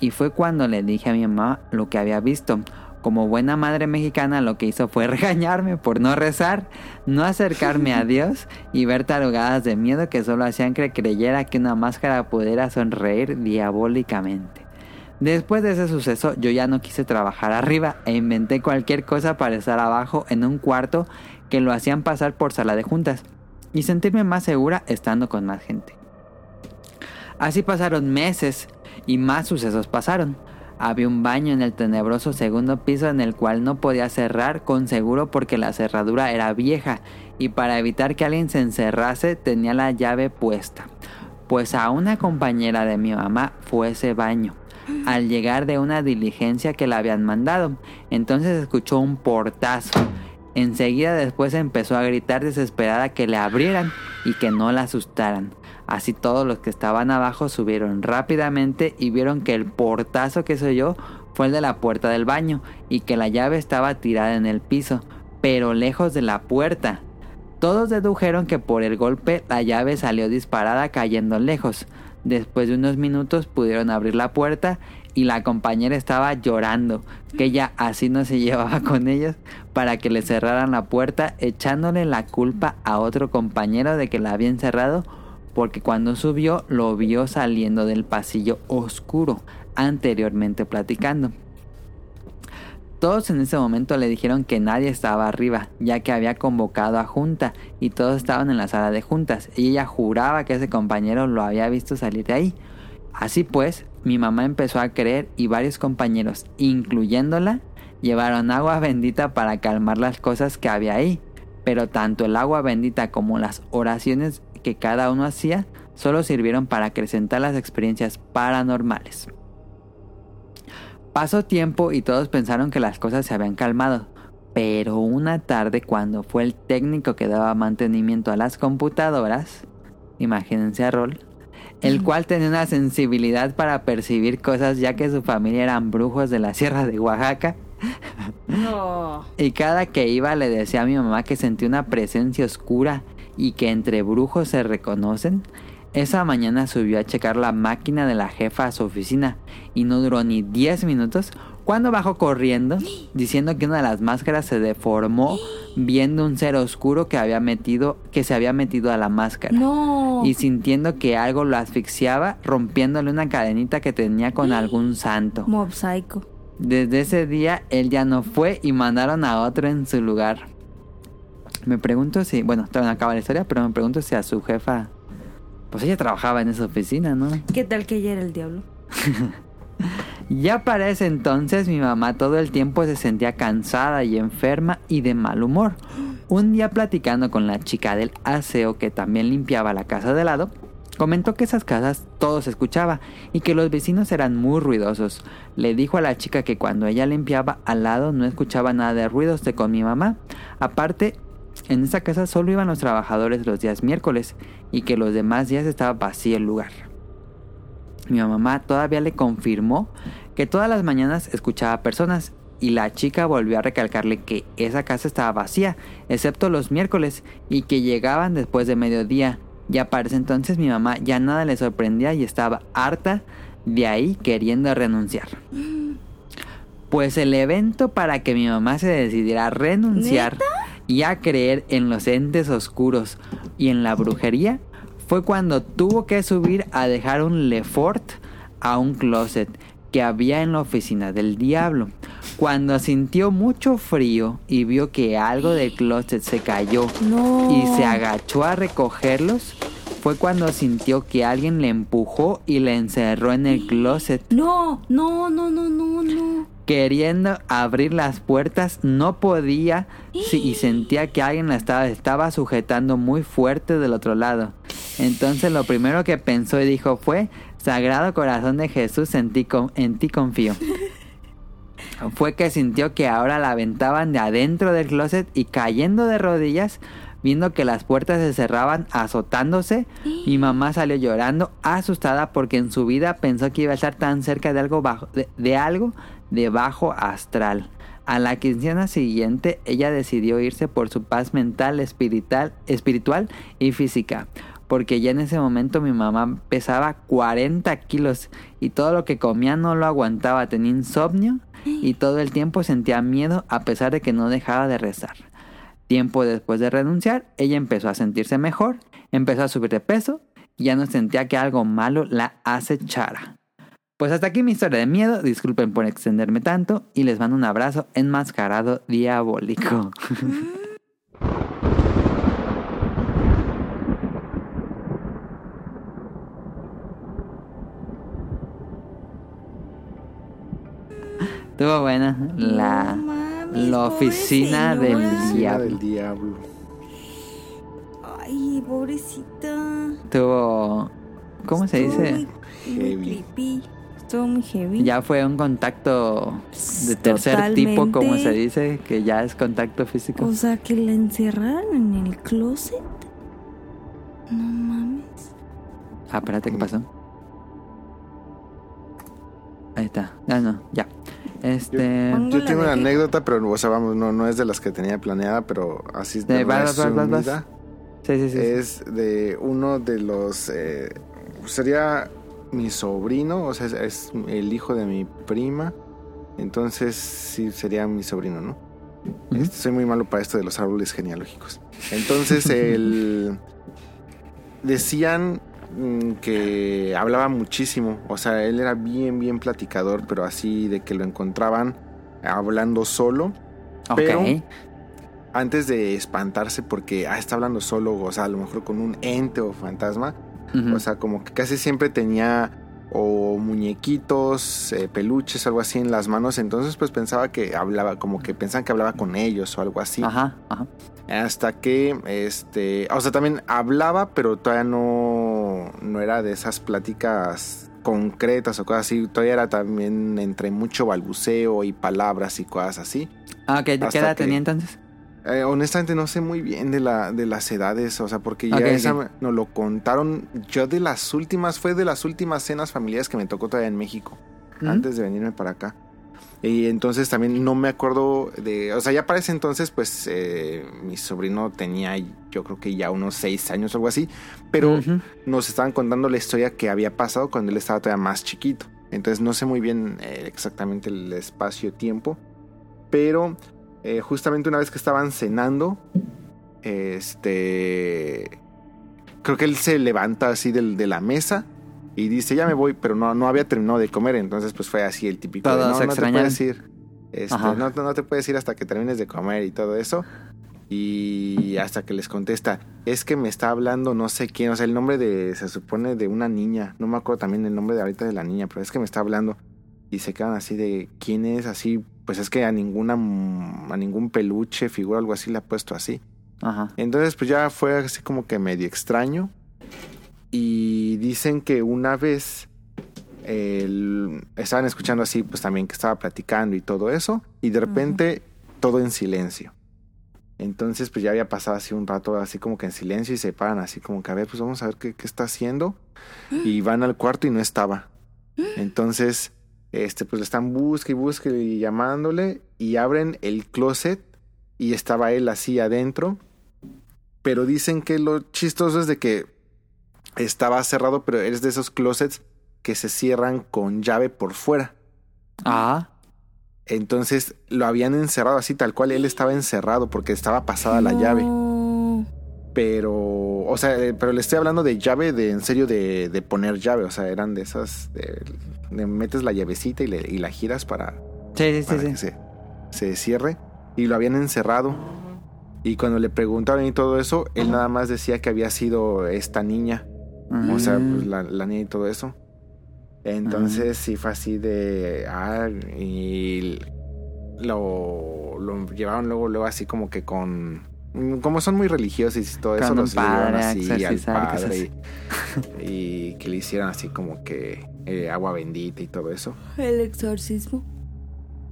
Y fue cuando le dije a mi mamá lo que había visto. Como buena madre mexicana lo que hizo fue regañarme por no rezar, no acercarme a Dios y ver tarugadas de miedo que solo hacían que creyera que una máscara pudiera sonreír diabólicamente. Después de ese suceso yo ya no quise trabajar arriba e inventé cualquier cosa para estar abajo en un cuarto que lo hacían pasar por sala de juntas y sentirme más segura estando con más gente. Así pasaron meses y más sucesos pasaron. Había un baño en el tenebroso segundo piso en el cual no podía cerrar con seguro porque la cerradura era vieja y para evitar que alguien se encerrase tenía la llave puesta. Pues a una compañera de mi mamá fue ese baño al llegar de una diligencia que la habían mandado. Entonces escuchó un portazo. Enseguida después empezó a gritar desesperada que le abrieran y que no la asustaran. Así todos los que estaban abajo subieron rápidamente y vieron que el portazo que se oyó fue el de la puerta del baño y que la llave estaba tirada en el piso, pero lejos de la puerta. Todos dedujeron que por el golpe la llave salió disparada cayendo lejos. Después de unos minutos pudieron abrir la puerta y la compañera estaba llorando, que ella así no se llevaba con ellos para que le cerraran la puerta, echándole la culpa a otro compañero de que la habían cerrado, porque cuando subió lo vio saliendo del pasillo oscuro, anteriormente platicando. Todos en ese momento le dijeron que nadie estaba arriba, ya que había convocado a junta y todos estaban en la sala de juntas, y ella juraba que ese compañero lo había visto salir de ahí. Así pues, mi mamá empezó a creer y varios compañeros, incluyéndola, llevaron agua bendita para calmar las cosas que había ahí. Pero tanto el agua bendita como las oraciones que cada uno hacía solo sirvieron para acrecentar las experiencias paranormales. Pasó tiempo y todos pensaron que las cosas se habían calmado. Pero una tarde cuando fue el técnico que daba mantenimiento a las computadoras, imagínense a Rol, el cual tenía una sensibilidad para percibir cosas ya que su familia eran brujos de la sierra de Oaxaca. No. Y cada que iba le decía a mi mamá que sentía una presencia oscura y que entre brujos se reconocen. Esa mañana subió a checar la máquina de la jefa a su oficina y no duró ni 10 minutos cuando bajó corriendo diciendo que una de las máscaras se deformó viendo un ser oscuro que había metido que se había metido a la máscara No. y sintiendo que algo lo asfixiaba rompiéndole una cadenita que tenía con algún santo. Mob Psycho. Desde ese día él ya no fue y mandaron a otro en su lugar. Me pregunto si, bueno, todavía no acaba la historia, pero me pregunto si a su jefa, pues ella trabajaba en esa oficina, ¿no? ¿Qué tal que ella era el diablo? Ya para ese entonces mi mamá todo el tiempo se sentía cansada y enferma y de mal humor. Un día platicando con la chica del aseo que también limpiaba la casa de lado, comentó que esas casas todo se escuchaba y que los vecinos eran muy ruidosos. Le dijo a la chica que cuando ella limpiaba al lado no escuchaba nada de ruidos de con mi mamá. Aparte, en esa casa solo iban los trabajadores los días miércoles y que los demás días estaba vacío el lugar. Mi mamá todavía le confirmó que todas las mañanas escuchaba personas y la chica volvió a recalcarle que esa casa estaba vacía, excepto los miércoles, y que llegaban después de mediodía. Ya para ese entonces mi mamá ya nada le sorprendía y estaba harta de ahí queriendo renunciar. Pues el evento para que mi mamá se decidiera a renunciar y a creer en los entes oscuros y en la brujería fue cuando tuvo que subir a dejar un Lefort a un closet que había en la oficina del diablo. Cuando sintió mucho frío y vio que algo del closet se cayó No. y se agachó a recogerlos, fue cuando sintió que alguien le empujó y le encerró en el closet. No, no, no, no, no, no. Queriendo abrir las puertas, no podía sí, y sentía que alguien la estaba, estaba sujetando muy fuerte del otro lado. Entonces lo primero que pensó y dijo fue, Sagrado Corazón de Jesús, en ti, con- en ti confío. Fue que sintió que ahora la aventaban de adentro del closet y cayendo de rodillas, viendo que las puertas se cerraban azotándose, mi mamá salió llorando, asustada porque en su vida pensó que iba a estar tan cerca de algo bajo, de, de algo de bajo astral. A la quincena siguiente, ella decidió irse por su paz mental, espiritual, espiritual y física. porque ya en ese momento mi mamá pesaba 40 kilos y todo lo que comía no lo aguantaba, tenía insomnio y todo el tiempo sentía miedo a pesar de que no dejaba de rezar. Tiempo después de renunciar, ella empezó a sentirse mejor, empezó a subir de peso y ya no sentía que algo malo la acechara. Pues hasta aquí mi historia de miedo, disculpen por extenderme tanto y les mando un abrazo enmascarado diabólico. Estuvo buena la, No mames, la oficina del diablo. del diablo. Ay, pobrecita. Estuvo... ¿Cómo se dice? Muy, muy Heavy. creepy. Estuvo muy heavy. Ya fue un contacto de tercer tipo, como se Totalmente. dice, que ya es contacto físico. O sea, que la encerraron en el closet. No mames. Ah, espérate, ¿qué pasó? Ahí está. Ah, no, ya. Este... Yo la tengo una que- anécdota, pero, o sea, vamos, no, no es de las que tenía planeada, pero así De- vas, vas, vas, vas. resumida. Sí, sí, sí. sí. Es de uno de los. eh, sería mi sobrino, o sea, es, es el hijo de mi prima. Entonces, sí, sería mi sobrino, ¿no? Este, soy muy malo para esto de los árboles genealógicos. Entonces, el. Decían mm, que hablaba muchísimo. O sea, él era bien, bien platicador, pero así de que lo encontraban hablando solo Ok. pero- antes de espantarse porque ah, está hablando solo, o sea, a lo mejor con un ente o fantasma, O sea, como que casi siempre tenía o muñequitos, eh, peluches, algo así en las manos, entonces pues pensaba que hablaba, como que pensaban que hablaba con ellos o algo así. Ajá, ajá. Hasta que, este, o sea, también hablaba, pero todavía no, no era de esas pláticas concretas o cosas así, todavía era también entre mucho balbuceo y palabras y cosas así. Ah, ok, ¿qué edad tenía entonces? Eh, honestamente no sé muy bien de la de las edades, o sea, porque ya Ok, esa ok. me- nos lo contaron yo de las últimas, fue de las últimas cenas familiares que me tocó todavía en México, antes de venirme para acá. Y entonces también no me acuerdo de, o sea, ya para ese entonces, pues eh, mi sobrino tenía, yo creo que ya unos seis años o algo así, pero nos estaban contando la historia que había pasado cuando él estaba todavía más chiquito. Entonces no sé muy bien eh, exactamente el espacio-tiempo. Pero eh, justamente una vez que estaban cenando, este... Creo que él se levanta así del- de la mesa y dice, ya me voy, pero no, no había terminado de comer. Entonces pues fue así el típico... de, no, se no te extrañaron". puedes ir. Este, no, no te puedes ir hasta que termines de comer y todo eso. Y hasta que les contesta, es que me está hablando no sé quién, o sea, el nombre de, se supone de una niña, no me acuerdo también el nombre de ahorita de la niña, pero es que me está hablando y se quedan así de quién es, así, pues es que a ninguna, a ningún peluche, figura, algo así le ha puesto así. Ajá. Entonces pues ya fue así como que medio extraño y dicen que una vez el- estaban escuchando así pues también que estaba platicando y todo eso y de repente todo en silencio. Entonces pues ya había pasado así un rato así como que en silencio y se paran así como que a ver pues vamos a ver qué, qué está haciendo y van al cuarto y no estaba. Entonces este pues le están busque y busque y llamándole y abren el closet y estaba él así adentro. Pero dicen que lo chistoso es de que estaba cerrado, pero es de esos closets que se cierran con llave por fuera. Ah, Entonces lo habían encerrado así tal cual él estaba encerrado porque estaba pasada la llave. Pero, o sea, eh, pero le estoy hablando de llave de en serio de, de poner llave. O sea, eran de esas, de, de metes la llavecita y, le- y la giras para, sí, sí, para sí. que se, se cierre. Y lo habían encerrado. Y cuando le preguntaron y todo eso, él nada más decía que había sido esta niña. O sea, Mm. pues la, la niña y todo eso. Entonces sí fue así de... Ah, y lo, lo llevaron luego, luego así como que con... Como son muy religiosos y todo eso, los padre a así al padre y, y que le hicieran así como que eh, agua bendita y todo eso. El exorcismo.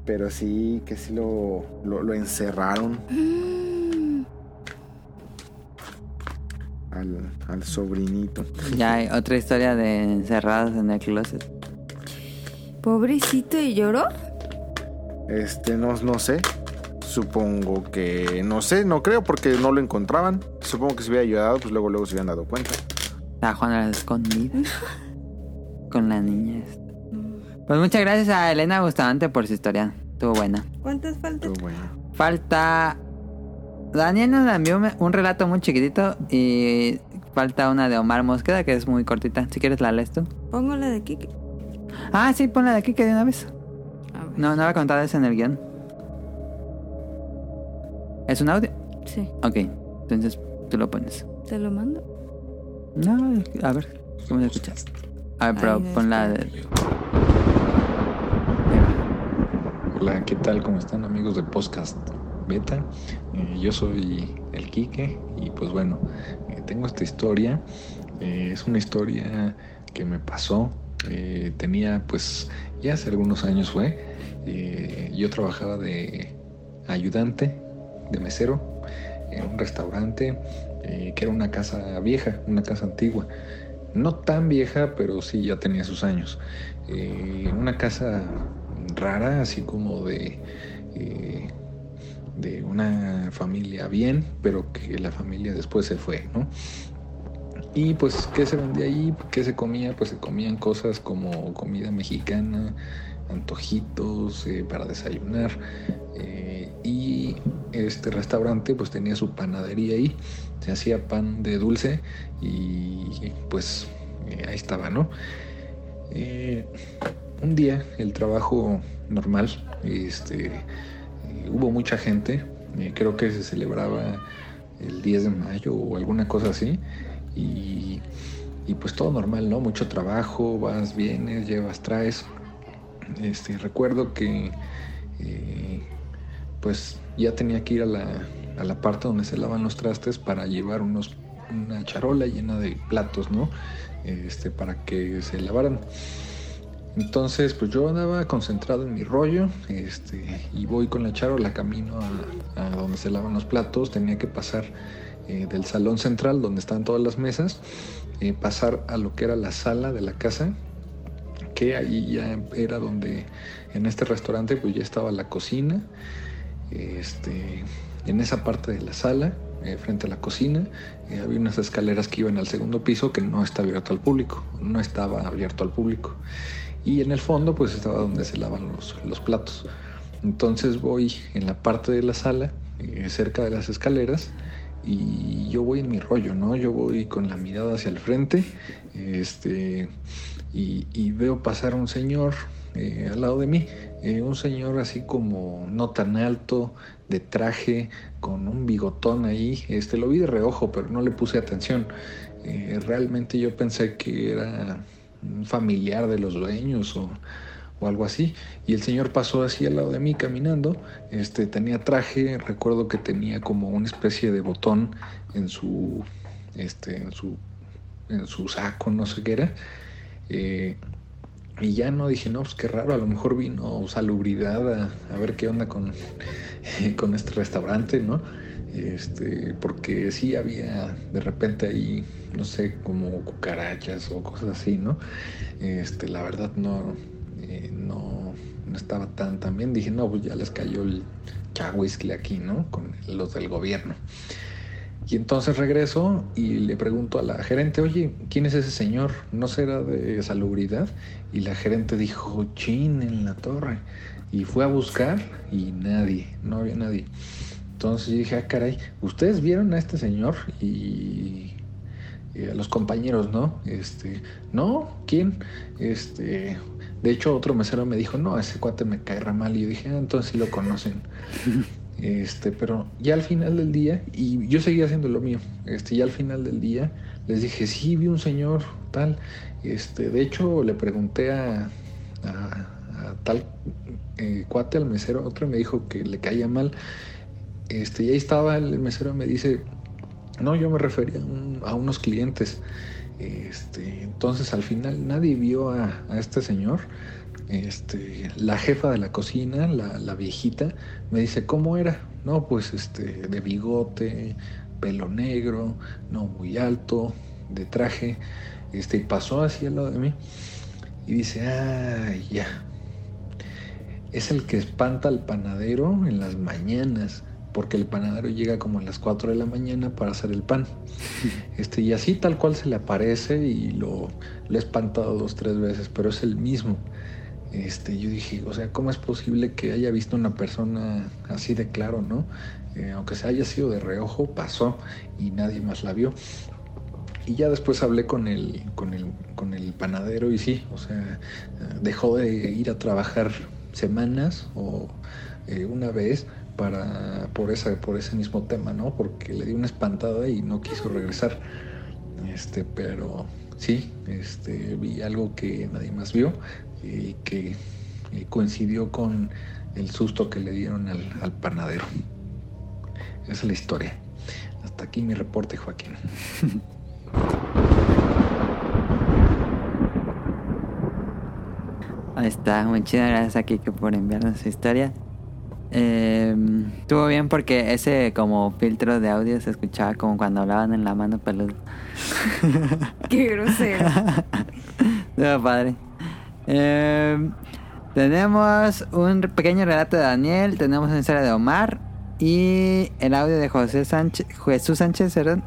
Pero sí, que sí lo, lo, lo encerraron Mm. al, al sobrinito. Ya hay otra historia de encerrados en el closet. Pobrecito y lloró. Este, no, no sé. Supongo que, no sé, no creo porque no lo encontraban. Supongo que si hubiera ayudado, pues luego, luego se hubieran dado cuenta. Estaba jugando a las escondidas con la niña esta. Pues muchas gracias a Elena Bustamante por su historia. Estuvo buena. ¿Cuántas faltan? Falta. Daniel nos envió un- relato muy chiquitito y falta una de Omar Mosqueda que es muy cortita. Si quieres la lees tú. Pongo la de Kiki. Ah, sí, ponla de aquí que de una vez. A ver. No, no había contado eso en el guion. ¿Es un audio? Sí, Ok, entonces tú lo pones. te lo mando. No, a ver, ¿cómo se escucha? A ver, pero Ay, no, ponla de... Hola, ¿qué tal? ¿Cómo están amigos de Podcast Beta? Eh, yo soy el Quique y pues bueno, eh, tengo esta historia. Eh, es una historia que me pasó. Eh, tenía pues ya hace algunos años fue. Eh, yo trabajaba de ayudante, de mesero, en un restaurante eh, que era una casa vieja, una casa antigua. No tan vieja, pero sí ya tenía sus años. Eh, una casa rara, así como de, eh, de una familia bien, pero que la familia después se fue, ¿no? Y pues, ¿qué se vendía ahí? ¿Qué se comía? Pues se comían cosas como comida mexicana, antojitos eh, para desayunar. eh, y este restaurante pues tenía su panadería ahí. Se hacía pan de dulce y pues eh, ahí estaba, ¿no? Eh, un día el trabajo normal, este, hubo mucha gente, eh, creo que se celebraba el 10 de mayo o alguna cosa así, y, pues todo normal, ¿no? Mucho trabajo, vas, vienes, llevas, traes. Este, recuerdo que pues ya tenía que ir a la, a la parte donde se lavan los trastes para llevar unos, una charola llena de platos, ¿no? Este, para que se lavaran. Entonces, pues yo andaba concentrado en mi rollo, este, y voy con la charola camino a, a donde se lavan los platos. Tenía que pasar eh, del salón central, donde están todas las mesas, eh, pasar a lo que era la sala de la casa, que ahí ya era donde, en este restaurante, pues ya estaba la cocina. Este, en esa parte de la sala, eh, frente a la cocina, eh, había unas escaleras que iban al segundo piso que no está abierto al público, no estaba abierto al público. Y en el fondo pues estaba donde se lavan los, los platos. Entonces voy en la parte de la sala, eh, cerca de las escaleras, y yo voy en mi rollo, ¿no? Yo voy con la mirada hacia el frente, este, y, veo pasar un señor al lado de mí, eh, un señor así como no tan alto, de traje, con un bigotón ahí, este, lo vi de reojo, pero no le puse atención. Eh, realmente yo pensé que era un familiar de los dueños o, o algo así. Y el señor pasó así al lado de mí caminando. Este tenía traje, recuerdo que tenía como una especie de botón en su este en su en su saco, no sé qué era. Eh, y ya no dije, no, pues qué raro, a lo mejor vino salubridad a, ver qué onda con, con este restaurante, ¿no? Este, porque sí había de repente ahí, no sé, como cucarachas o cosas así, ¿no? Este, la verdad no, eh, no, no estaba tan, tan bien. Dije, no, pues ya les cayó el chahuiscle aquí, ¿no? Con los del gobierno. Y entonces regreso y le pregunto a la gerente, oye, ¿quién es ese señor? ¿No será de salubridad? Y la gerente dijo, chin, en la torre. Y fue a buscar y nadie, no había nadie. Entonces yo dije, ah, caray, ¿ustedes vieron a este señor? Y, a los compañeros, ¿no? Este, no, ¿quién? Este, de hecho, otro mesero me dijo, no, ese cuate me cae re mal. Y yo dije, ah, entonces sí lo conocen. Este, pero ya al final del día, y yo seguía haciendo lo mío, este, ya al final del día les dije, sí, vi un señor tal, este, de hecho le pregunté a, tal eh, cuate al mesero, otro me dijo que le caía mal, este, y ahí estaba el mesero me dice, no, yo me refería a, un- a unos clientes, este, entonces al final nadie vio a este señor, este, la jefa de la cocina, la, la viejita, me dice, ¿cómo era? No, pues este, de bigote, pelo negro, no muy alto, de traje, este, y pasó así al lado de mí y dice, ah, ya, es el que espanta al panadero en las mañanas. porque el panadero llega como a las 4 de la mañana para hacer el pan. Este, y así tal cual se le aparece y lo, lo he espantado dos, tres veces, pero es el mismo. Este, yo dije, o sea, ¿cómo es posible que haya visto una persona así de claro, no? Eh, aunque se haya sido de reojo, pasó y nadie más la vio. Y ya después hablé con el, con el, con el panadero y sí, o sea, dejó de ir a trabajar semanas o eh, una vez para, por, esa, por ese mismo tema, ¿no? Porque le dio una espantada y no quiso regresar. Este, pero sí, este, vi algo que nadie más vio y que eh, coincidió con el susto que le dieron al, al panadero. Esa es la historia. Hasta aquí mi reporte, Joaquín. Ahí está, muchas gracias a Kike por enviarnos su historia. Eh, estuvo bien porque ese como filtro de audio se escuchaba como cuando hablaban en la mano peluda. Qué grosero. Estuvo padre. Eh, tenemos un pequeño relato de Daniel, tenemos una historia de Omar y el audio de José Sánchez, Jesús Sánchez, perdón,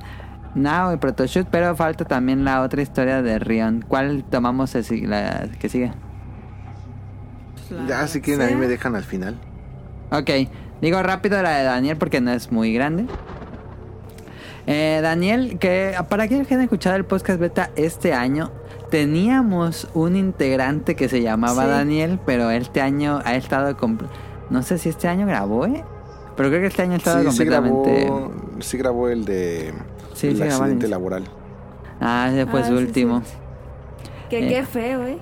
Now y Protoshoot, pero falta también la otra historia de Rion. ¿Cuál tomamos el- la que sigue? Ya, si quieren, ahí me dejan al final. Ok, digo rápido la de Daniel porque no es muy grande. Eh, Daniel, que para quienes que han escuchado el podcast beta este año, teníamos un integrante que se llamaba Sí. Daniel, pero este año ha estado... No sé si este año grabó, ¿eh? Pero creo que este año ha estado Sí, sí completamente... grabó, sí grabó el de Sí, el sí grabó al accidente laboral. Ah, ese fue Ah, su sí, último. sí. Que Eh. qué feo, ¿eh?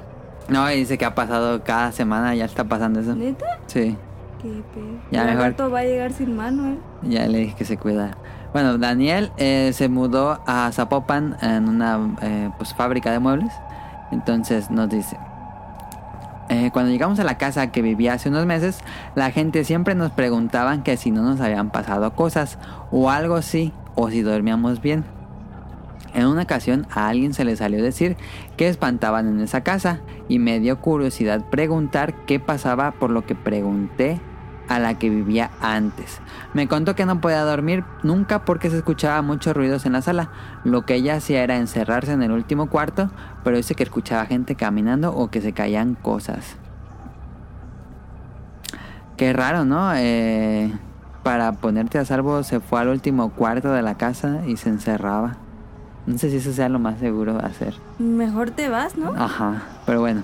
No, y dice que ha pasado cada semana, ya está pasando eso. ¿Neta? Sí. Qué pedo. Ya mejor. va a llegar sin mano, ¿eh? Ya le dije que se cuida. Bueno, Daniel eh, se mudó a Zapopan en una eh, pues, fábrica de muebles. Entonces nos dice... eh, cuando llegamos a la casa que vivía hace unos meses, la gente siempre nos preguntaban que si no nos habían pasado cosas o algo así, o si dormíamos bien. En una ocasión a alguien se le salió decir que espantaban en esa casa y me dio curiosidad preguntar qué pasaba por lo que pregunté a la que vivía antes. Me contó que no podía dormir nunca porque se escuchaba muchos ruidos en la sala. Lo que ella hacía era encerrarse en el último cuarto, pero dice que escuchaba gente caminando o que se caían cosas. Qué raro, ¿no? Eh, para ponerte a salvo se fue al último cuarto de la casa y se encerraba. No sé si eso sea lo más seguro de hacer. Mejor te vas, ¿no? Ajá, pero bueno.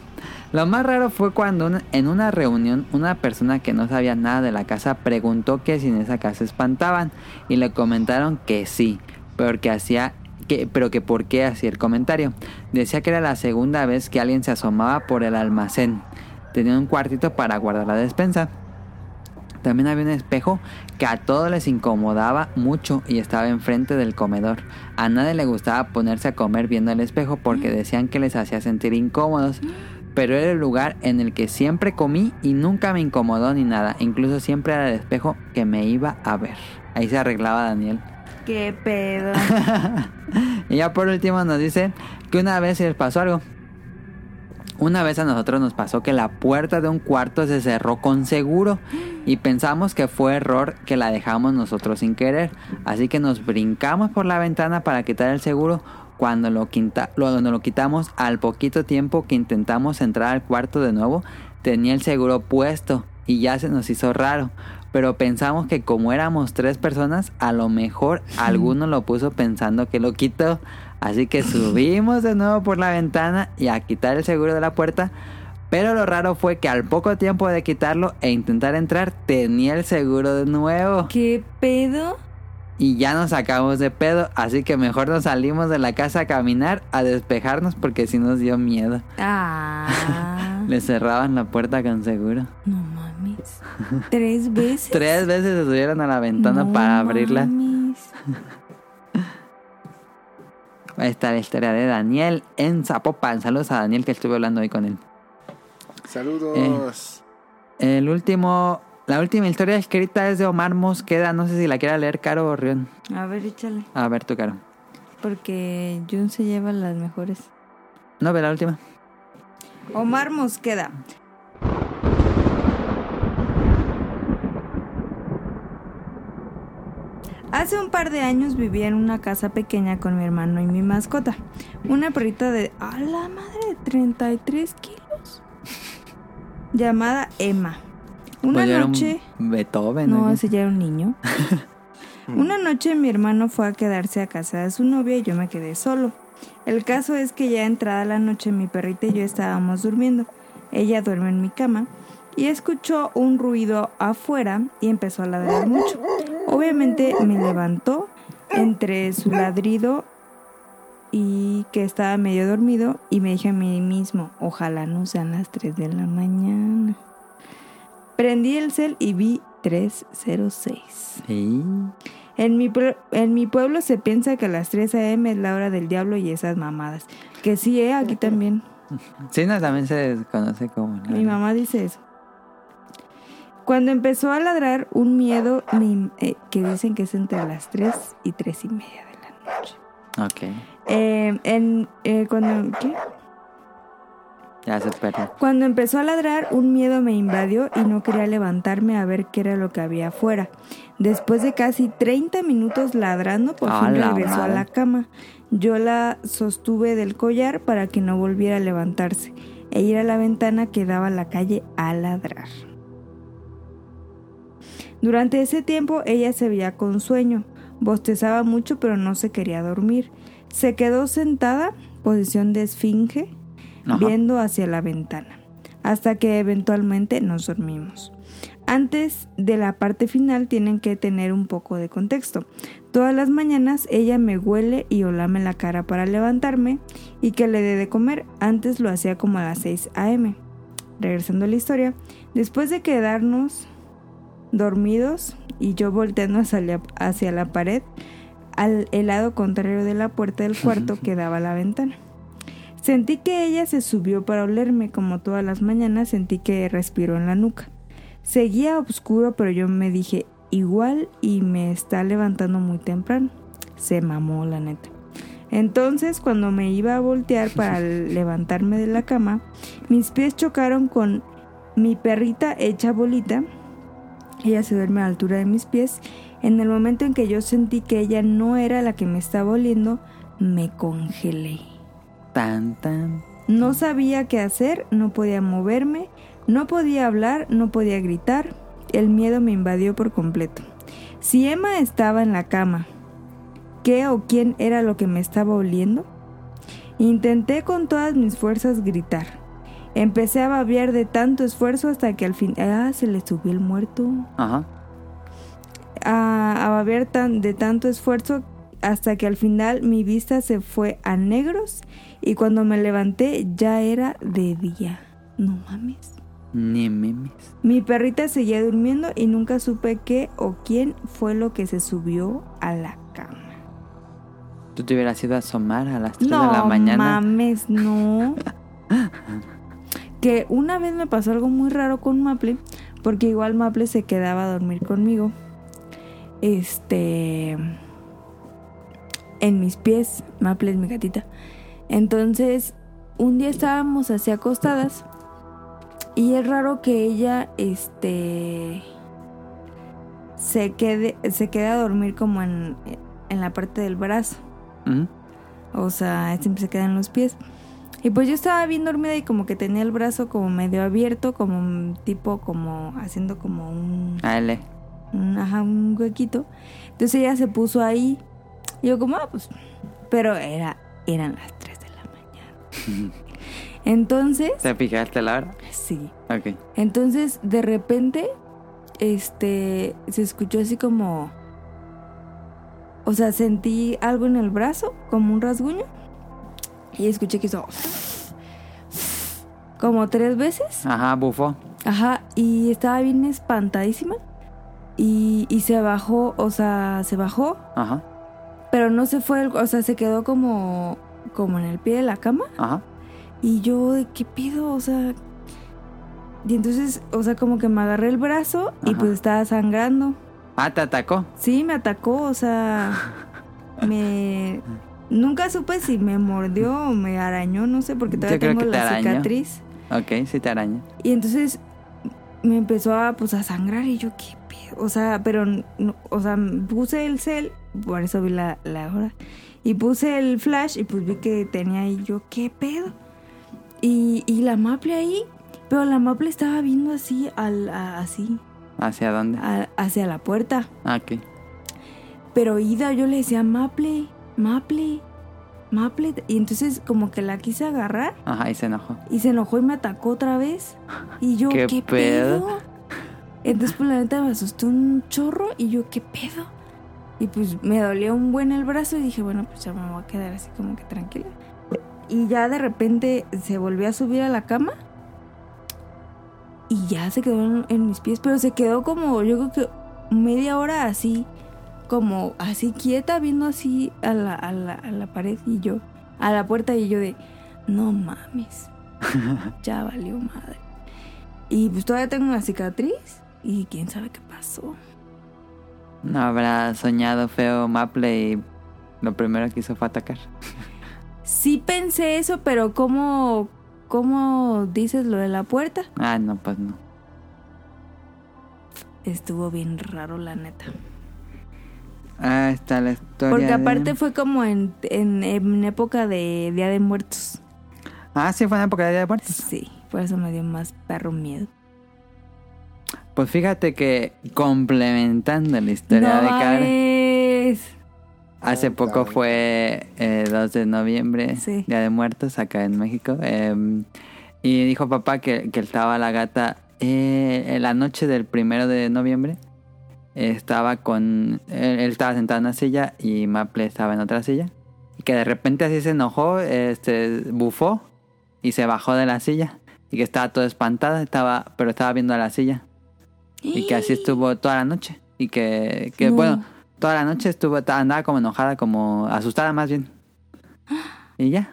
Lo más raro fue cuando una- en una reunión una persona que no sabía nada de la casa preguntó que si en esa casa espantaban y le comentaron que sí, pero que hacía que, pero que por qué hacía el comentario. Decía que era la segunda vez que alguien se asomaba por el almacén. Tenía un cuartito para guardar la despensa. También había un espejo que a todos les incomodaba mucho y estaba enfrente del comedor. A nadie le gustaba ponerse a comer viendo el espejo porque decían que les hacía sentir incómodos. Pero era el lugar en el que siempre comí y nunca me incomodó ni nada. Incluso siempre era el espejo que me iba a ver. Ahí se arreglaba Daniel. Qué pedo. Y ya por último nos dice que una vez se les pasó algo. Una vez a nosotros nos pasó que la puerta de un cuarto se cerró con seguro y pensamos que fue error que la dejamos nosotros sin querer. Así que nos brincamos por la ventana para quitar el seguro. Cuando lo, cuando lo quitamos, al poquito tiempo que intentamos entrar al cuarto de nuevo, tenía el seguro puesto y ya se nos hizo raro. Pero pensamos que como éramos tres personas, a lo mejor alguno lo puso pensando que lo quitó. Así que subimos de nuevo por la ventana y a quitar el seguro de la puerta. Pero lo raro fue que al poco tiempo de quitarlo e intentar entrar, tenía el seguro de nuevo. ¿Qué pedo? Y ya nos sacamos de pedo. Así que mejor nos salimos de la casa a caminar, a despejarnos, porque si nos dio miedo. Ah. Le cerraban la puerta con seguro. No mames. ¿Tres veces? Tres veces se subieron a la ventana No para abrirla. mames. Ahí está la historia de Daniel en Zapopan. Saludos a Daniel que estuve hablando hoy con él. Saludos. El último, la última historia escrita es de Omar Mosqueda. No sé si la quiera leer Caro o Rion. A ver, échale. A ver tu Caro. Porque Jun se lleva las mejores. No, ve la última. Omar Mosqueda. Hace un par de años vivía en una casa pequeña con mi hermano y mi mascota. Una perrita de... ¡A la madre! de 33 kilos. Llamada Emma. Una Pues un noche... Beethoven. No, ¿no? ese ya era un niño. Una noche mi hermano fue a quedarse a casa de su novia y yo me quedé solo. El caso es que ya entrada la noche mi perrita y yo estábamos durmiendo. Ella duerme en mi cama y escuchó un ruido afuera y empezó a ladrar mucho. Obviamente me levantó entre su ladrido y que estaba medio dormido y me dije a mí mismo, ojalá no sean las 3 de la mañana. Prendí el cel y vi 306. Sí. En mi, en mi pueblo se piensa que a las 3 a.m. es la hora del diablo y esas mamadas. Que sí, ¿eh? Aquí también. Sí, no, también se conoce como... la- Mi mamá dice eso. Cuando empezó a ladrar, un miedo me- eh, que dicen que es entre las 3 y 3 y media de la noche. Ok, Eh, en, eh, cuando, ¿qué? ya se perdió. Cuando empezó a ladrar, un miedo me invadió y no quería levantarme a ver qué era lo que había afuera. Después de casi 30 minutos ladrando, por ¡A fin la regresó a madre! la cama. Yo la sostuve del collar para que no volviera a levantarse e ir a la ventana que daba a la calle a ladrar. Durante ese tiempo ella se veía con sueño, bostezaba mucho pero no se quería dormir. Se quedó sentada, posición de esfinge, Ajá. viendo hacia la ventana, hasta que eventualmente nos dormimos. Antes de la parte final tienen que tener un poco de contexto. Todas las mañanas ella me huele y olame la cara para levantarme y que le dé de comer. Antes lo hacía como a las 6 a.m. Regresando a la historia, después de quedarnos dormidos y yo volteando hacia la, hacia la pared, al el lado contrario de la puerta del cuarto que daba a la ventana. Sentí que ella se subió para olerme como todas las mañanas, sentí que respiró en la nuca. Seguía oscuro, pero yo me dije, igual y me está levantando muy temprano. Se mamó, la neta. Entonces, cuando me iba a voltear para levantarme de la cama, mis pies chocaron con mi perrita hecha bolita. Ella se duerme a la altura de mis pies. En el momento en que yo sentí que ella no era la que me estaba oliendo, me congelé. Tan, tan. No sabía qué hacer, no podía moverme, no podía hablar, no podía gritar. El miedo me invadió por completo. Si Emma estaba en la cama, ¿qué o quién era lo que me estaba oliendo? Intenté con todas mis fuerzas gritar. Empecé a babear de tanto esfuerzo hasta que al fin... Ah, se le subió el muerto. Ajá. A, a babear tan, de tanto esfuerzo hasta que al final mi vista se fue a negros y cuando me levanté ya era de día. No mames. Ni memes. Mi perrita seguía durmiendo y nunca supe qué o quién fue lo que se subió a la cama. Tú te hubieras ido a asomar a las 3 No de la mañana. mames, no. que una vez me pasó algo muy raro con Maple, porque igual Maple se quedaba a dormir conmigo. Este. En mis pies. Maple es mi gatita. Entonces, un día estábamos así acostadas. Y es raro que ella, este. Se quede, se quede a dormir como en, en la parte del brazo. O sea, siempre se queda en los pies. Y pues yo estaba bien dormida y como que tenía el brazo como medio abierto, como un tipo como haciendo como un, Ale. un, ajá, un huequito. Entonces ella se puso ahí. Y yo como, ah, pues, pero era, eran las 3 de la mañana. Entonces, ¿Te fijaste la hora? sí. Ok. Entonces, de repente, este, se escuchó así como, o sea, sentí algo en el brazo, como un rasguño, y escuché que hizo como tres veces, Ajá, bufó. ajá, y estaba bien espantadísima, y, y se bajó, o sea, se bajó, Ajá. pero no se fue, o sea, se quedó como, como en el pie de la cama, Ajá. y yo, ¿de qué pido? O sea. Y entonces, o sea, como que me agarré el brazo y pues estaba sangrando. Ah, te atacó. Sí, me atacó, o sea. Me. Nunca supe si me mordió o me arañó, no sé, porque todavía tengo te la cicatriz. Ok, sí te araña. Y entonces me empezó a, pues, a sangrar y yo, ¿qué pedo? O sea, pero, no- o sea, puse el cel, por eso vi la, la hora. Y puse el flash y pues vi que tenía ahí yo, ¿qué pedo? Y, y la maple ahí, pero la maple estaba viendo así, al, a- así, ¿Hacia dónde? a- hacia la puerta. Ah, ok. Pero Ida, yo le decía, Maple, Maple, Maple. Y entonces como que la quise agarrar Ajá, y se enojó. y se enojó y me atacó otra vez. Y yo, ¿Qué ¿qué, pedo? pedo? Entonces pues la neta me asustó un chorro y yo, ¿qué pedo? Y pues me dolía un buen el brazo y dije, bueno, pues ya me voy a quedar así como que tranquila. Y ya de repente se volvió a subir a la cama y ya se quedó en, en mis pies, pero se quedó como, yo creo que media hora así, como así quieta, viendo así a la, a la, a la pared y yo, a la puerta y yo de, no mames, ya valió madre. Y pues todavía tengo una cicatriz y quién sabe qué pasó. No habrá soñado feo Maple y lo primero que hizo fue atacar. Sí pensé eso, pero ¿cómo, cómo dices lo de la puerta? Ah, no, pues no. Estuvo bien raro, la neta. Ah, está la historia. Porque de- aparte fue como en, en, en época de Día de Muertos. Ah, sí, fue en época de Día de Muertos. Sí, por eso me dio más perro miedo. Pues fíjate que complementando la historia no de mames. hace poco fue eh, 2 de noviembre, Sí. Día de Muertos, acá en México. eh, y dijo papá que, que estaba la gata eh, en la noche del primero de noviembre. Estaba con. Él, él estaba sentado en una silla y Maple estaba en otra silla. Y que de repente así se enojó, este, bufó y se bajó de la silla. Y que estaba todo espantada, estaba, pero estaba viendo a la silla. Y que así estuvo toda la noche. Y que, que No. bueno, toda la noche estuvo, andaba como enojada, como asustada más bien. Y ya.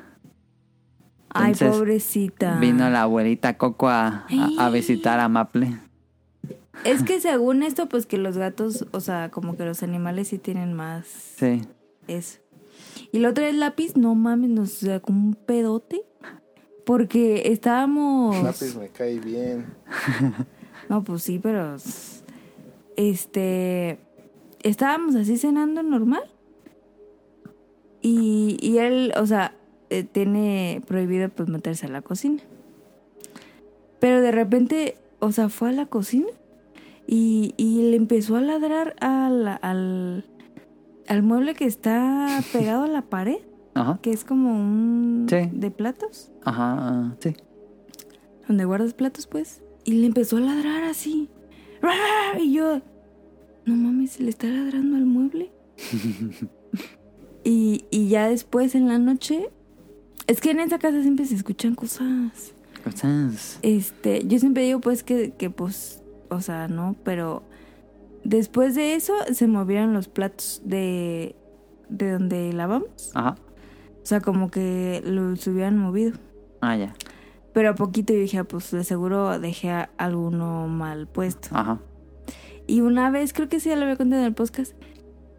Ay, Entonces, pobrecita. Vino la abuelita Coco a, a- a visitar a Maple. Es que según esto, pues que los gatos, o sea, como que los animales sí tienen más Sí. eso. Y la otra es lápiz, no mames, nos sacó un pedote. Porque estábamos. Lápiz me cae bien. No, pues sí, pero. Este. Estábamos así cenando normal. Y, y él, o sea, eh, tiene prohibido pues meterse a la cocina. Pero de repente, o sea, fue a la cocina y, y le empezó a ladrar al, al, al mueble que está pegado a la pared, Ajá. que es como un Sí. de platos, Ajá. Sí. donde guardas platos, pues. Y le empezó a ladrar así. Y yo, no mames, le está ladrando al mueble. y, y ya después en la noche, es que en esa casa siempre se escuchan cosas. Cosas. Este, yo siempre digo pues que, que pues, o sea, no, pero después de eso se movieron los platos de, de donde lavamos. Ajá. O sea, como que los hubieran movido. Ah, ya. Pero a poquito yo dije, ah, pues de seguro dejé a- alguno mal puesto. Ajá. Y una vez, creo que sí, ya lo había contado en el podcast.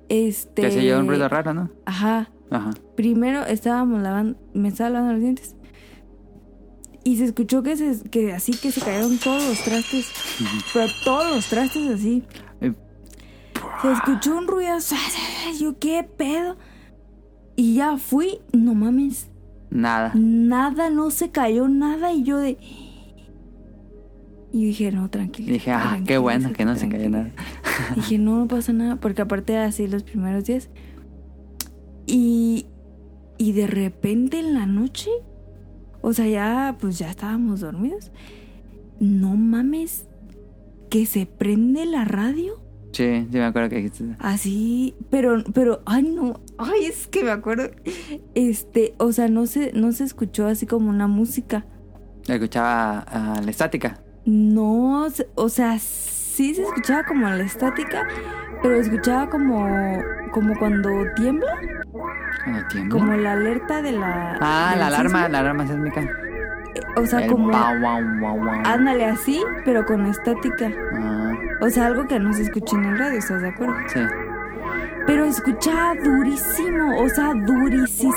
Este. Que se oyó un ruido raro, ¿no? Ajá. Ajá. Primero estábamos lavando, me estaba lavando los dientes. Y se escuchó que, se, que así que se cayeron todos los trastes. Pero todos los trastes así. Se escuchó un ruido. Yo, ¿qué pedo? Y ya fui, no mames. Nada. Nada, no se cayó nada. Y yo de. Y dije, no, tranquilo. Dije, ah, qué bueno que no se cayó nada. Dije, no, no pasa nada, porque aparte así los primeros días. Y, y de repente en la noche, o sea, ya, pues ya estábamos dormidos. No mames, que se prende la radio. Sí, sí me acuerdo que dijiste. Así, pero, pero, ay no, ay, es que me acuerdo. Este, o sea, no se, no se escuchó así como una música. Escuchaba ah, la estática. No, o sea, sí se escuchaba como la estática, pero escuchaba como, como cuando tiembla, Cuando tiembla. como la alerta de la. Ah, la alarma, la alarma sísmica. O sea, El como. guau, guau. Ándale así, pero con estática. Ah, O sea, algo que no se escucha en el radio, ¿estás de acuerdo? sí. Pero escuchaba durísimo, o sea, durísimo.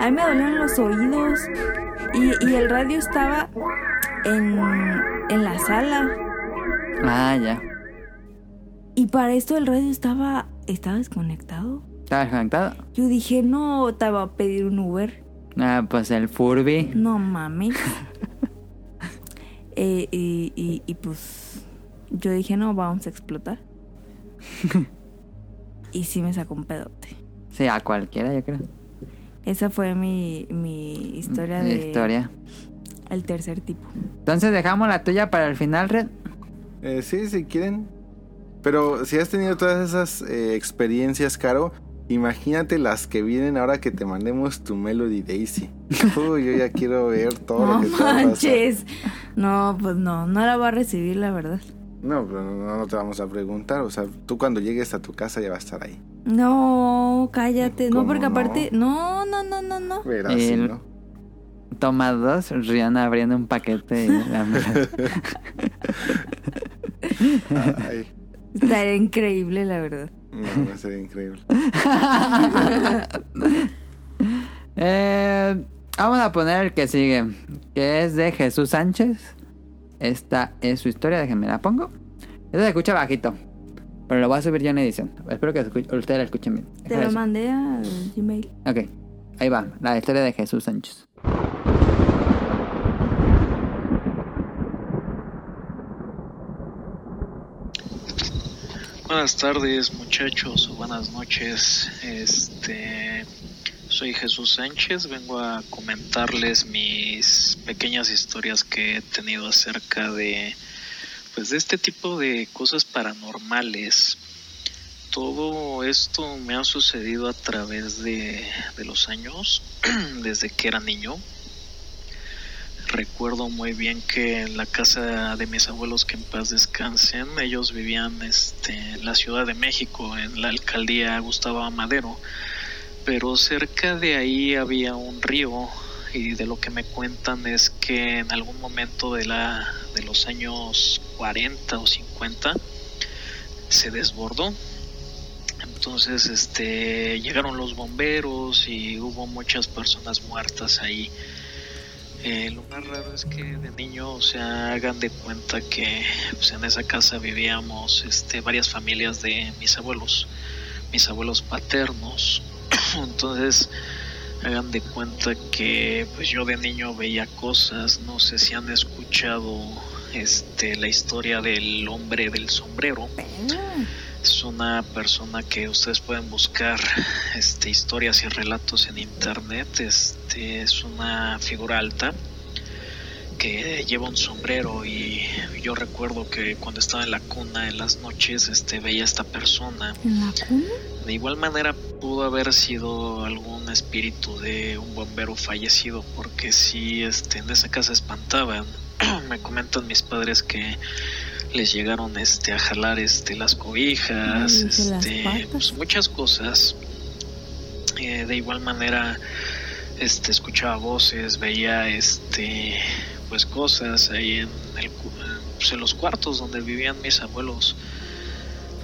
A mí me dolían los oídos. Y, y el radio estaba en, en la sala. Ah, ya. Y para esto el radio estaba, estaba desconectado. ¿Estaba desconectado? Yo dije, no, te va a pedir un Uber. Ah, pues el Furby. No mames. Eh, y, y, y pues yo dije, no, vamos a explotar. y sí me sacó un pedote. Sí, a cualquiera, yo creo. Esa fue mi, mi historia Mi de Historia. el tercer tipo. Entonces dejamos la tuya para el final, Red. Eh, sí, si quieren. Pero si has tenido todas esas eh, experiencias, Caro, imagínate las que vienen ahora que te mandemos tu Melody Daisy. Uy, yo ya quiero ver todo No lo que te va manches. No, pues no, no la voy a recibir, la verdad. No, pero no, no te vamos a preguntar. O sea, tú cuando llegues a tu casa ya va a estar ahí. No, cállate. No, ¿Cómo porque no? aparte. No, no, no, no, no. Verás, El- sí, ¿no? Toma dos, Rihanna abriendo un paquete. y la- Ay, Estaría increíble, la verdad. no, va a ser increíble. Eh, vamos a poner el que sigue, que es de Jesús Sánchez. Esta es su historia, déjenme la pongo. Esta se escucha bajito, pero lo voy a subir yo en edición. Espero que ustedes la escuchen bien. Te lo mandé al Gmail. Ok, ahí va, la historia de Jesús Sánchez. Buenas tardes muchachos o buenas noches. Este soy Jesús Sánchez, vengo a comentarles mis pequeñas historias que he tenido acerca de pues de este tipo de cosas paranormales. Todo esto me ha sucedido a través de, de los años, desde que era niño. Recuerdo muy bien que en la casa de mis abuelos que en paz descansen, ellos vivían este, en la Ciudad de México, en la alcaldía Gustavo Amadero, pero cerca de ahí había un río y de lo que me cuentan es que en algún momento de, la, de los años 40 o 50 se desbordó. Entonces este, llegaron los bomberos y hubo muchas personas muertas ahí. Eh, lo más raro es que de niño, o sea, hagan de cuenta que pues, en esa casa vivíamos este, varias familias de mis abuelos, mis abuelos paternos. Entonces, hagan de cuenta que pues yo de niño veía cosas, no sé si han escuchado este la historia del hombre del sombrero. Es una persona que ustedes pueden buscar este, historias y relatos en internet. Este, es una figura alta que lleva un sombrero y yo recuerdo que cuando estaba en la cuna en las noches este, veía a esta persona. ¿En la cuna? De igual manera pudo haber sido algún espíritu de un bombero fallecido porque si este, en esa casa espantaban. Me comentan mis padres que les llegaron este a jalar este las cobijas, Ay, de las este, pues, muchas cosas. Eh, de igual manera este escuchaba voces, veía este pues cosas ahí en el pues, en los cuartos donde vivían mis abuelos.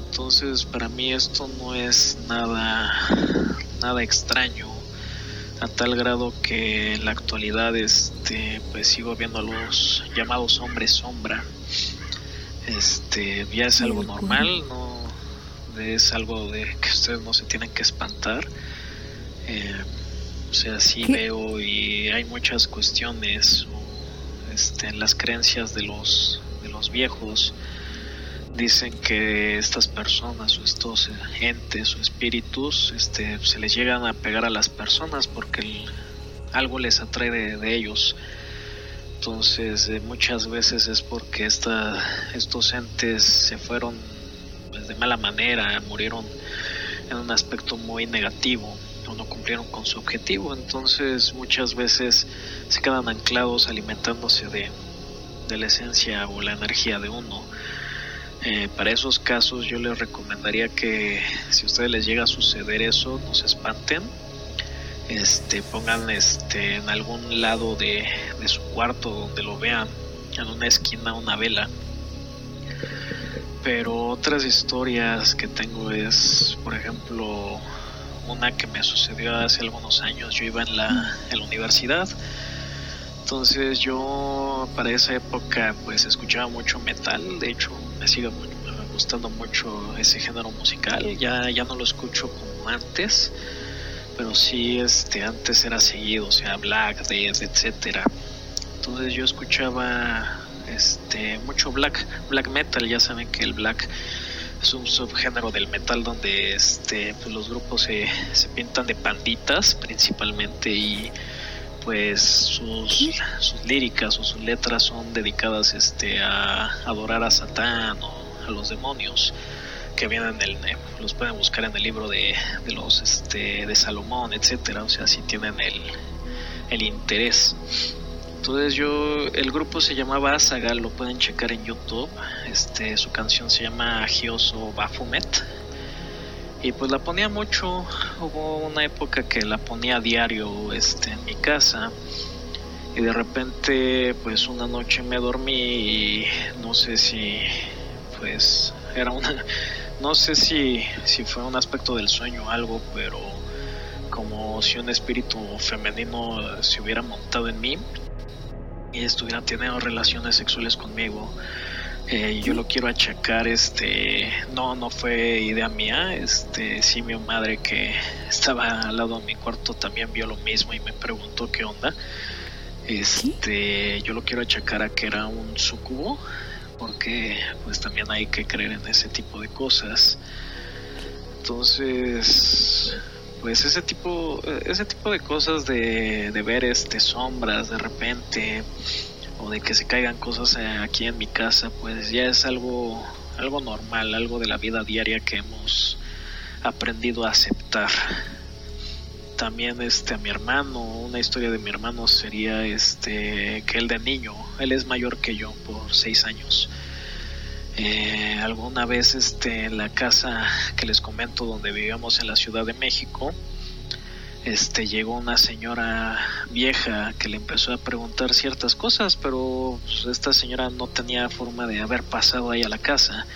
Entonces, para mí esto no es nada nada extraño a tal grado que en la actualidad este pues sigo viendo a los llamados hombres sombra este ya es algo normal no es algo de que ustedes no se tienen que espantar Eh, o sea sí ¿Qué? veo y hay muchas cuestiones o, este, en las creencias de los de los viejos dicen que estas personas o estos entes o espíritus este, se les llegan a pegar a las personas porque el- algo les atrae de, de ellos. Entonces eh, muchas veces es porque esta, estos entes se fueron pues, de mala manera, murieron en un aspecto muy negativo o no cumplieron con su objetivo. Entonces muchas veces se quedan anclados alimentándose de, de la esencia o la energía de uno. Eh, para esos casos yo les recomendaría que si a ustedes les llega a suceder eso, no se espanten. Este, pongan este, en algún lado de, de su cuarto donde lo vean, en una esquina una vela. Pero otras historias que tengo es, por ejemplo, una que me sucedió hace algunos años. Yo iba en la, en la universidad. Entonces yo para esa época pues escuchaba mucho metal, de hecho me sigue gustando mucho ese género musical, ya, ya no lo escucho como antes, pero sí este antes era seguido, o sea, Black, Death, etcétera. Entonces yo escuchaba este mucho black black metal, ya saben que el black es un subgénero del metal donde este pues los grupos se, se pintan de panditas principalmente y pues sus, sus líricas o sus letras son dedicadas este a adorar a Satán o a los demonios que vienen el, eh, los pueden buscar en el libro de, de los este de Salomón etcétera o sea si tienen el, el interés. Entonces yo el grupo se llamaba Asaga lo pueden checar en YouTube. Este su canción se llama Gioso Bafumet y pues la ponía mucho. Hubo una época que la ponía diario este en mi casa. Y de repente pues una noche me dormí y no sé si pues era una no sé si si fue un aspecto del sueño o algo pero como si un espíritu femenino se hubiera montado en mí y estuviera teniendo relaciones sexuales conmigo eh, yo lo quiero achacar este no no fue idea mía este sí mi madre que estaba al lado de mi cuarto también vio lo mismo y me preguntó qué onda. Este yo lo quiero achacar a que era un sucubo porque pues también hay que creer en ese tipo de cosas entonces pues ese tipo ese tipo de cosas de, de ver este sombras de repente o de que se caigan cosas aquí en mi casa, pues ya es algo, algo normal, algo de la vida diaria que hemos aprendido a aceptar. También este a mi hermano, una historia de mi hermano sería este que él de niño, él es mayor que yo por seis años. Eh, alguna vez este en la casa que les comento donde vivíamos en la Ciudad de México, este llegó una señora vieja que le empezó a preguntar ciertas cosas, pero pues, esta señora no tenía forma de haber pasado ahí a la casa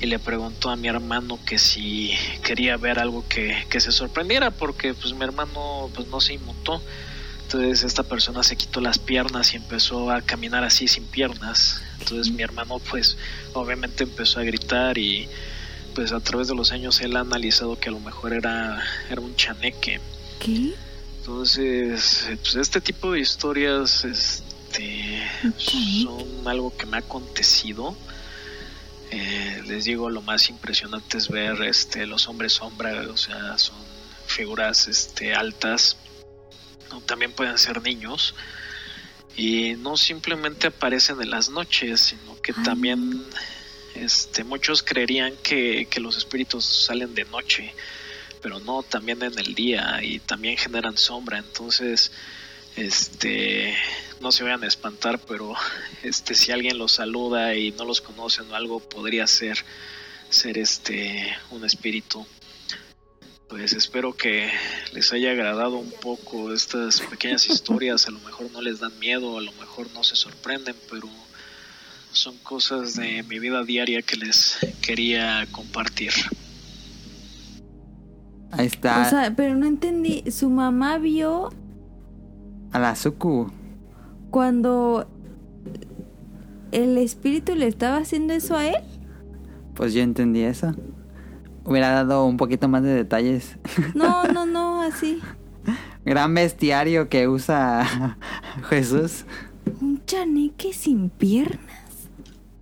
y le preguntó a mi hermano que si quería ver algo que, que se sorprendiera porque pues mi hermano pues no se inmutó entonces esta persona se quitó las piernas y empezó a caminar así sin piernas entonces mi hermano pues obviamente empezó a gritar y pues a través de los años él ha analizado que a lo mejor era, era un chaneque ¿Qué? entonces, pues este tipo de historias este, son algo que me ha acontecido. Eh, les digo, lo más impresionante es ver este, los hombres sombra, o sea, son figuras este, altas, ¿no? también pueden ser niños, y no simplemente aparecen en las noches, sino que también este, muchos creerían que, que los espíritus salen de noche pero no también en el día y también generan sombra entonces este no se vayan a espantar pero este si alguien los saluda y no los conocen o algo podría ser ser este un espíritu pues espero que les haya agradado un poco estas pequeñas historias a lo mejor no les dan miedo a lo mejor no se sorprenden pero son cosas de mi vida diaria que les quería compartir Ahí está. O sea, pero no entendí. Su mamá vio a la Suku. cuando el espíritu le estaba haciendo eso a él. Pues yo entendí eso. Hubiera dado un poquito más de detalles. No, no, no, así. Gran bestiario que usa Jesús. Un chaneque sin piernas.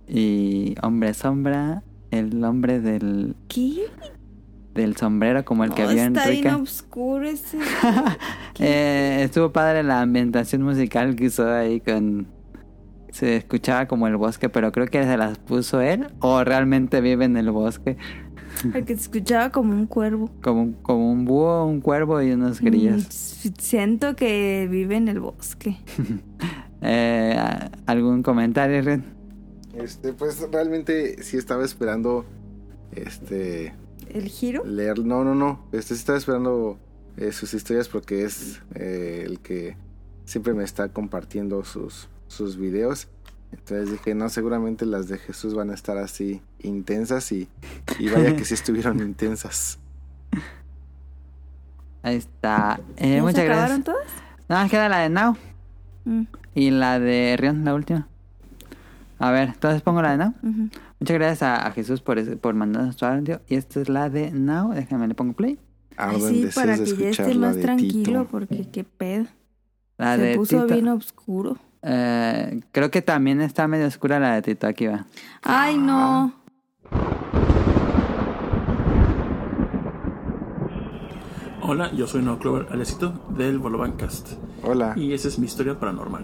Y hombre sombra, el hombre del, ¿Qué? Del sombrero como el que había en está bien Rica. oscuro ese. Eh, estuvo padre la ambientación musical que usó ahí con... Se escuchaba como el bosque, pero creo que se las puso él o realmente vive en el bosque. Porque se escuchaba como un cuervo. Como, un- como un búho, un cuervo y unos grillos. Mm, Siento que vive en el bosque. Eh, ¿Algún comentario, Red? Este, pues realmente sí estaba esperando este ¿El giro? leer. No, no, no. Este sí estaba esperando eh, sus historias porque es eh, el que siempre me está compartiendo sus, sus videos. Entonces dije, no, seguramente las de Jesús van a estar así intensas y, y vaya que sí estuvieron intensas. Ahí está. Eh, ¿Ya muchas se acabaron gracias. todas? No, queda la de Now. Mm. Y la de Rion, la última. A ver, entonces pongo la de Now. Ujú. Muchas gracias a, a Jesús por, ese- por mandarnos su audio. Y esta es la de Now. Déjame, le pongo play. Ay, Arden sí, para que ya esté más tranquilo, Tito. porque qué pedo. La Se de puso Tito. bien oscuro. Eh, creo que también está medio oscura la de Tito. Aquí va. Ay, no. Hola, yo soy No Clover Alecito del Bolobancast Hola. y esa es mi historia paranormal.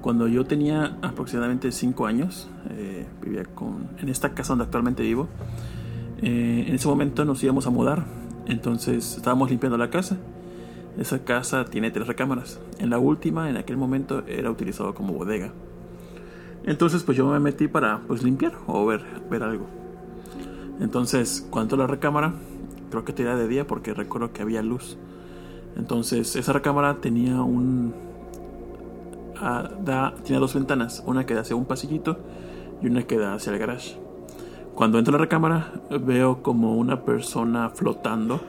Cuando yo tenía aproximadamente 5 años, eh, vivía con, en esta casa donde actualmente vivo. Eh, en ese momento nos íbamos a mudar, entonces estábamos limpiando la casa. Esa casa tiene tres recámaras. En la última, en aquel momento, era utilizado como bodega. Entonces, pues yo me metí para pues limpiar o ver, ver algo. Entonces, cuando la recámara, creo que era de día porque recuerdo que había luz. Entonces, esa recámara tenía un. Ah, da, tenía dos ventanas, una que da hacia un pasillito y una que da hacia el garage. Cuando entro a la recámara, veo como una persona flotando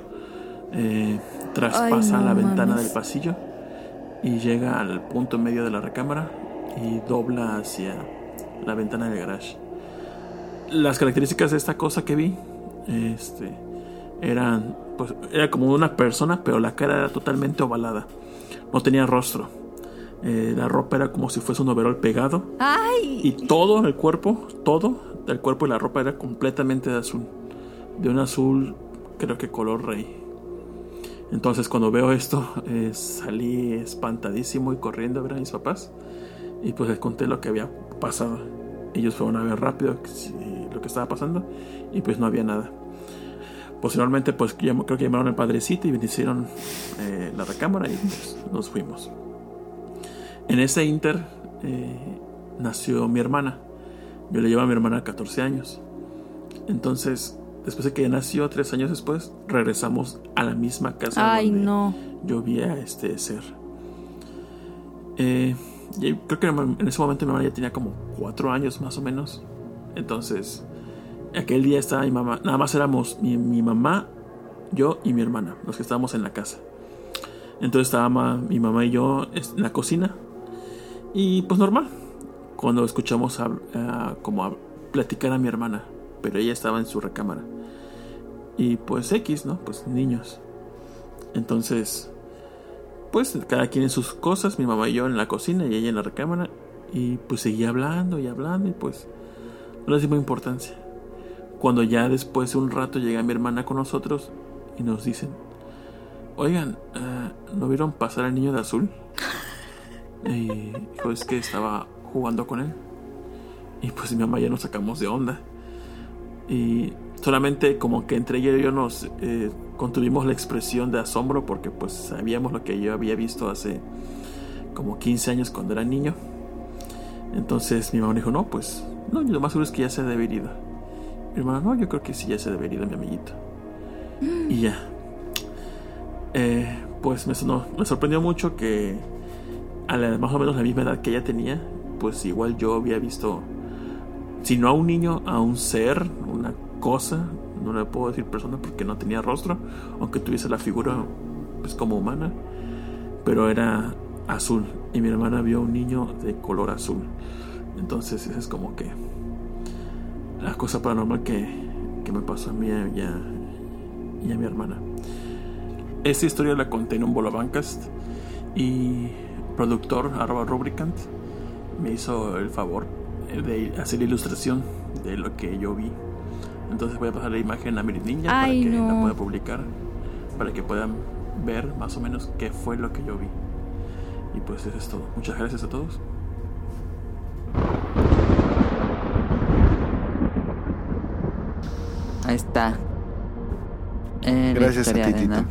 eh, traspasa Ay, no la ventana mames. del pasillo y llega al punto medio de la recámara y dobla hacia la ventana del garage. Las características de esta cosa que vi, este, eran, pues, era como una persona, pero la cara era totalmente ovalada. No tenía rostro. Eh, la ropa era como si fuese un overol pegado. Ay. Y todo el cuerpo, todo el cuerpo y la ropa era completamente de azul. De un azul, creo que color rey. Entonces cuando veo esto, eh, salí espantadísimo y corriendo a ver a mis papás. Y pues les conté lo que había pasado. Ellos fueron a ver rápido lo que estaba pasando y pues no había nada. Posteriormente pues creo que llamaron al padrecito y hicieron eh, la recámara y pues, nos fuimos. En ese inter eh, nació mi hermana. Yo le llevo a mi hermana 14 años. Entonces, después de que ella nació, tres años después, regresamos a la misma casa Ay, donde no. yo vi a este ser. Eh, creo que en ese momento mi mamá ya tenía como cuatro años más o menos. Entonces, aquel día estaba mi mamá, nada más éramos mi, mi mamá, yo y mi hermana, los que estábamos en la casa. Entonces estaba ma- mi mamá y yo en la cocina. Y pues normal, cuando escuchamos como platicar a mi hermana, pero ella estaba en su recámara. Y pues X, ¿no? Pues niños. Entonces, pues cada quien en sus cosas, mi mamá y yo en la cocina y ella en la recámara. Y pues seguía hablando y hablando y pues no le dimos importancia. Cuando ya después de un rato llega mi hermana con nosotros y nos dicen, oigan, eh, ¿no vieron pasar al niño de azul? Y dijo, es que estaba jugando con él. Y pues mi mamá ya nos sacamos de onda. Y solamente como que entre ella y yo nos eh, contuvimos la expresión de asombro porque pues sabíamos lo que yo había visto hace como 15 años cuando era niño. Entonces mi mamá dijo, no, pues no, lo más seguro es que ya se ha de. Mi hermana, no, yo creo que sí ya se ha de mi amiguito. Y ya. Eh, pues me sorprendió mucho que a la, más o menos la misma edad que ella tenía, pues igual yo había visto, si no a un niño, a un ser, una cosa, no le puedo decir persona porque no tenía rostro, aunque tuviese la figura pues como humana, pero era azul y mi hermana vio un niño de color azul. Entonces esa es como que la cosa paranormal que, que me pasó a mí y a, y a mi hermana. Esta historia la conté en un Bolobancast y productor arroba rubricant me hizo el favor de hacer la ilustración de lo que yo vi. Entonces voy a pasar la imagen a Mirit Ninja Ay, para que la pueda publicar, para que puedan ver más o menos qué fue lo que yo vi. Y pues eso es todo. Muchas gracias a todos. Ahí está. Eh, Gracias a ti, Tito.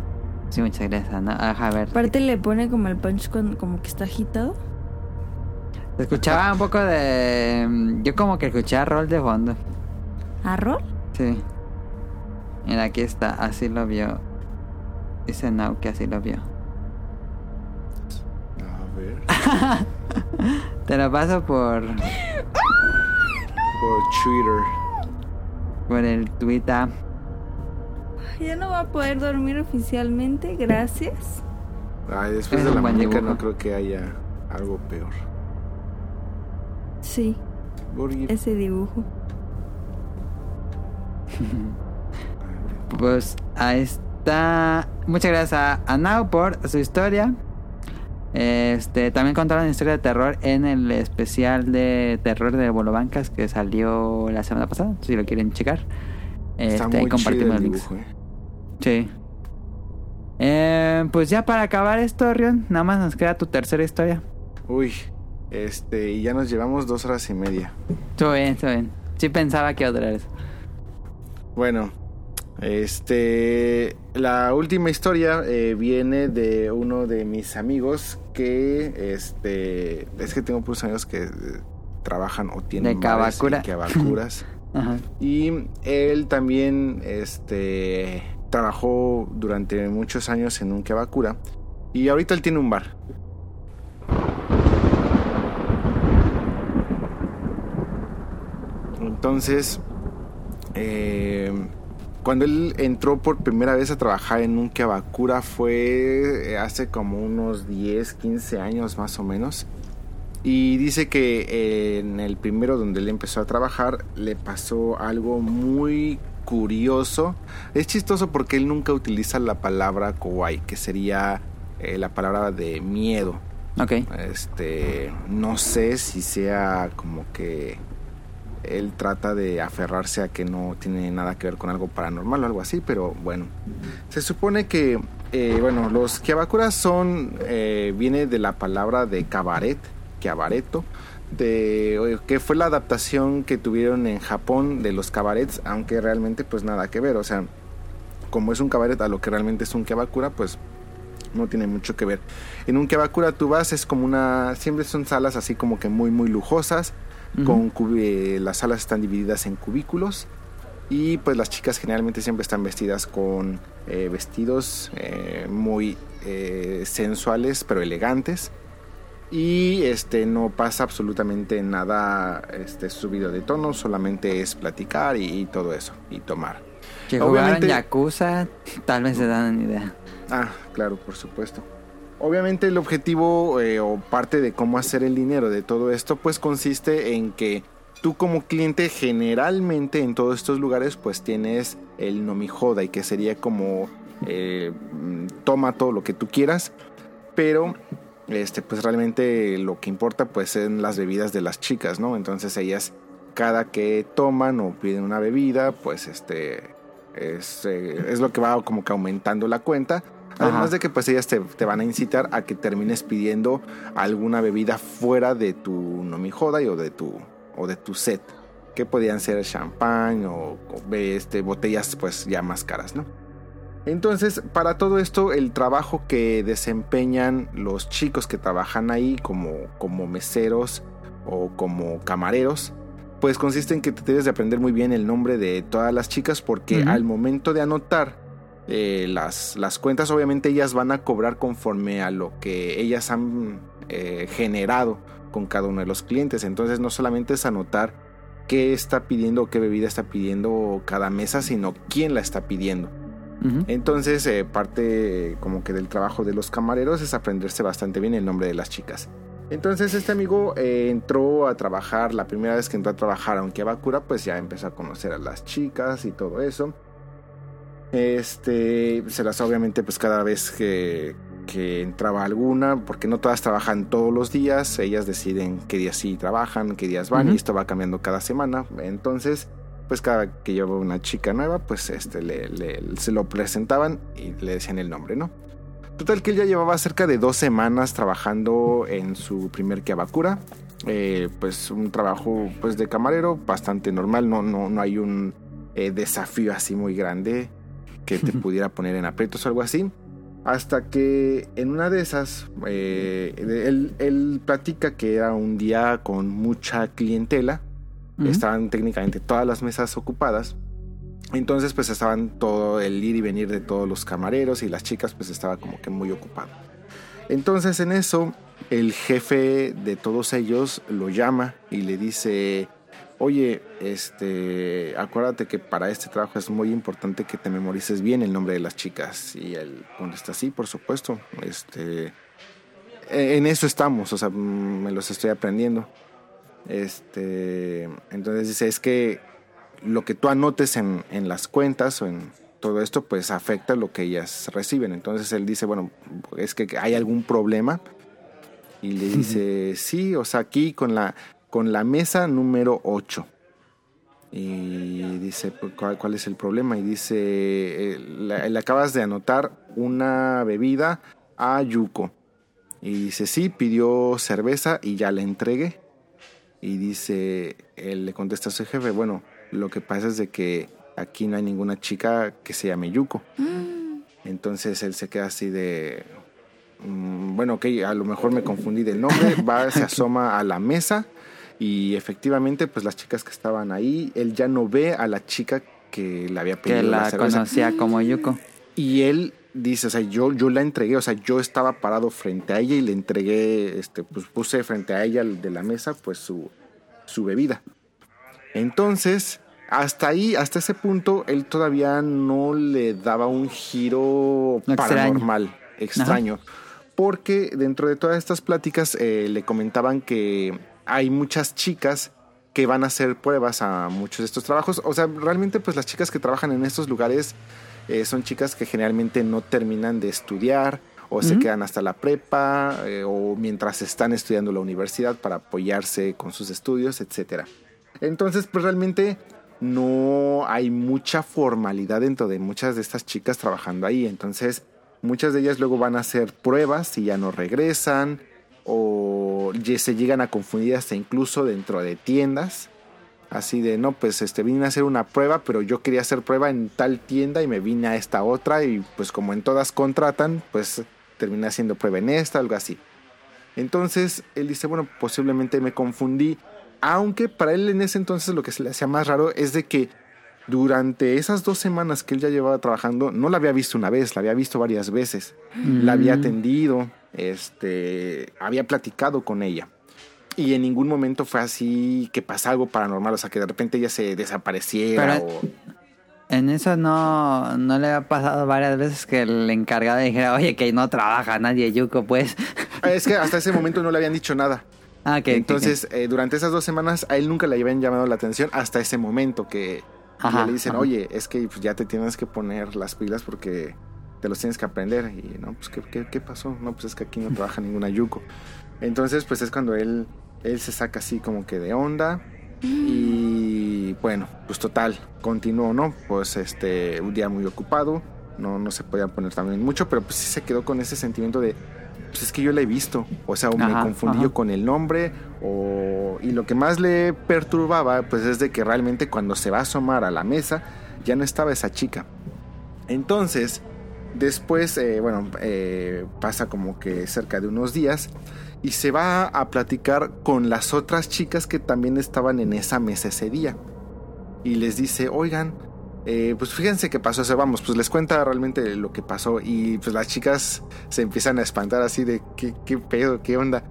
Sí, muchas gracias. ¿no? Ajá, a ver. Aparte le pone como el punch con, como que está agitado. Se escuchaba un poco de. mm, Yo como que escuchaba rol de fondo. ¿A rol? Sí. Mira, aquí está. Así lo vio. Dice Now que así lo vio. A ver. Te lo paso por. Por Twitter. Por el Twitter. Ya no va a poder dormir oficialmente, gracias. Ay, después Es de la un buen muñeca dibujo. no creo que haya algo peor. Sí, ese dibujo. Pues ahí está. Muchas gracias a, a Nao por su historia. Este, también contaron una historia de terror en el especial de terror de Bolobancas que salió la semana pasada, si lo quieren checar. Está Este, ahí muy chido compartimos el los links. dibujo, ¿eh? Sí. Eh, pues ya para acabar esto, Rion, nada más nos queda tu tercera historia. Uy, este, y ya nos llevamos dos horas y media. Todo bien, todo bien. Sí pensaba que iba a durar eso. Bueno, este, la última historia eh, viene de uno de mis amigos que, este, es que tengo puros amigos que eh, trabajan o tienen De y. Cavacuras. Ajá. y él también, este, trabajó durante muchos años en un Cavacura y ahorita él tiene un bar. Entonces, eh, cuando él entró por primera vez a trabajar en un Kiabakura fue eh, hace como unos 10, 15 años más o menos. Y dice que eh, en el primero donde él empezó a trabajar le pasó algo muy curioso. Es chistoso porque él nunca utiliza la palabra kawaii, que sería eh, la palabra de miedo. Ok. Este, no sé si sea como que él trata de aferrarse a que no tiene nada que ver con algo paranormal o algo así, pero bueno. Se supone que, eh, bueno, los Kiabakuras son, eh, viene de la palabra de cabaret, Kiabareto, de, que fue la adaptación que tuvieron en Japón de los cabarets, aunque realmente pues nada que ver, o sea, como es un cabaret a lo que realmente es un Kiabakura, pues no tiene mucho que ver. En un Kiabakura tú vas, es como una, siempre son salas así como que muy, muy lujosas, con eh, las salas están divididas en cubículos y pues las chicas generalmente siempre están vestidas con eh, vestidos eh, muy eh, sensuales pero elegantes y este no pasa absolutamente nada este subido de tono solamente es platicar y, y todo eso y tomar jugaron Obviamente- Yakuza, tal vez se dan una idea. Ah, claro, por supuesto. Obviamente el objetivo eh, o parte de cómo hacer el dinero de todo esto pues consiste en que tú como cliente generalmente en todos estos lugares pues tienes el no mi joda y que sería como eh, mm, toma todo lo que tú quieras pero este pues realmente lo que importa pues son las bebidas de las chicas no entonces ellas cada que toman o piden una bebida pues este es, eh, es lo que va como que aumentando la cuenta Además Ajá. de que pues ellas te, te van a incitar a que termines pidiendo alguna bebida fuera de tu no mi joda y o de tu o de tu set, que podían ser champán o, o, este, botellas pues ya más caras, ¿no? Entonces, para todo esto, el trabajo que desempeñan los chicos que trabajan ahí como, como meseros o como camareros, pues consiste en que te debes de aprender muy bien el nombre de todas las chicas porque al momento de anotar eh, las, las cuentas, obviamente ellas van a cobrar conforme a lo que ellas han eh, generado con cada uno de los clientes. Entonces no solamente es anotar qué está pidiendo o qué bebida está pidiendo cada mesa, sino quién la está pidiendo. Entonces, eh, parte eh, como que del trabajo de los camareros es aprenderse bastante bien el nombre de las chicas. Entonces, este amigo eh, entró a trabajar, la primera vez que entró a trabajar, aunque a Bakura, pues ya empezó a conocer a las chicas y todo eso. Este, se las obviamente, pues cada vez que, que entraba alguna, porque no todas trabajan todos los días, ellas deciden qué días sí trabajan, qué días van, y esto va cambiando cada semana. Entonces, pues cada que llevaba una chica nueva, pues este le, le- se lo presentaban y le decían el nombre, ¿no? Total que él ya llevaba cerca de dos semanas trabajando en su primer Kiabakura. Eh, pues un trabajo pues de camarero bastante normal, no, no, no hay un eh, desafío así muy grande que te pudiera poner en aprietos o algo así. Hasta que en una de esas, eh, él, él platica que era un día con mucha clientela Estaban técnicamente todas las mesas ocupadas. Entonces pues estaban todo el ir y venir de todos los camareros y las chicas pues estaba como que muy ocupado. Entonces en eso el jefe de todos ellos lo llama y le dice, oye, este, acuérdate que para este trabajo es muy importante que te memorices bien el nombre de las chicas. Y él contesta, sí, por supuesto, este, e, en eso estamos, o sea, mm, me los estoy aprendiendo. Este, entonces dice, es que lo que tú anotes en, en las cuentas o en todo esto, pues afecta lo que ellas reciben. Entonces él dice, bueno, es que hay algún problema. Y le dice, sí, o sea, aquí con la, con la mesa número 8. Y dice, pues, ¿cuál, cuál es el problema? Y dice, eh, le, le acabas de anotar una bebida a Yuko. Y dice, sí, pidió cerveza y ya le entregué. Y dice, él le contesta a su jefe, bueno, lo que pasa es de que aquí no hay ninguna chica que se llame Yuko. Entonces él se queda así de, mm, bueno, ok, a lo mejor me confundí del nombre, va, se asoma a la mesa y efectivamente, pues las chicas que estaban ahí, él ya no ve a la chica que le había pedido Que la, la conocía como Yuko. Y él dice, o sea, yo, yo la entregué, o sea, yo estaba parado frente a ella y le entregué, este, pues puse frente a ella de la mesa, pues su, su bebida. Entonces, hasta ahí, hasta ese punto, él todavía no le daba un giro Extraño. paranormal, extraño. Porque dentro de todas estas pláticas eh, le comentaban que hay muchas chicas que van a hacer pruebas a muchos de estos trabajos. O sea, realmente pues las chicas que trabajan en estos lugares eh, son chicas que generalmente no terminan de estudiar o se quedan hasta la prepa eh, o mientras están estudiando la universidad para apoyarse con sus estudios, etcétera. Entonces, pues realmente no hay mucha formalidad dentro de muchas de estas chicas trabajando ahí. Entonces, muchas de ellas luego van a hacer pruebas y ya no regresan o se llegan a confundir hasta incluso dentro de tiendas. Así de, no, pues este vine a hacer una prueba, pero yo quería hacer prueba en tal tienda y me vine a esta otra y pues como en todas contratan, pues terminé haciendo prueba en esta, algo así. Entonces él dice, bueno, posiblemente me confundí, aunque para él en ese entonces lo que se le hacía más raro es de que durante esas dos semanas que él ya llevaba trabajando, no la había visto una vez, la había visto varias veces, la había Mm. atendido, este, había platicado con ella. Y en ningún momento fue así que pasa algo paranormal, o sea, que de repente ella se desapareciera Pero- o... En eso no, no le ha pasado varias veces que el encargado dijera, oye, que no trabaja nadie Yuko, pues. Es que hasta ese momento no le habían dicho nada. ah, que Entonces, eh, durante esas dos semanas, a él nunca le habían llamado la atención hasta ese momento que Ajá, le dicen, ajá. oye, es que pues, ya te tienes que poner las pilas porque te los tienes que aprender. Y no, pues, ¿qué, qué, qué pasó? No, pues es que aquí no trabaja ninguna Yuko. Entonces, pues es cuando él, él se saca así como que de onda. Y bueno, pues total, continuó, ¿no? Pues este, un día muy ocupado. No, no se podía poner también mucho, pero pues sí se quedó con ese sentimiento de, pues es que yo la he visto. O sea, o me confundí ajá. yo con el nombre. O... Y lo que más le perturbaba, pues es de que realmente cuando se va a asomar a la mesa, ya no estaba esa chica. Entonces, después, eh, bueno, eh, pasa como que cerca de unos días y se va a platicar con las otras chicas que también estaban en esa mesa ese día. Y les dice, oigan, eh, pues fíjense qué pasó, o sea, vamos, pues les cuenta realmente lo que pasó y pues las chicas se empiezan a espantar así de, ¿qué, qué pedo, qué onda?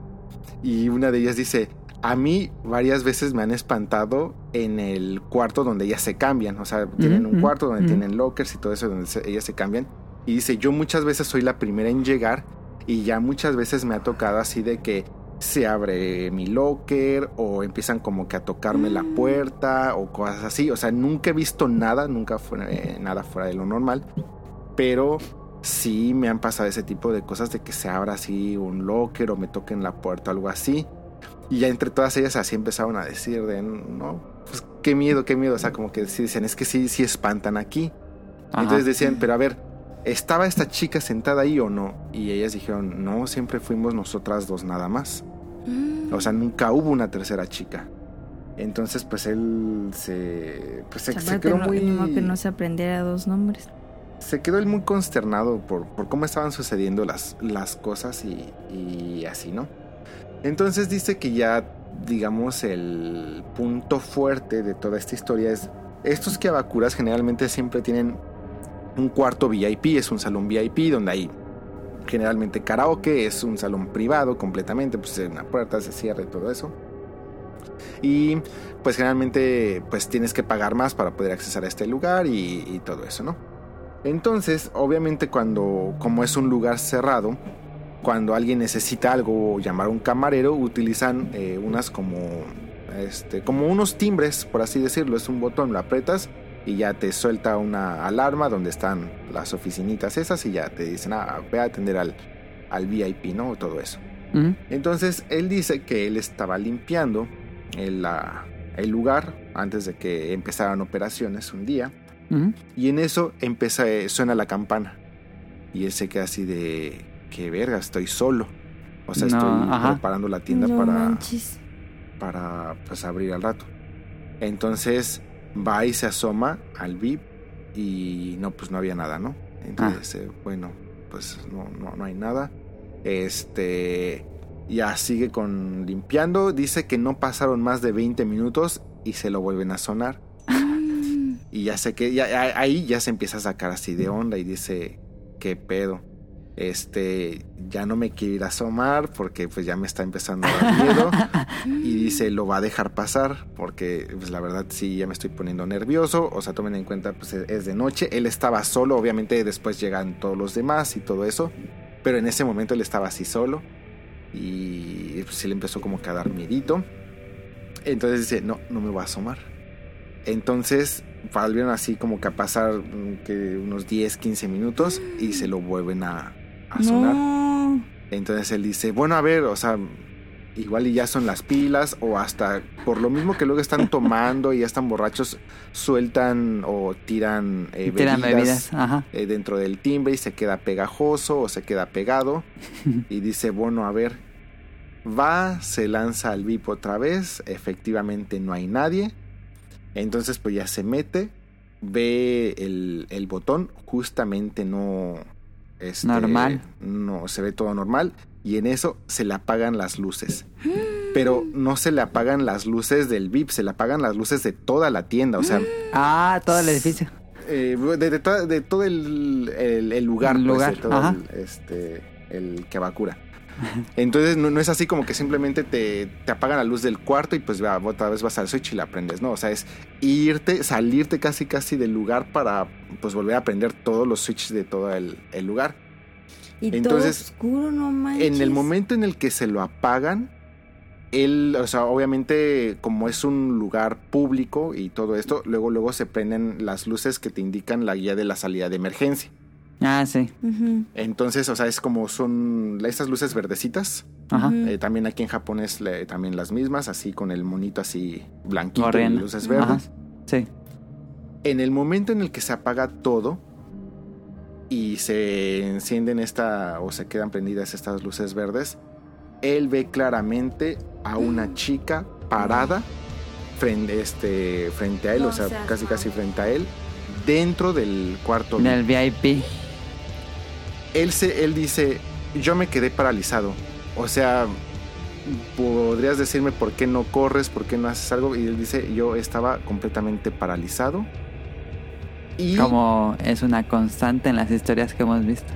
Y una de ellas dice, a mí varias veces me han espantado en el cuarto donde ellas se cambian, o sea, tienen un cuarto donde tienen lockers y todo eso donde se- ellas se cambian. Y dice, yo muchas veces soy la primera en llegar y ya muchas veces me ha tocado así de que se abre mi locker o empiezan como que a tocarme la puerta o cosas así. O sea, nunca he visto nada, nunca fue eh, nada fuera de lo normal, pero sí me han pasado ese tipo de cosas de que se abra así un locker o me toquen la puerta o algo así. Y ya entre todas ellas así empezaron a decir de, no, pues qué miedo, qué miedo. O sea, como que sí dicen, es que sí, sí espantan aquí. Ajá. Entonces decían, pero a ver, ¿estaba esta chica sentada ahí o no? Y ellas dijeron, no, siempre fuimos nosotras dos nada más. O sea, nunca hubo una tercera chica. Entonces, pues él se, pues, se, quedó no- muy... que no se aprendiera dos nombres. Se quedó él muy consternado por, por cómo estaban sucediendo las, las cosas y, y así, ¿no? Entonces dice que ya, digamos, el punto fuerte de toda esta historia es, estos Kiabakuras generalmente siempre tienen un cuarto VIP, es un salón VIP donde hay generalmente karaoke, es un salón privado completamente, pues una puerta se cierra y todo eso. Y pues generalmente pues tienes que pagar más para poder accesar a este lugar y, todo eso, ¿no? Entonces, obviamente cuando, como es un lugar cerrado, cuando alguien necesita algo o llamar a un camarero, utilizan eh, unas como, este, como unos timbres, por así decirlo. Es un botón, lo apretas y ya te suelta una alarma donde están las oficinitas esas y ya te dicen, ah, ve a atender al, al VIP, ¿no? Todo eso. Entonces él dice que él estaba limpiando el, la- el lugar antes de que empezaran operaciones un día y en eso empieza, eh, suena la campana y él se queda así de qué verga, estoy solo. O sea, No, estoy ajá. preparando la tienda no para, manches. para pues abrir al rato. Entonces va y se asoma al VIP y no, pues no había nada, ¿no? Entonces, eh, bueno, pues no, no, no hay nada. Este ya sigue con limpiando. Dice que no pasaron más de 20 minutos y se lo vuelven a sonar. Y ya sé que ya, ahí ya se empieza a sacar así de onda y dice, ¿qué pedo? Este, ya no me quiero ir a asomar porque pues ya me está empezando a dar miedo. y dice, lo va a dejar pasar porque pues la verdad sí, ya me estoy poniendo nervioso. O sea, tomen en cuenta, pues es de noche. Él estaba solo, obviamente después llegan todos los demás y todo eso. Pero en ese momento él estaba así solo. Y pues le empezó como que a dar miedito. Entonces dice, no, no me voy a asomar. Entonces volvieron así como que a pasar mm, que unos 10, 15 minutos y se lo vuelven a, a sonar. No. Entonces él dice, bueno, a ver, o sea, igual y ya son las pilas o hasta por lo mismo que luego están tomando y ya están borrachos, sueltan o tiran, eh, Tiran bebidas, bebidas. Ajá. eh, dentro del timbre y se queda pegajoso o se queda pegado y dice, bueno, a ver, va, se lanza al VIP otra vez, efectivamente no hay nadie, entonces pues ya se mete, ve el, el botón, justamente no... este, Normal. No, se ve todo normal y en eso se le apagan las luces. Pero no se le apagan las luces del VIP, se le apagan las luces de toda la tienda, o sea... Ah, todo el edificio. Eh, de, de toda- de todo el, el- el lugar, El pues, lugar, de todo ajá. el, este, el Kebakura. Entonces no, no es así como que simplemente te, te apagan la luz del cuarto y pues va, otra vez vas al switch y la prendes, ¿no? O sea, es irte, salirte casi casi del lugar para pues volver a prender todos los switches de todo el, el lugar. Y Entonces, todo oscuro, no manches. En el momento en el que se lo apagan, él, o sea, obviamente como es un lugar público y todo esto, luego luego se prenden las luces que te indican la guía de la salida de emergencia. Ah, sí. Entonces, o sea, es como son estas luces verdecitas. Ajá. Eh, también aquí en Japón es le- también las mismas, así con el monito así blanquito y luces Ajá. verdes. Sí. En el momento en el que se apaga todo y se encienden esta o se quedan prendidas estas luces verdes, él ve claramente a una chica parada frente, este, frente a él, No o sea, casi casi frente a él, dentro del cuarto. Del VIP. Él, se, él dice, yo me quedé paralizado. O sea, podrías decirme por qué no corres, por qué no haces algo. Y él dice, yo estaba completamente paralizado. Y Como es una constante en las historias que hemos visto.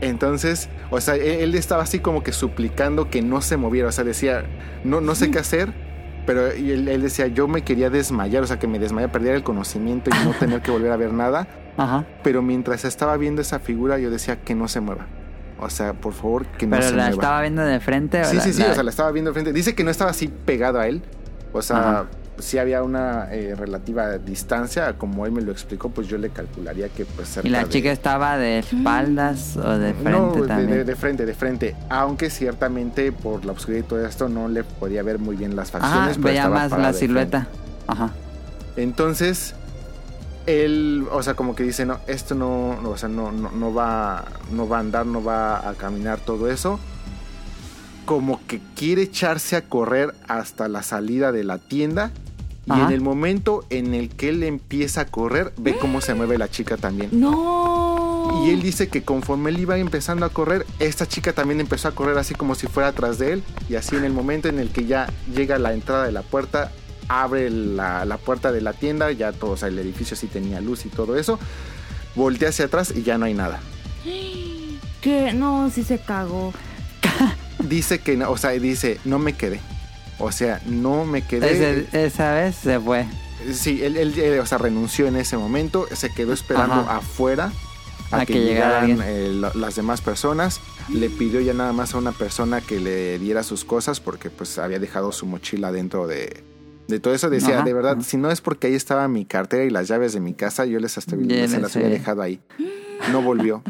entonces, o sea, él, él estaba así como que suplicando que no se moviera. O sea, decía, no, no sé qué hacer. Pero él decía, yo me quería desmayar, o sea, que me desmayara, perdiera el conocimiento y no tener que volver a ver nada. Ajá. Pero mientras estaba viendo esa figura, yo decía que no se mueva. O sea, por favor, que no Pero se la mueva. estaba viendo de frente. ¿o Sí, la- sí, sí, la- o sea, la estaba viendo de frente. Dice que no estaba así pegado a él. O sea, Ajá. sí había una eh, relativa distancia. Como él me lo explicó, pues yo le calcularía que pues cerca Y la de- chica estaba de espaldas o de frente no, de, también. de- de frente, de frente. Aunque ciertamente por la oscuridad y todo esto no le podía ver muy bien las Ajá, facciones. pero veía más la silueta. Ajá. Entonces, él, o sea, como que dice, no, esto no, no, o sea, no, no, no va, no va a andar, no va a caminar todo eso. Como que quiere echarse a correr hasta la salida de la tienda. Y en el momento en el que él empieza a correr, ve cómo se mueve la chica también. No. Y él dice que conforme él iba empezando a correr, esta chica también empezó a correr así como si fuera atrás de él. Y así en el momento en el que ya llega a la entrada de la puerta, abre la, la puerta de la tienda, ya todo, o sea, el edificio sí tenía luz y todo eso. Voltea hacia atrás y ya no hay nada. Que no, sí se cagó. Dice que, no, o sea, dice, no me quedé. O sea, no me quedé. Ese- esa vez se fue. Sí, él, él, eh, o sea, renunció en ese momento, se quedó esperando Ajá. afuera a, A que, que llegara llegaran eh, las demás personas. Le pidió ya nada más a una persona que le diera sus cosas porque pues había dejado su mochila dentro de, de todo eso. Decía, Ajá, de verdad, ajá. si no es porque ahí estaba mi cartera y las llaves de mi casa, yo les hasta se las sé. dejado ahí. No volvió.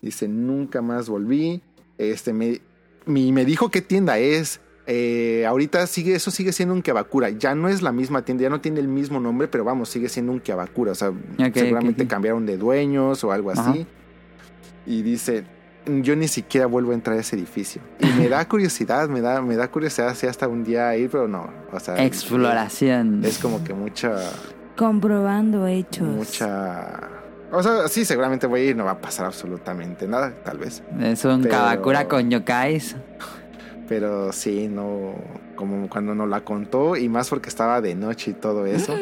Dice, nunca más volví. Este, me, me dijo qué tienda es. Eh, ahorita sigue, eso sigue siendo un Kiabakura. Ya no es la misma tienda, ya no tiene el mismo nombre, pero vamos, sigue siendo un Kiabakura. O sea, seguramente cambiaron de dueños o algo Ajá. así. Y dice, yo ni siquiera vuelvo a entrar a ese edificio. Y me da curiosidad, me da, me da curiosidad si hasta un día ir, pero no. O sea, Exploración. Es como que mucha, Comprobando hechos. mucha... O sea, sí, seguramente voy a ir, no va a pasar absolutamente nada, tal vez. Es un Pero- Kabakura con yokais. Pero sí, no, como cuando nos la contó y más porque estaba de noche y todo eso,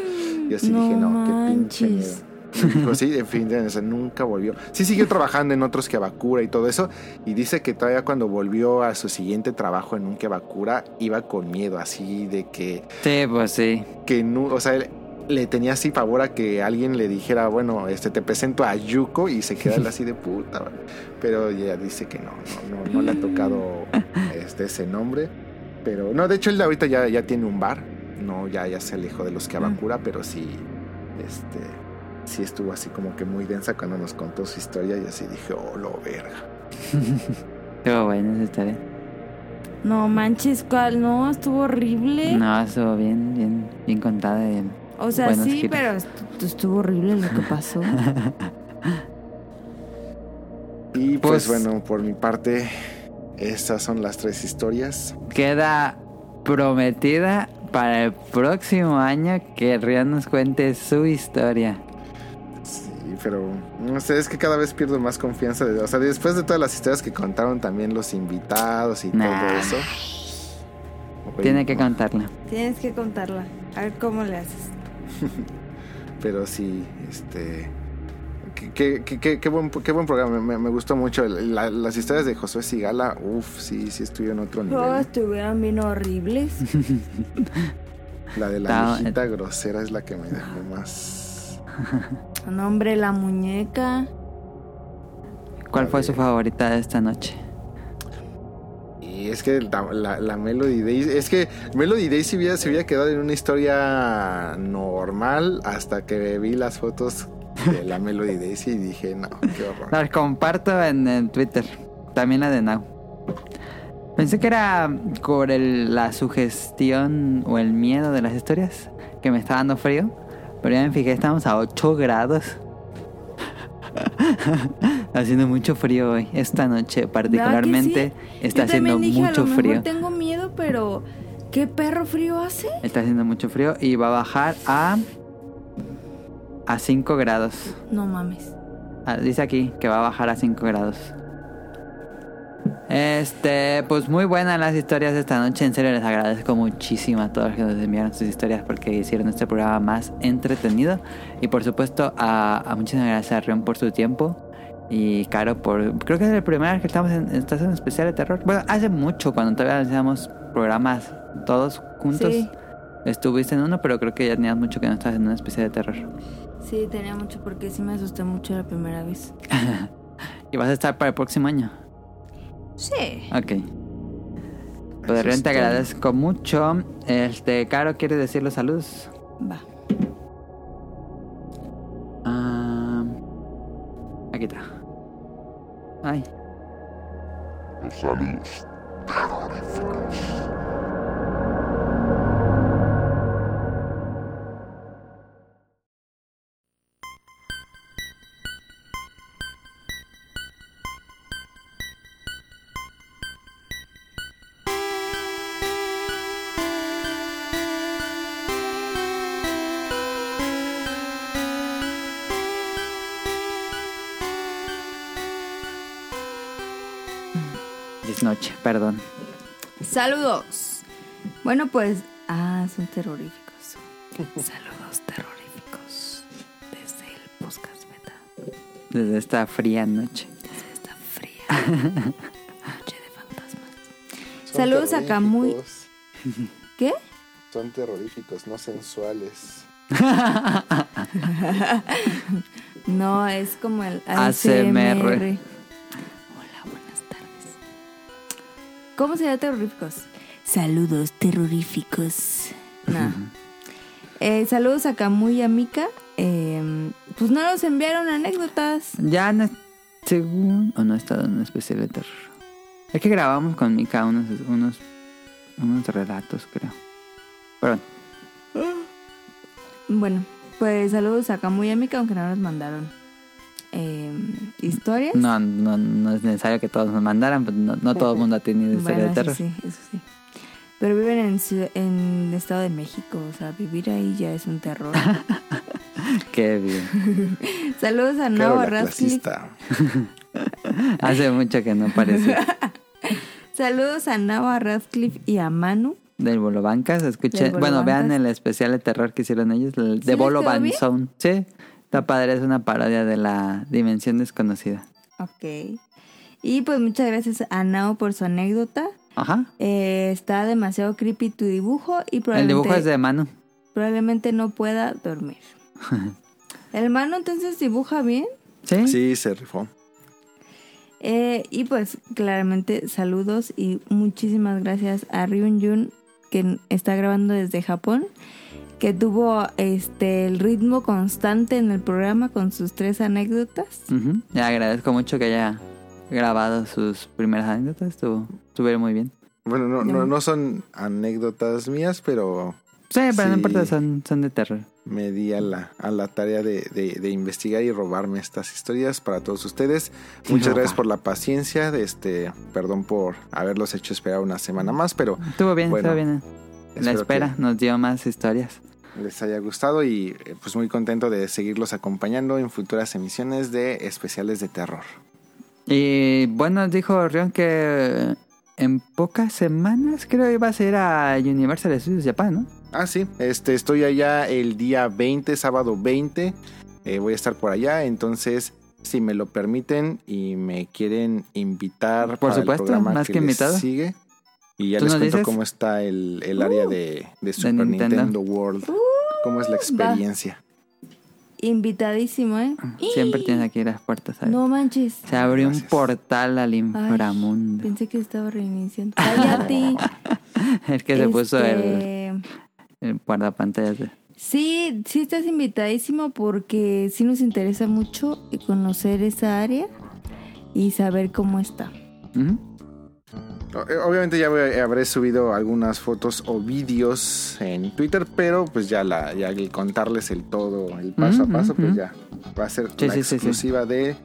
yo sí No dije, no, qué pinche miedo. Y dijo, sí, definitivamente, nunca volvió. Sí siguió trabajando en otros Kebakura y todo eso, y dice que todavía cuando volvió a su siguiente trabajo en un Kebakura, iba con miedo, así de que, Sí, pues sí. que no, o sea, él le tenía así favor a que alguien le dijera, bueno, este te presento a Yuko y se queda así de puta. Pero ella dice que no, no, no, no le ha tocado este, ese nombre. Pero no, de hecho él ahorita ya, ya tiene un bar. No, ya, ya se alejó de los Kabakura, pero sí, este, sí estuvo así como que muy densa cuando nos contó su historia y así dije, oh, lo verga. Estuvo buena esa historia. No manches, ¿cuál? No, estuvo horrible. No, estuvo bien, bien, bien contada. bien. o sea, buenos sí, giros. pero est- estuvo horrible lo que pasó. Y pues, Pues- bueno, por mi parte, estas son las tres historias. Queda prometida para el próximo año que Rian nos cuente su historia. Pero no sé, es que cada vez pierdo más confianza. De, o sea, después de todas las historias que contaron también los invitados y Nah. todo eso. Tiene que no. contarla. Tienes que contarla. A ver cómo le haces. Pero sí, este. Qué, qué- qué- qué- qué buen, qué buen programa, me, me gustó mucho. La- las historias de Josué Sigala, uff, sí, sí estuvieron en otro Oh, nivel. estuvieron bien horribles. La de la Está- viejita grosera es la que me dejó más. No, hombre, la muñeca. ¿Cuál fue su favorita de esta noche? Y es que la, la- la Melody Day, es que Melody Day se hubiera, se hubiera quedado en una historia normal hasta que vi las fotos de la Melody Daisy y dije, no, qué horror. La comparto en, en Twitter. También la de Now. Pensé que era por el- la sugestión o el miedo de las historias que me está dando frío. Pero ya me fijé, estamos a 8 grados. haciendo mucho frío hoy. Esta noche particularmente está Yo haciendo dije, mucho a lo mejor frío. tengo miedo, pero ¿qué perro frío hace? Está haciendo mucho frío y va a bajar a a 5 grados. No mames. Ah, dice aquí que va a bajar a 5 grados. Este, pues muy buenas las historias de esta noche. En serio, les agradezco muchísimo a todos los que nos enviaron sus historias porque hicieron este programa más entretenido. Y por supuesto, a, a muchísimas gracias a Rion por su tiempo. Y Caro por. Creo que es el primer que estamos en, en estación especial de terror. Bueno, hace mucho, cuando todavía hacíamos programas todos juntos. Sí. Estuviste en uno, pero creo que ya tenías mucho que no estabas en una especial de terror. Sí, tenía mucho porque sí me asusté mucho la primera vez. ¿Y vas a estar para el próximo año? Sí. Ok. Eso Pues Rion, es te agradezco mucho. Este, Caro, ¿quiere decir los saludos? Va. Ah, aquí está. Ay. Los saludos terroríficos. Perdón. Saludos. Bueno, pues. Ah, son terroríficos. Saludos terroríficos. Desde el podcast beta. Desde esta fría noche. Desde esta fría noche de fantasmas. Saludos a Camuy. ¿Qué? Son terroríficos, no sensuales. No, es como el ASMR. ASMR. ¿Cómo sería terroríficos? Saludos terroríficos. No. Eh, saludos a Camu y a Mika. Eh, pues no nos enviaron anécdotas. Ya no, según o no ha estado en un especial de terror. Es que grabamos con Mika unos, unos, unos relatos, creo. Pero Bueno, pues saludos a Camu y a Mika, aunque no nos mandaron eh, historias. no, no, no es necesario que todos nos mandaran, pues no, no todo el mundo ha tenido historia Bueno, de eso terror. sí, eso sí. Pero viven en, en el Estado de México, o sea, vivir ahí ya es un terror. Qué bien. Saludos a clasista. Hace mucho que no aparece. Saludos a Nava Radcliffe y a Manu. Del Bolo Bancas, escuchen. Bueno, vean Bancas. el especial de terror que hicieron ellos, el ¿Sí de les Bolo? Zone. Sí, está padre, es una parodia de la Dimensión Desconocida. Ok. Y pues muchas gracias a Nao por su anécdota. Ajá. Eh, está demasiado creepy tu dibujo y El probablemente, dibujo es de Manu. probablemente no pueda dormir. ¿El Manu entonces dibuja bien? ¿Sí? Sí, se rifó. Eh, y pues claramente saludos y muchísimas gracias a Ryun Jun que está grabando desde Japón, que tuvo este el ritmo constante en el programa con sus tres anécdotas. Ujú. Le agradezco mucho que haya grabado sus primeras anécdotas. Estuvo, estuvieron muy bien. Bueno, no, no, no son anécdotas mías, pero Sí, pero no Sí. importa, son, son de terror. me di a la, a la tarea de, de- de investigar y robarme estas historias para todos ustedes. Muchas gracias por la paciencia. De este, perdón por haberlos hecho esperar una semana más, pero Estuvo bien, Bueno, estuvo bien. La espera nos dio más historias. que les haya gustado y eh, pues muy contento de seguirlos acompañando en futuras emisiones de especiales de terror. Y bueno, dijo Rion que en pocas semanas creo iba a ser a Universal Studios Japan, ¿no? Ah, sí, este, estoy allá el día 20, sábado 20. eh, voy a estar por allá, entonces, si me lo permiten y me quieren invitar Por para supuesto, el programa más que, que invitado. sigue. Y ya ¿Tú les cuento dices? cómo está el, el área de, de Super Nintendo. Nintendo. World. cómo es la experiencia. Invitadísimo, ¿eh? Siempre tienes aquí las puertas abiertas. No manches. Se abrió un portal al inframundo. Pensé que estaba reiniciando. Cállate. el que se puso el, Este, el guardapantallas. de- Sí, sí estás invitadísimo porque sí nos interesa mucho conocer esa área y saber cómo está. Eh, Obviamente ya habré subido algunas fotos o vídeos en Twitter, pero pues ya la ya el contarles el todo, el paso a paso, pues ujú. ya va a ser Sí, la sí, sí, sí. exclusiva de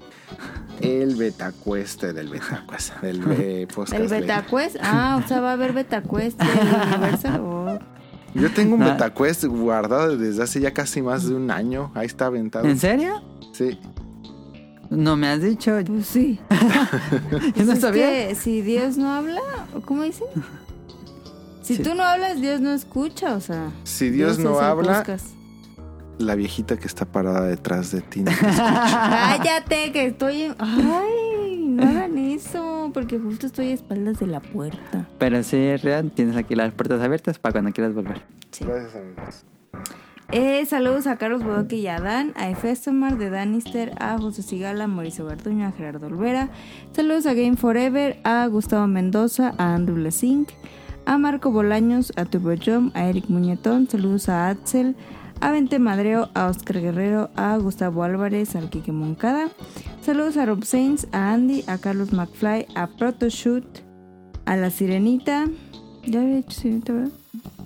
el betacueste del betacueste del eh, podcast. El. Betacuest. Ah, o sea, va a haber Betacuest del Universal. Oh, Yo tengo un Ah. betacuest guardado desde hace ya casi más de un año. Ahí está aventado. ¿En serio? Sí. No me has dicho. pues sí. Yo no Es sabía. que si Dios no habla, ¿o ¿cómo dicen? Si Sí. tú no hablas, Dios no escucha, o sea. Si Dios, es no habla, la viejita que está parada detrás de ti no. Cállate, que estoy. en- Ay, no hagan eso, porque justo estoy a espaldas de la puerta. Pero sí, Rion, tienes aquí las puertas abiertas para cuando quieras volver. Gracias, amigos. Eh, saludos a Carlos Bodoque y a Dan, a Efestomar de Danister, a José Sigala, a Mauricio Garduño, a Gerardo Olvera. Saludos a Game Forever, a Gustavo Mendoza, a Andrew Lesink, a Marco Bolaños, a Turbo Jom, a Eric Muñetón. Saludos a Axel, a Vente Madreo, a Oscar Guerrero, a Gustavo Álvarez, al Quique Moncada. Saludos a Rob Sainz, a Andy, a Carlos McFly, a Protoshoot, a La Sirenita. Ya había hecho Sirenita, ¿verdad?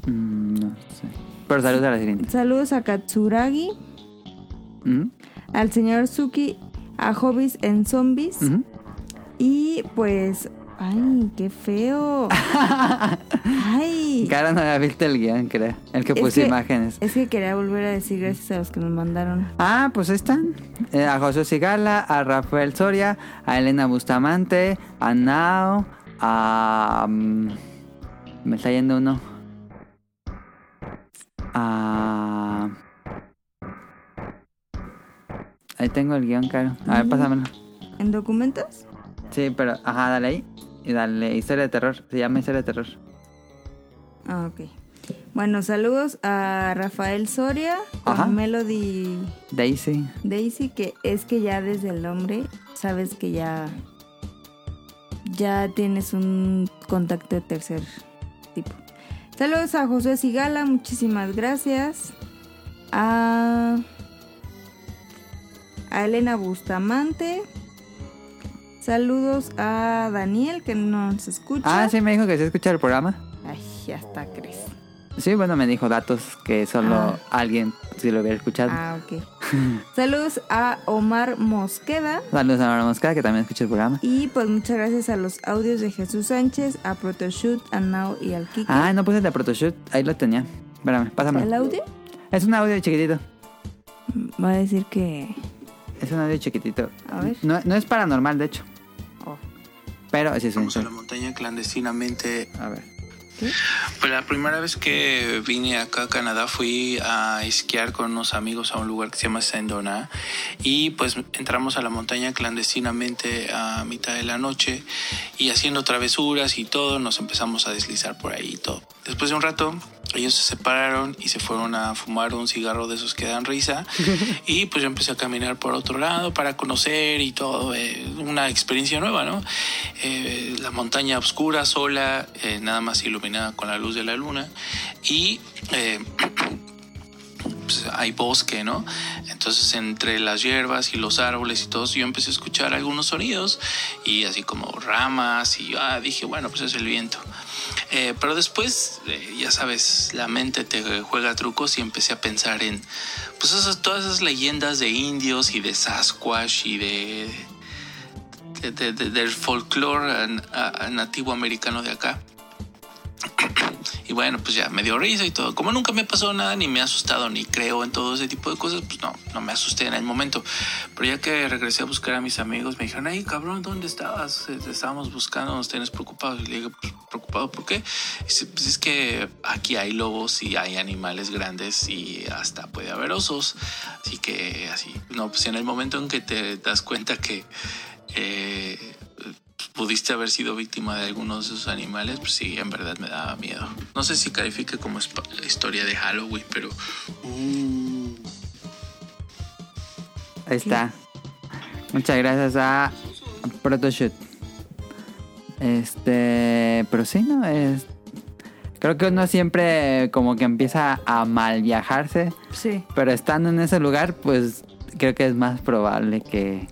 Mm, no sé. Pero saludos a la siguiente. Saludos a Katsuragi. Al señor Suki, a Hobbies en Zombies. Y pues, ay, qué feo. ay. Cara no había visto el guion, creo. El que Es puse que- imágenes. Es que quería volver a decir gracias a los que nos mandaron. Ah, pues ahí están. Eh, a José Sigala, a Rafael Soria, a Elena Bustamante, a Nao, a... mm, me está yendo uno. A... Ahí tengo el guion, caro. A ver, pásamelo. ¿En documentos? Sí, pero... Ajá, dale ahí. Y dale historia de terror. Se llama historia de terror. Ah, ok. Bueno, saludos a Rafael Soria, Ajá. con Melody Daisy. Daisy, que es que ya desde el nombre sabes que ya ya tienes un contacto de tercer. Saludos a José Sigala, muchísimas gracias. A, a Elena Bustamante. Saludos a Daniel, que no nos escucha. Ah, sí, me dijo que se escucha el programa. Ay, ya está, crees. Sí, bueno, me dijo datos que solo Ah. alguien si lo hubiera escuchado. Ah, ok. Saludos a Omar Mosqueda. Saludos a Mara Mosca, que también escucha el programa. Y pues muchas gracias a los audios de Jesús Sánchez, a Protoshoot, a Now y al Kiki. Ah, no puse el de Protoshoot. Ahí lo tenía. Espérame, pásame. ¿El audio? Es un audio chiquitito. Va a decir que... Es un audio chiquitito. A ver. No, no es paranormal, de hecho. Oh. Pero sí es un... Vamos a la montaña clandestinamente. A ver. Pues la primera vez que vine acá a Canadá fui a esquiar con unos amigos a un lugar que se llama Saint-Donat y pues entramos a la montaña clandestinamente a mitad de la noche y haciendo travesuras y todo nos empezamos a deslizar por ahí y todo. Después de un rato ellos se separaron y se fueron a fumar un cigarro de esos que dan risa y pues yo empecé a caminar por otro lado para conocer y todo, eh, una experiencia nueva, ¿no? Eh, la montaña oscura, sola, eh, nada más iluminada con la luz de la luna y pues, hay bosque, ¿no? Entonces entre las hierbas y los árboles y todo, yo empecé a escuchar algunos sonidos y así como ramas y ah, dije, bueno, pues es el viento. Eh, pero después, eh, ya sabes, la mente te juega trucos y empecé a pensar en pues todas esas leyendas de indios y de Sasquatch y de, de- de- de- del folclore nativo americano de acá. Y bueno, pues ya me dio risa y todo. Como nunca me pasó nada, ni me he asustado, ni creo en todo ese tipo de cosas, pues no, no me asusté en el momento. Pero ya que regresé a buscar a mis amigos, me dijeron, ay, cabrón, ¿dónde estabas? Eh, Te estábamos buscando, nos tienes preocupados. Y le digo, "Pues, ¿preocupado por qué? Y dice, pues es que aquí hay lobos y hay animales grandes y hasta puede haber osos. Así que así, no, pues en el momento en que te das cuenta que... eh, pudiste haber sido víctima de algunos de esos animales, pues sí, en verdad me daba miedo. No sé si califique como espa- historia de Halloween, pero... uh, Ahí está. Muchas gracias a Protoshoot. Este, pero sí, ¿no? Es, creo que uno siempre como que empieza a mal viajarse, Sí. pero estando en ese lugar, pues creo que es más probable que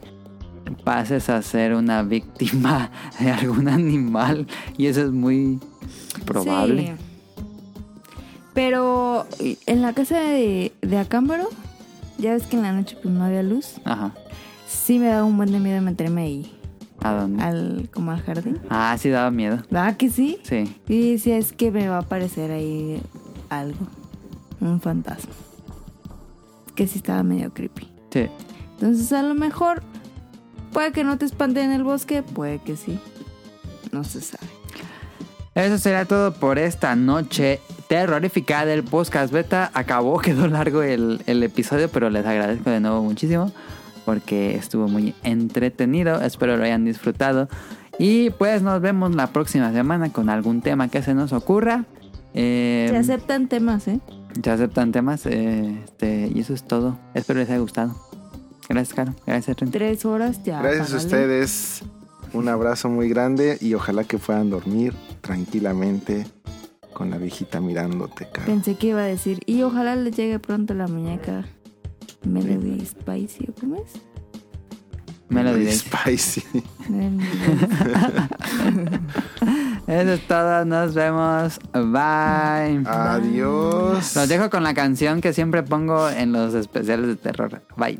pases a ser una víctima de algún animal y eso es muy probable. Sí. Pero en la casa de, de Acámbaro, ya ves que en la noche pues no había luz. Ajá. Sí me daba un buen de miedo meterme ahí, ¿A dónde? al, como al jardín. Ah, sí daba miedo. ¿Verdad que sí? Sí. Y si es que me va a aparecer ahí algo, un fantasma. Que sí estaba medio creepy. Sí. Entonces a lo mejor puede que no te espante en el bosque, puede que sí. No se sabe. Eso será todo por esta noche terrorífica del podcast beta. Acabó, quedó largo el, el episodio, pero les agradezco de nuevo muchísimo porque estuvo muy entretenido. Espero lo hayan disfrutado. Y pues nos vemos la próxima semana con algún tema que se nos ocurra. Eh, Se aceptan temas, ¿eh? se aceptan temas. eh, este, y eso es todo. Espero les haya gustado. Gracias, Caro. Gracias, Ren. Tres horas ya. Gracias a ustedes. Un abrazo muy grande y ojalá que puedan dormir tranquilamente con la viejita mirándote, cara. Pensé que iba a decir, y ojalá les llegue pronto la muñeca Melody Spicy, ¿o ¿cómo es? Melody. Spicy. Eso es todo. Nos vemos. Bye. Adiós. Los dejo con la canción que siempre pongo en los especiales de terror. Bye.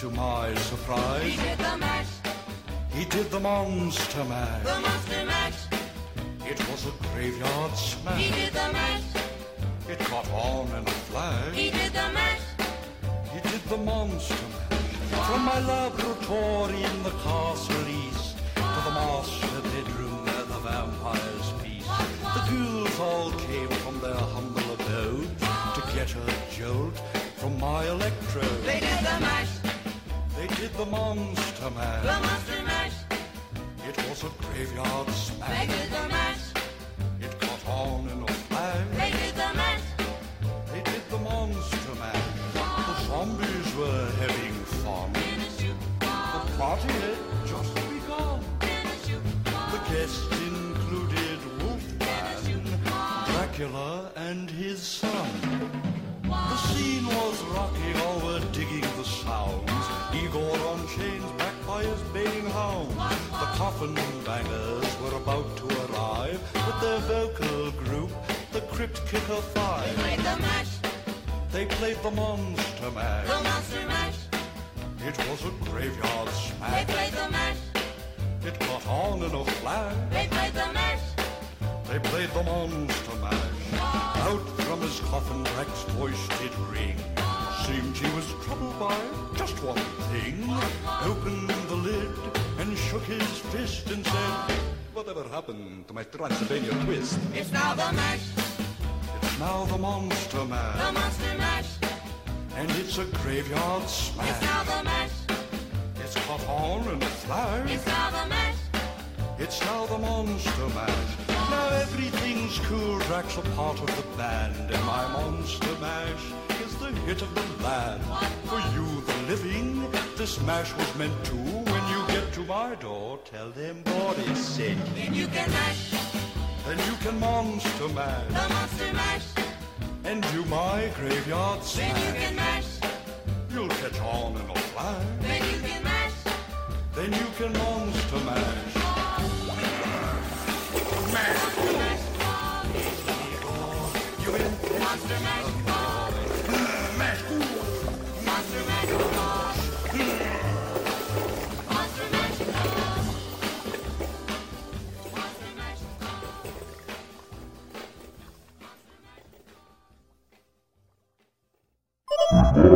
to my surprise, he did the mash. He did the monster mash. The monster mash. It was a graveyard smash. He did the mash. It caught on in a flash. He did the mash. He did the monster mash. From my laboratory in the castle east to the master bedroom where the vampires feast. The ghouls all came from their humble abode to get a jolt from my electrode. They did the mash. They did the monster The mash. monster mash. It was a graveyard smash. They did the mash. It caught on in a flash. They did the mash. They did the monster mash. The zombies were having fun. The party had just begun. The guests included Wolfman, Dracula, and his chains, his baying hounds. The coffin bangers were about to arrive with their vocal group, the Crypt Kicker Five. They Played the mash. They played the monster mash. The monster mash. It was a graveyard smash. They played the mash. It caught on in a flash. They played the mash. They played the monster mash. Out from his coffin, Drex's voice did ring. Seemed he was troubled by just one thing. Opened the lid and shook his fist and said, Whatever happened to my Transylvania twist? It's now the mash. It's now the monster mash. The monster mash. And it's a graveyard smash. It's now the mash. It's caught on in a flash. It's now the mash. It's now the monster mash. Now everything's cool. Drax a part of the band, and my monster mash the hit of the land. For you, the living, this mash was meant to. When you get to my door, tell them God is sent. Then you can mash. Then you can monster mash The monster mash. and do my graveyard Then you smash. can mash. You'll catch on in a flash. Then you can mash. Then you can monster mash. You in Monster mash. mash. Mm-hmm.